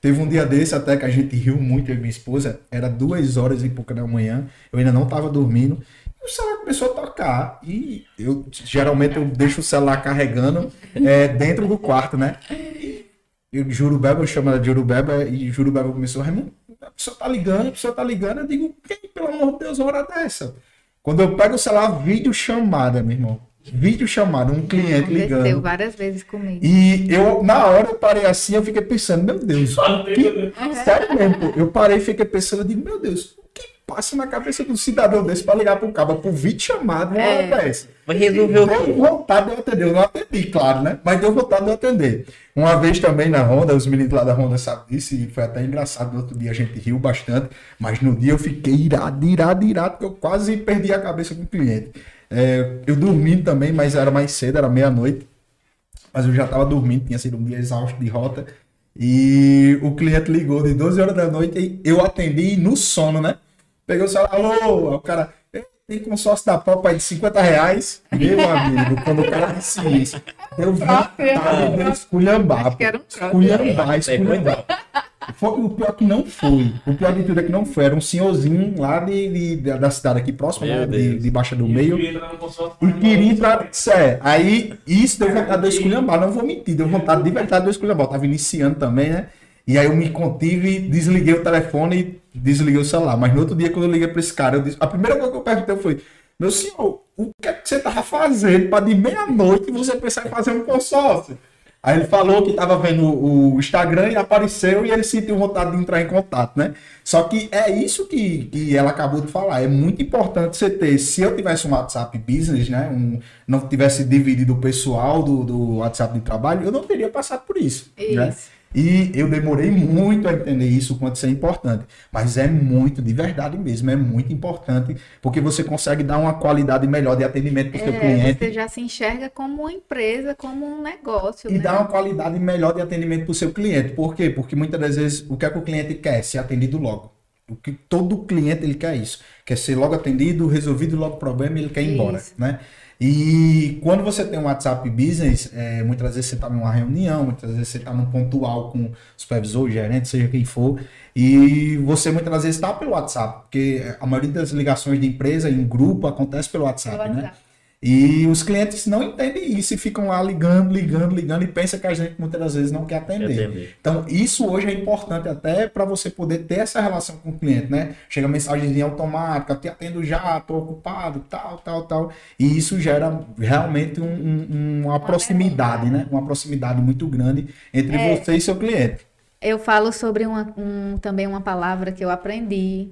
[SPEAKER 2] Teve um dia desse até que a gente riu muito, eu e minha esposa, era duas horas e pouca da manhã, eu ainda não tava dormindo, e o celular começou a tocar, e eu, geralmente eu deixo o celular carregando é, dentro do quarto, né? Eu, Jurubeba, eu chamo ela de Jurubeba, e Jurubeba começou, Raimundo, a pessoa tá ligando, a pessoa tá ligando, eu digo, quem, pelo amor de Deus, uma hora dessa? Quando eu pego o celular, vídeo chamada, meu irmão. Vídeo chamada, um cliente
[SPEAKER 3] Aconteceu
[SPEAKER 2] ligando.
[SPEAKER 3] várias vezes comigo.
[SPEAKER 2] E eu, na hora, eu parei assim, eu fiquei pensando, meu Deus, que... Sério mesmo, pô, eu parei e fiquei pensando, eu digo, meu Deus, passa na cabeça de um cidadão desse pra ligar pro cabo por vídeo chamada uma hora dessa?
[SPEAKER 1] Vai resolver o
[SPEAKER 2] Deu vontade de eu atender. Eu não atendi, claro, né? Mas deu vontade de eu atender. Uma vez também na Honda, os meninos lá da Honda sabem disso, e foi até engraçado. No outro dia a gente riu bastante, mas no dia eu fiquei irado, irado, irado, porque eu quase perdi a cabeça com o cliente. É, eu dormindo também, mas era mais cedo, era meia-noite. Mas eu já estava dormindo, tinha sido um dia exausto de rota. E o cliente ligou de 12 horas da noite e eu atendi no sono, né? Peguei o celular, alô, aí o cara, "Ei, tem consórcio da Pop aí de 50 reais. Meu amigo, quando o cara disse isso, eu vontade de esculhambar.
[SPEAKER 3] Acho que era
[SPEAKER 2] pô.
[SPEAKER 3] trote.
[SPEAKER 2] Esculhambar, esculhambar. Foi, o pior que não foi. O pior de tudo é que não foi. Era um senhorzinho lá de, de- da da cidade aqui próxima, né, de, de Baixa do Meio.
[SPEAKER 4] queria entrar no consórcio,
[SPEAKER 2] E queria entrar. Sério, aí isso deu vontade de eu esculhambar, não vou mentir, deu vontade de verdade de eu esculhambar. Eu tava iniciando também, né? E aí eu me contive, desliguei o telefone e desliguei o celular. Mas no outro dia, quando eu liguei pra esse cara, disse, a primeira coisa que eu perguntei foi: Meu senhor, o que é que você tava fazendo para de meia-noite você pensar em fazer um consórcio? Aí ele falou que tava vendo o Instagram e apareceu e ele sentiu vontade de entrar em contato, né? Só que é isso que, que ela acabou de falar. É muito importante você ter. Se eu tivesse um WhatsApp business, né? Um, não tivesse dividido o pessoal do, do WhatsApp de trabalho, eu não teria passado por isso. Né? E eu demorei muito a entender isso, o quanto isso é importante. Mas é muito, de verdade mesmo, é muito importante, porque você consegue dar uma qualidade melhor de atendimento para o seu
[SPEAKER 3] É,
[SPEAKER 2] cliente.
[SPEAKER 3] você já se enxerga como uma empresa, como um negócio,
[SPEAKER 2] E
[SPEAKER 3] né?
[SPEAKER 2] dar uma qualidade melhor de atendimento para o seu cliente. Por quê? Porque muitas das vezes o que é que o cliente quer? Ser atendido logo. O que todo cliente ele quer isso. Quer ser logo atendido, resolvido logo o problema e ele quer ir embora.
[SPEAKER 3] Isso.
[SPEAKER 2] Né? E quando você tem um WhatsApp Business, é, muitas vezes você está numa reunião, muitas vezes você está num pontual com o supervisor, gerente, seja quem for, e você muitas vezes está pelo WhatsApp, porque a maioria das ligações de empresa em grupo acontece pelo WhatsApp,
[SPEAKER 3] Pelo
[SPEAKER 2] né?
[SPEAKER 3] WhatsApp.
[SPEAKER 2] E os clientes não entendem isso e ficam lá ligando, ligando, ligando e pensam que a gente muitas das vezes não quer atender.
[SPEAKER 1] Quer atender.
[SPEAKER 2] Então, isso hoje é importante até para você poder ter essa relação com o cliente, né? Chega mensagenzinha automática, te atendo já, tô ocupado, tal, tal, tal. E isso gera realmente um- um- uma proximidade, né? Uma proximidade muito grande entre
[SPEAKER 3] É.
[SPEAKER 2] você e seu cliente.
[SPEAKER 3] Eu falo sobre uma, um- também uma palavra que eu aprendi,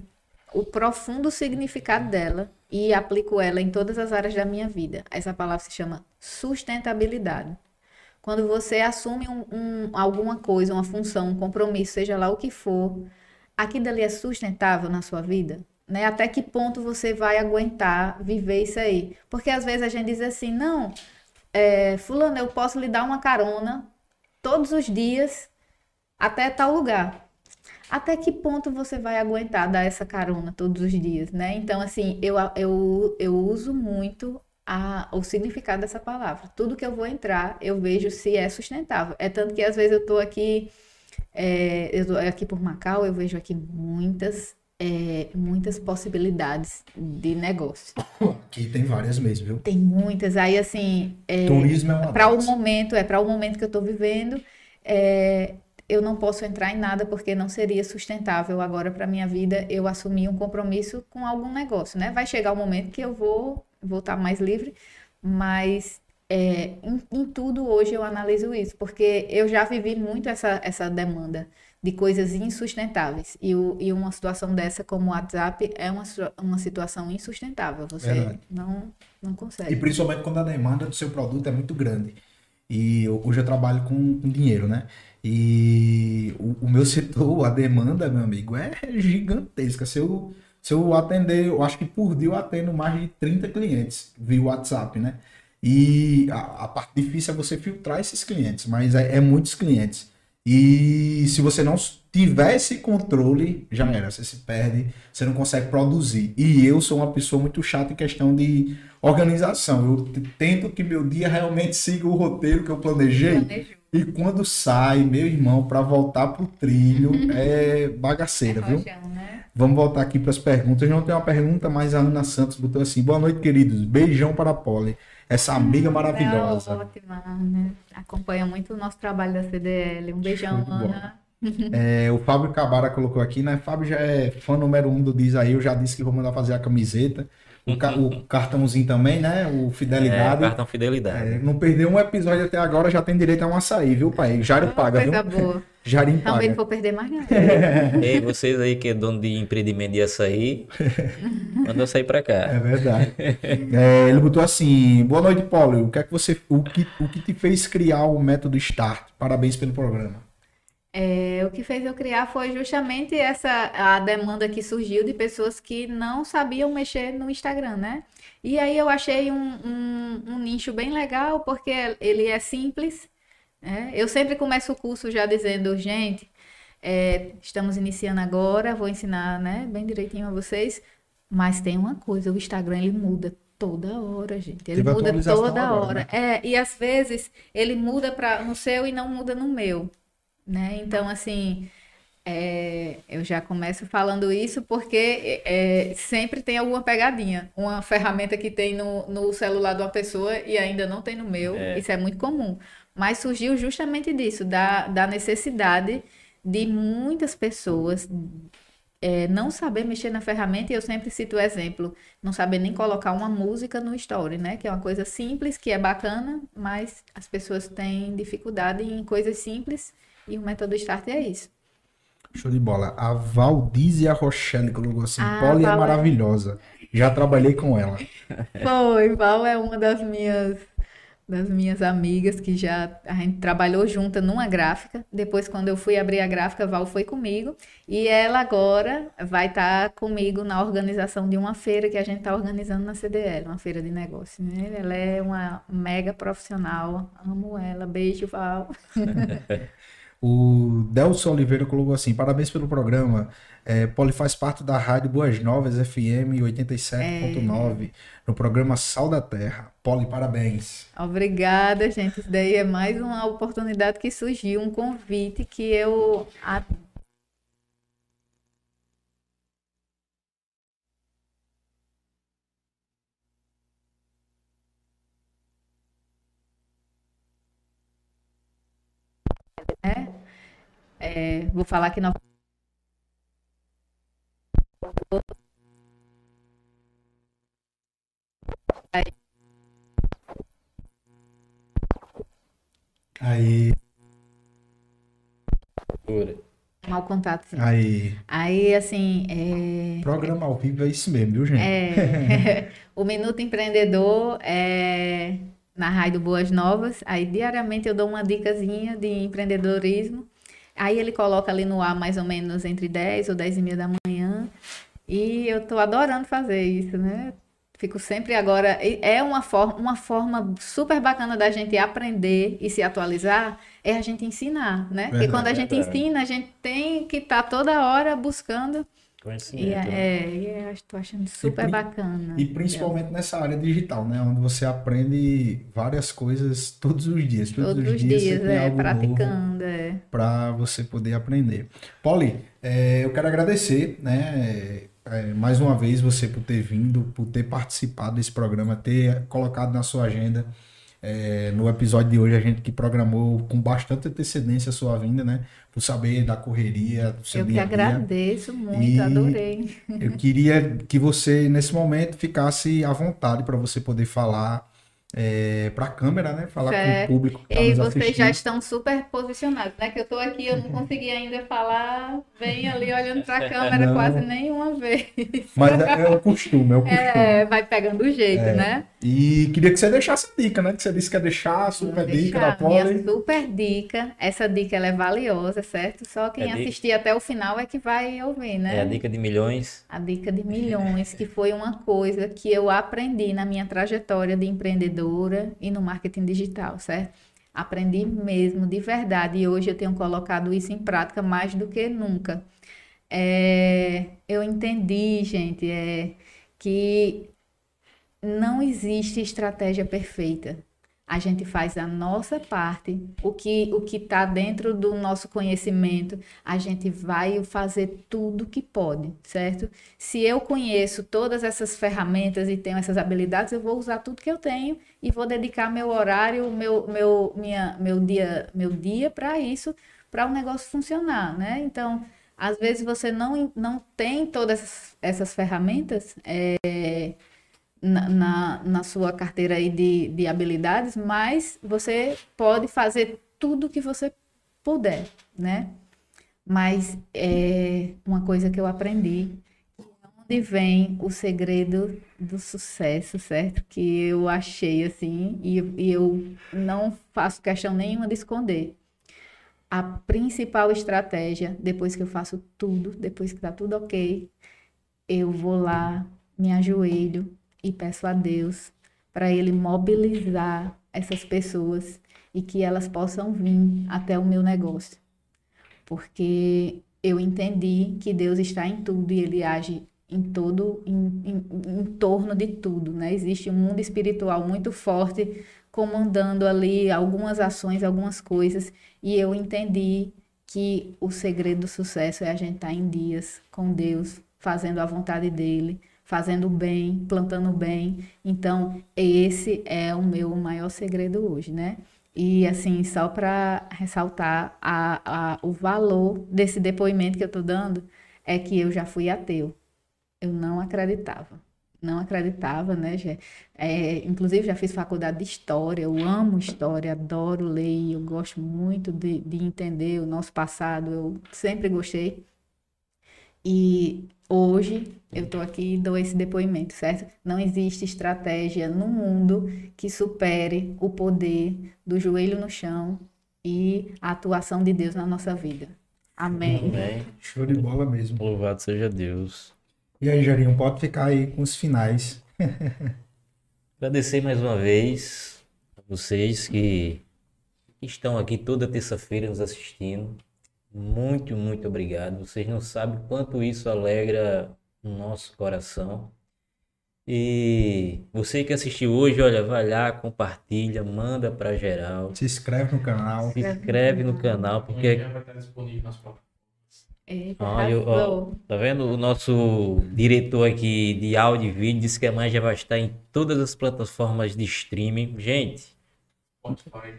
[SPEAKER 3] o profundo significado dela e aplico ela em todas as áreas da minha vida. Essa palavra se chama sustentabilidade. Quando você assume um- um- alguma coisa, uma função, um compromisso, seja lá o que for, aquilo ali é sustentável na sua vida? Né? Até que ponto você vai aguentar viver isso aí? Porque às vezes a gente diz assim, não, é, fulano, eu posso lhe dar uma carona todos os dias até tal lugar. Até que ponto você vai aguentar dar essa carona todos os dias, né? Então, assim, eu, eu, eu uso muito a, o significado dessa palavra. Tudo que eu vou entrar, eu vejo se é sustentável. É tanto que às vezes eu tô aqui, é, eu tô aqui por Macau, eu vejo aqui muitas, é, muitas possibilidades de negócio.
[SPEAKER 2] Aqui tem várias mesmo, viu?
[SPEAKER 3] Tem muitas. Aí, assim, é,
[SPEAKER 2] Turismo é uma
[SPEAKER 3] para o momento, é para o momento que eu estou vivendo, é, eu não posso entrar em nada porque não seria sustentável agora para minha vida eu assumir um compromisso com algum negócio, né? Vai chegar o momento que eu vou voltar mais livre, mas é, em, em, tudo hoje eu analiso isso, porque eu já vivi muito essa, essa demanda de coisas insustentáveis. E, o, e uma situação dessa como o WhatsApp é uma, uma situação insustentável. Você não, não consegue.
[SPEAKER 2] E principalmente quando a demanda do seu produto é muito grande. E hoje eu trabalho com, com dinheiro, né? E o, o, meu setor, a demanda, meu amigo, é gigantesca. Se eu, se eu atender, eu acho que por dia eu atendo mais de 30 clientes via WhatsApp, né? E a, a parte difícil é você filtrar esses clientes, mas é, é muitos clientes. E se você não tiver esse controle, já era, você se perde, você não consegue produzir. E eu sou uma pessoa muito chata em questão de organização. Eu tento que meu dia realmente siga o roteiro que eu planejei. E quando sai, meu irmão, para voltar pro trilho, é bagaceira, é viu? Né? Vamos voltar aqui para as perguntas. Não tem uma pergunta, mas a Ana Santos botou assim: Boa noite, queridos. Beijão para a Poli essa amiga hum, maravilhosa. É
[SPEAKER 3] ótima, né? Acompanha muito o nosso trabalho da CDL. Um beijão, Ana.
[SPEAKER 2] É, o Fábio Cabara colocou aqui, né? Fábio já é fã número um do Diz aí. Eu já disse que vou mandar fazer a camiseta. O, ca o cartãozinho também, né? O Fidelidade.
[SPEAKER 1] É, cartão Fidelidade.
[SPEAKER 2] É, não perdeu um episódio até agora, já tem direito a um açaí, viu, pai? Jairo oh, paga, coisa
[SPEAKER 3] viu? boa.
[SPEAKER 2] Jarim paga.
[SPEAKER 3] Também não vou perder mais nada.
[SPEAKER 1] Ei, vocês aí que é dono de empreendimento de açaí, manda açaí pra cá.
[SPEAKER 2] É verdade. É, ele botou assim, boa noite, Paulo. O que é que você, o que, o que te fez criar o método Start? Parabéns pelo programa.
[SPEAKER 3] É, o que fez eu criar foi justamente essa a demanda que surgiu de pessoas que não sabiam mexer no Instagram, né? E aí eu achei um, um, um nicho bem legal, porque ele é simples. Né? Eu sempre começo o curso já dizendo, gente, é, estamos iniciando agora, vou ensinar né, bem direitinho a vocês, mas tem uma coisa, o Instagram ele muda toda hora, gente. Ele Teve muda toda agora, hora. Né? É, e às vezes ele muda para no seu e não muda no meu né? Então, assim, é, eu já começo falando isso porque é, sempre tem alguma pegadinha. Uma ferramenta que tem no, no celular de uma pessoa e ainda não tem no meu. É. Isso é muito comum. Mas surgiu justamente disso, da, da necessidade de muitas pessoas é, não saber mexer na ferramenta, e eu sempre cito o exemplo, não saber nem colocar uma música no story, né? Que é uma coisa simples, que é bacana, mas as pessoas têm dificuldade em coisas simples e o método Start é isso.
[SPEAKER 2] Show de bola. A Valdízia Rochelle colocou assim: ah, Poli é, é maravilhosa. Já trabalhei com ela.
[SPEAKER 3] Foi, Val é uma das minhas das minhas amigas que já a gente trabalhou junta numa gráfica. Depois, quando eu fui abrir a gráfica, Val foi comigo. E ela agora vai estar tá comigo na organização de uma feira que a gente está organizando na CDL, uma feira de negócio. Né? Ela é uma mega profissional. Amo ela. Beijo, Val.
[SPEAKER 2] O Delson Oliveira colocou assim: parabéns pelo programa. É, Poli faz parte da Rádio Boas Novas FM 87.9, é. no programa Sal da Terra. Poli, parabéns.
[SPEAKER 3] Obrigada, gente. Isso daí é mais uma oportunidade que surgiu, um convite que eu né? É, vou falar que não.
[SPEAKER 2] Aí.
[SPEAKER 3] Mal contato, sim.
[SPEAKER 2] Aí.
[SPEAKER 3] Aí, assim. É...
[SPEAKER 2] Programa ao vivo é isso mesmo, viu, gente?
[SPEAKER 3] É... o Minuto Empreendedor é na Rádio Boas Novas. Aí diariamente eu dou uma dicasinha de empreendedorismo. Aí ele coloca ali no ar mais ou menos entre 10 ou 10 e meia da manhã. E eu tô adorando fazer isso, né? Fico sempre agora. É uma forma, uma forma super bacana da gente aprender e se atualizar, é a gente ensinar, né? Porque quando a gente ensina, a gente tem que estar tá toda hora buscando Conhecimento. E, é, é, eu estou achando super e, bacana.
[SPEAKER 2] E principalmente é. nessa área digital, né? Onde você aprende várias coisas todos os dias.
[SPEAKER 3] Todos, todos os dias, dias é, praticando. É.
[SPEAKER 2] Para você poder aprender. Polly, é, eu quero agradecer, né? É, mais uma vez você por ter vindo, por ter participado desse programa, ter colocado na sua agenda É, no episódio de hoje, a gente que programou com bastante antecedência a sua vinda, né? Por saber da correria, do seu
[SPEAKER 3] Eu que agradeço muito,
[SPEAKER 2] E-
[SPEAKER 3] adorei.
[SPEAKER 2] Eu queria que você, nesse momento, ficasse à vontade para você poder falar para a câmera, né? Falar
[SPEAKER 3] Certo.
[SPEAKER 2] com o público que está
[SPEAKER 3] E vocês
[SPEAKER 2] assistindo.
[SPEAKER 3] já estão super posicionados, né? Que eu tô aqui, eu não consegui ainda falar bem ali olhando para a câmera
[SPEAKER 2] Não.
[SPEAKER 3] quase nenhuma vez.
[SPEAKER 2] Mas é, é o costume, é o costume.
[SPEAKER 3] É, vai pegando o jeito,
[SPEAKER 2] É.
[SPEAKER 3] né?
[SPEAKER 2] E queria que você deixasse a dica, né? Que você disse que ia deixar a super
[SPEAKER 3] Vou
[SPEAKER 2] dica da
[SPEAKER 3] deixar minha super dica. Essa dica ela é valiosa, certo? Só quem
[SPEAKER 1] É dica.
[SPEAKER 3] assistir até o final é que vai ouvir, né?
[SPEAKER 1] É a dica de milhões.
[SPEAKER 3] A dica de milhões, que foi uma coisa que eu aprendi na minha trajetória de empreendedora e no marketing digital, certo? Aprendi mesmo, de verdade, e hoje eu tenho colocado isso em prática mais do que nunca. É, eu entendi, gente, é, que não existe estratégia perfeita. A gente faz a nossa parte, o que o que está dentro do nosso conhecimento, a gente vai fazer tudo que pode, certo? Se eu conheço todas essas ferramentas e tenho essas habilidades, eu vou usar tudo que eu tenho e vou dedicar meu horário, meu meu minha meu dia meu dia para isso, para o negócio funcionar, né? Então, às vezes você não não tem todas essas ferramentas, é, na, na, na sua carteira aí de, de habilidades, mas você pode fazer tudo que você puder, né? Mas é uma coisa que eu aprendi, onde vem o segredo do sucesso, certo? Que eu achei assim, e, e eu não faço questão nenhuma de esconder. A principal estratégia, depois que eu faço tudo, depois que tá tudo ok, eu vou lá, me ajoelho e peço a Deus para Ele mobilizar essas pessoas e que elas possam vir até o meu negócio. Porque eu entendi que Deus está em tudo e Ele age em todo, em, em, em torno de tudo, né? Existe um mundo espiritual muito forte comandando ali algumas ações, algumas coisas, e eu entendi que o segredo do sucesso é a gente estar em dias com Deus, fazendo a vontade dele, fazendo bem, plantando bem. Então, esse é o meu maior segredo hoje, né? E assim, só para ressaltar a, a, o valor desse depoimento que eu estou dando, é que eu já fui ateu. Eu não acreditava. Não acreditava, né, Gé? É, inclusive, já fiz faculdade de História, eu amo História, adoro ler, eu gosto muito de, de entender o nosso passado, eu sempre gostei. E hoje eu estou aqui e dou esse depoimento, certo? Não existe estratégia no mundo que supere o poder do joelho no chão e a atuação de Deus na nossa vida. Amém.
[SPEAKER 1] Amém.
[SPEAKER 2] Show de bola mesmo.
[SPEAKER 1] Louvado seja Deus.
[SPEAKER 2] E aí, Jarinho, pode ficar aí com os finais.
[SPEAKER 1] Agradecer mais uma vez a vocês que estão aqui toda terça-feira nos assistindo. Muito, muito obrigado. Vocês não sabem quanto isso alegra o nosso coração. E você que assistiu hoje, olha, vai lá, compartilha, manda para geral.
[SPEAKER 2] Se inscreve no canal.
[SPEAKER 1] Se inscreve no canal, porque
[SPEAKER 4] vai estar disponível nas plataformas.
[SPEAKER 3] Eita,
[SPEAKER 1] Olha, ó, tá vendo? O nosso diretor aqui de áudio e vídeo disse que a mais já vai estar em todas as plataformas de streaming. Gente,
[SPEAKER 4] Spotify,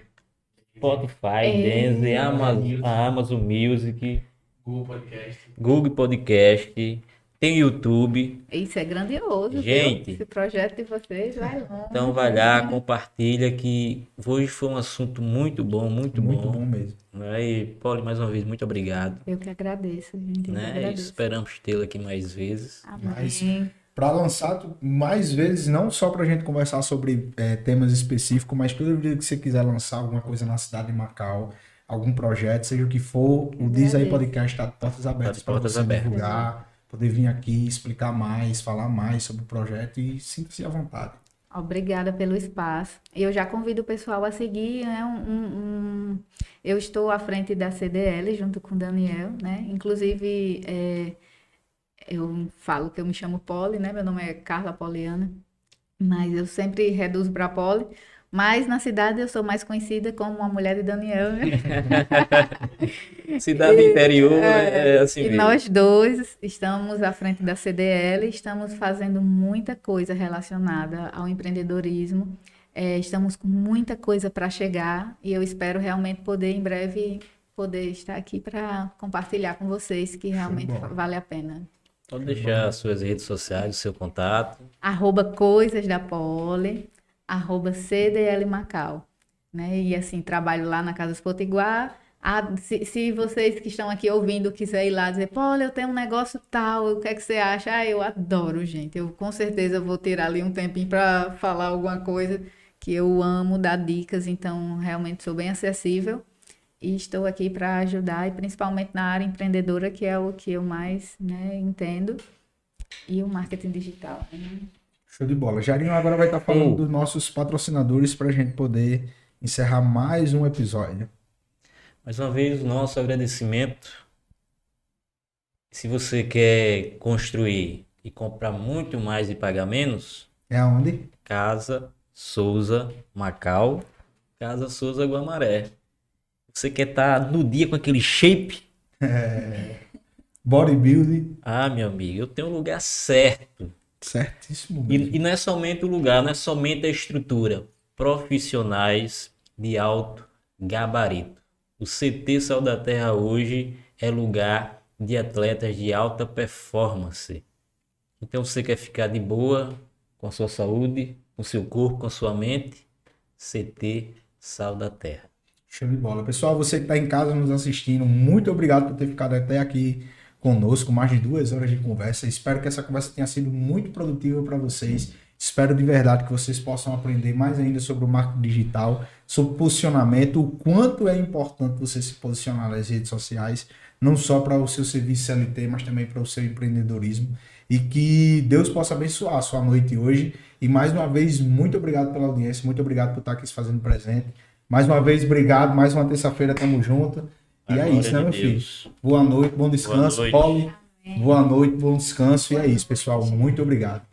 [SPEAKER 1] Spotify,
[SPEAKER 3] É.
[SPEAKER 1] Deezer, Amazon, a Amazon Music,
[SPEAKER 4] Google Podcast.
[SPEAKER 1] Google Podcast, tem YouTube.
[SPEAKER 3] Isso é grandioso, viu?
[SPEAKER 1] Gente.
[SPEAKER 3] Esse projeto de vocês vai longe.
[SPEAKER 1] Então vai lá, compartilha que hoje foi um assunto muito bom, muito,
[SPEAKER 2] Muito
[SPEAKER 1] bom.
[SPEAKER 2] bom mesmo.
[SPEAKER 1] E Paulo, mais uma vez, muito obrigado.
[SPEAKER 3] Eu que agradeço, gente.
[SPEAKER 1] Né?
[SPEAKER 3] agradeço.
[SPEAKER 1] Esperamos tê-lo aqui mais vezes.
[SPEAKER 3] Amém.
[SPEAKER 2] Mas- Para lançar mais vezes, não só para a gente conversar sobre é, temas específicos, mas toda vez que você quiser lançar alguma coisa na cidade de Macau, algum projeto, seja o que for, o Diz aí. Podcast está de portas abertas
[SPEAKER 1] de
[SPEAKER 2] para você
[SPEAKER 1] abertas.
[SPEAKER 2] divulgar, poder vir aqui explicar mais, falar mais sobre o projeto e sinta-se à vontade.
[SPEAKER 3] Obrigada pelo espaço. Eu já convido o pessoal a seguir, né? um- um- um- Eu estou à frente da CDL junto com o Daniel, né? Inclusive, é, eu falo que eu me chamo Poli, né? Meu nome é Carla Poliana, mas eu sempre reduzo para Poli. Mas na cidade eu sou mais conhecida como uma mulher de Daniel, né?
[SPEAKER 1] Cidade interior é, assim
[SPEAKER 3] E
[SPEAKER 1] mesmo.
[SPEAKER 3] nós dois estamos à frente da CDL, estamos fazendo muita coisa relacionada ao empreendedorismo. É, estamos com muita coisa para chegar e eu espero realmente poder em breve poder estar aqui para compartilhar com vocês que realmente
[SPEAKER 2] bola.
[SPEAKER 3] vale a pena.
[SPEAKER 1] Pode deixar as suas redes sociais, o seu contato.
[SPEAKER 3] Arroba Coisas da arroba CDL Macau. Né? E assim, trabalho lá na Casa Potiguar. Ah, se, se vocês que estão aqui ouvindo quiser ir lá dizer, Pole, eu tenho um negócio tal, o que é que você acha? Ah, eu adoro, gente. Eu com certeza vou tirar ali um tempinho para falar alguma coisa que eu amo, dar dicas, então realmente sou bem acessível. E estou aqui para ajudar, e principalmente na área empreendedora, que é o que eu mais né, entendo, e o marketing digital. né?
[SPEAKER 2] Show de bola. Jairinho agora vai estar falando
[SPEAKER 1] Oh.
[SPEAKER 2] dos nossos patrocinadores para a gente poder encerrar mais um episódio.
[SPEAKER 1] Mais uma vez, o nosso agradecimento. Se você quer construir e comprar muito mais e pagar menos,
[SPEAKER 2] É aonde?
[SPEAKER 1] Casa Souza Macau, Casa Souza Guamaré. Você quer estar no dia com aquele shape?
[SPEAKER 2] Bodybuilding.
[SPEAKER 1] Ah, meu amigo, eu tenho um lugar certo.
[SPEAKER 2] Certíssimo.
[SPEAKER 1] E, e não é somente o lugar, não é somente a estrutura. Profissionais de alto gabarito. O CT Sal da Terra hoje é lugar de atletas de alta performance. Então você quer ficar de boa com a sua saúde, com o seu corpo, com a sua mente? CT Sal da Terra.
[SPEAKER 2] Show de bola. Pessoal, você que está em casa nos assistindo, muito obrigado por ter ficado até aqui conosco, mais de duas horas de conversa. Espero que essa conversa tenha sido muito produtiva para vocês. Espero de verdade que vocês possam aprender mais ainda sobre o marketing digital, sobre posicionamento, o quanto é importante você se posicionar nas redes sociais, não só para o seu serviço CLT, mas também para o seu empreendedorismo. E que Deus possa abençoar a sua noite hoje. E mais uma vez, muito obrigado pela audiência, muito obrigado por estar aqui se fazendo presente. Mais uma vez, obrigado. Mais uma terça-feira, tamo junto. E
[SPEAKER 1] A
[SPEAKER 2] é isso, né, meu filho?
[SPEAKER 1] Deus.
[SPEAKER 2] Boa noite, bom descanso.
[SPEAKER 1] noite.
[SPEAKER 2] Paulo, boa noite, bom descanso. E é isso, pessoal. Muito obrigado.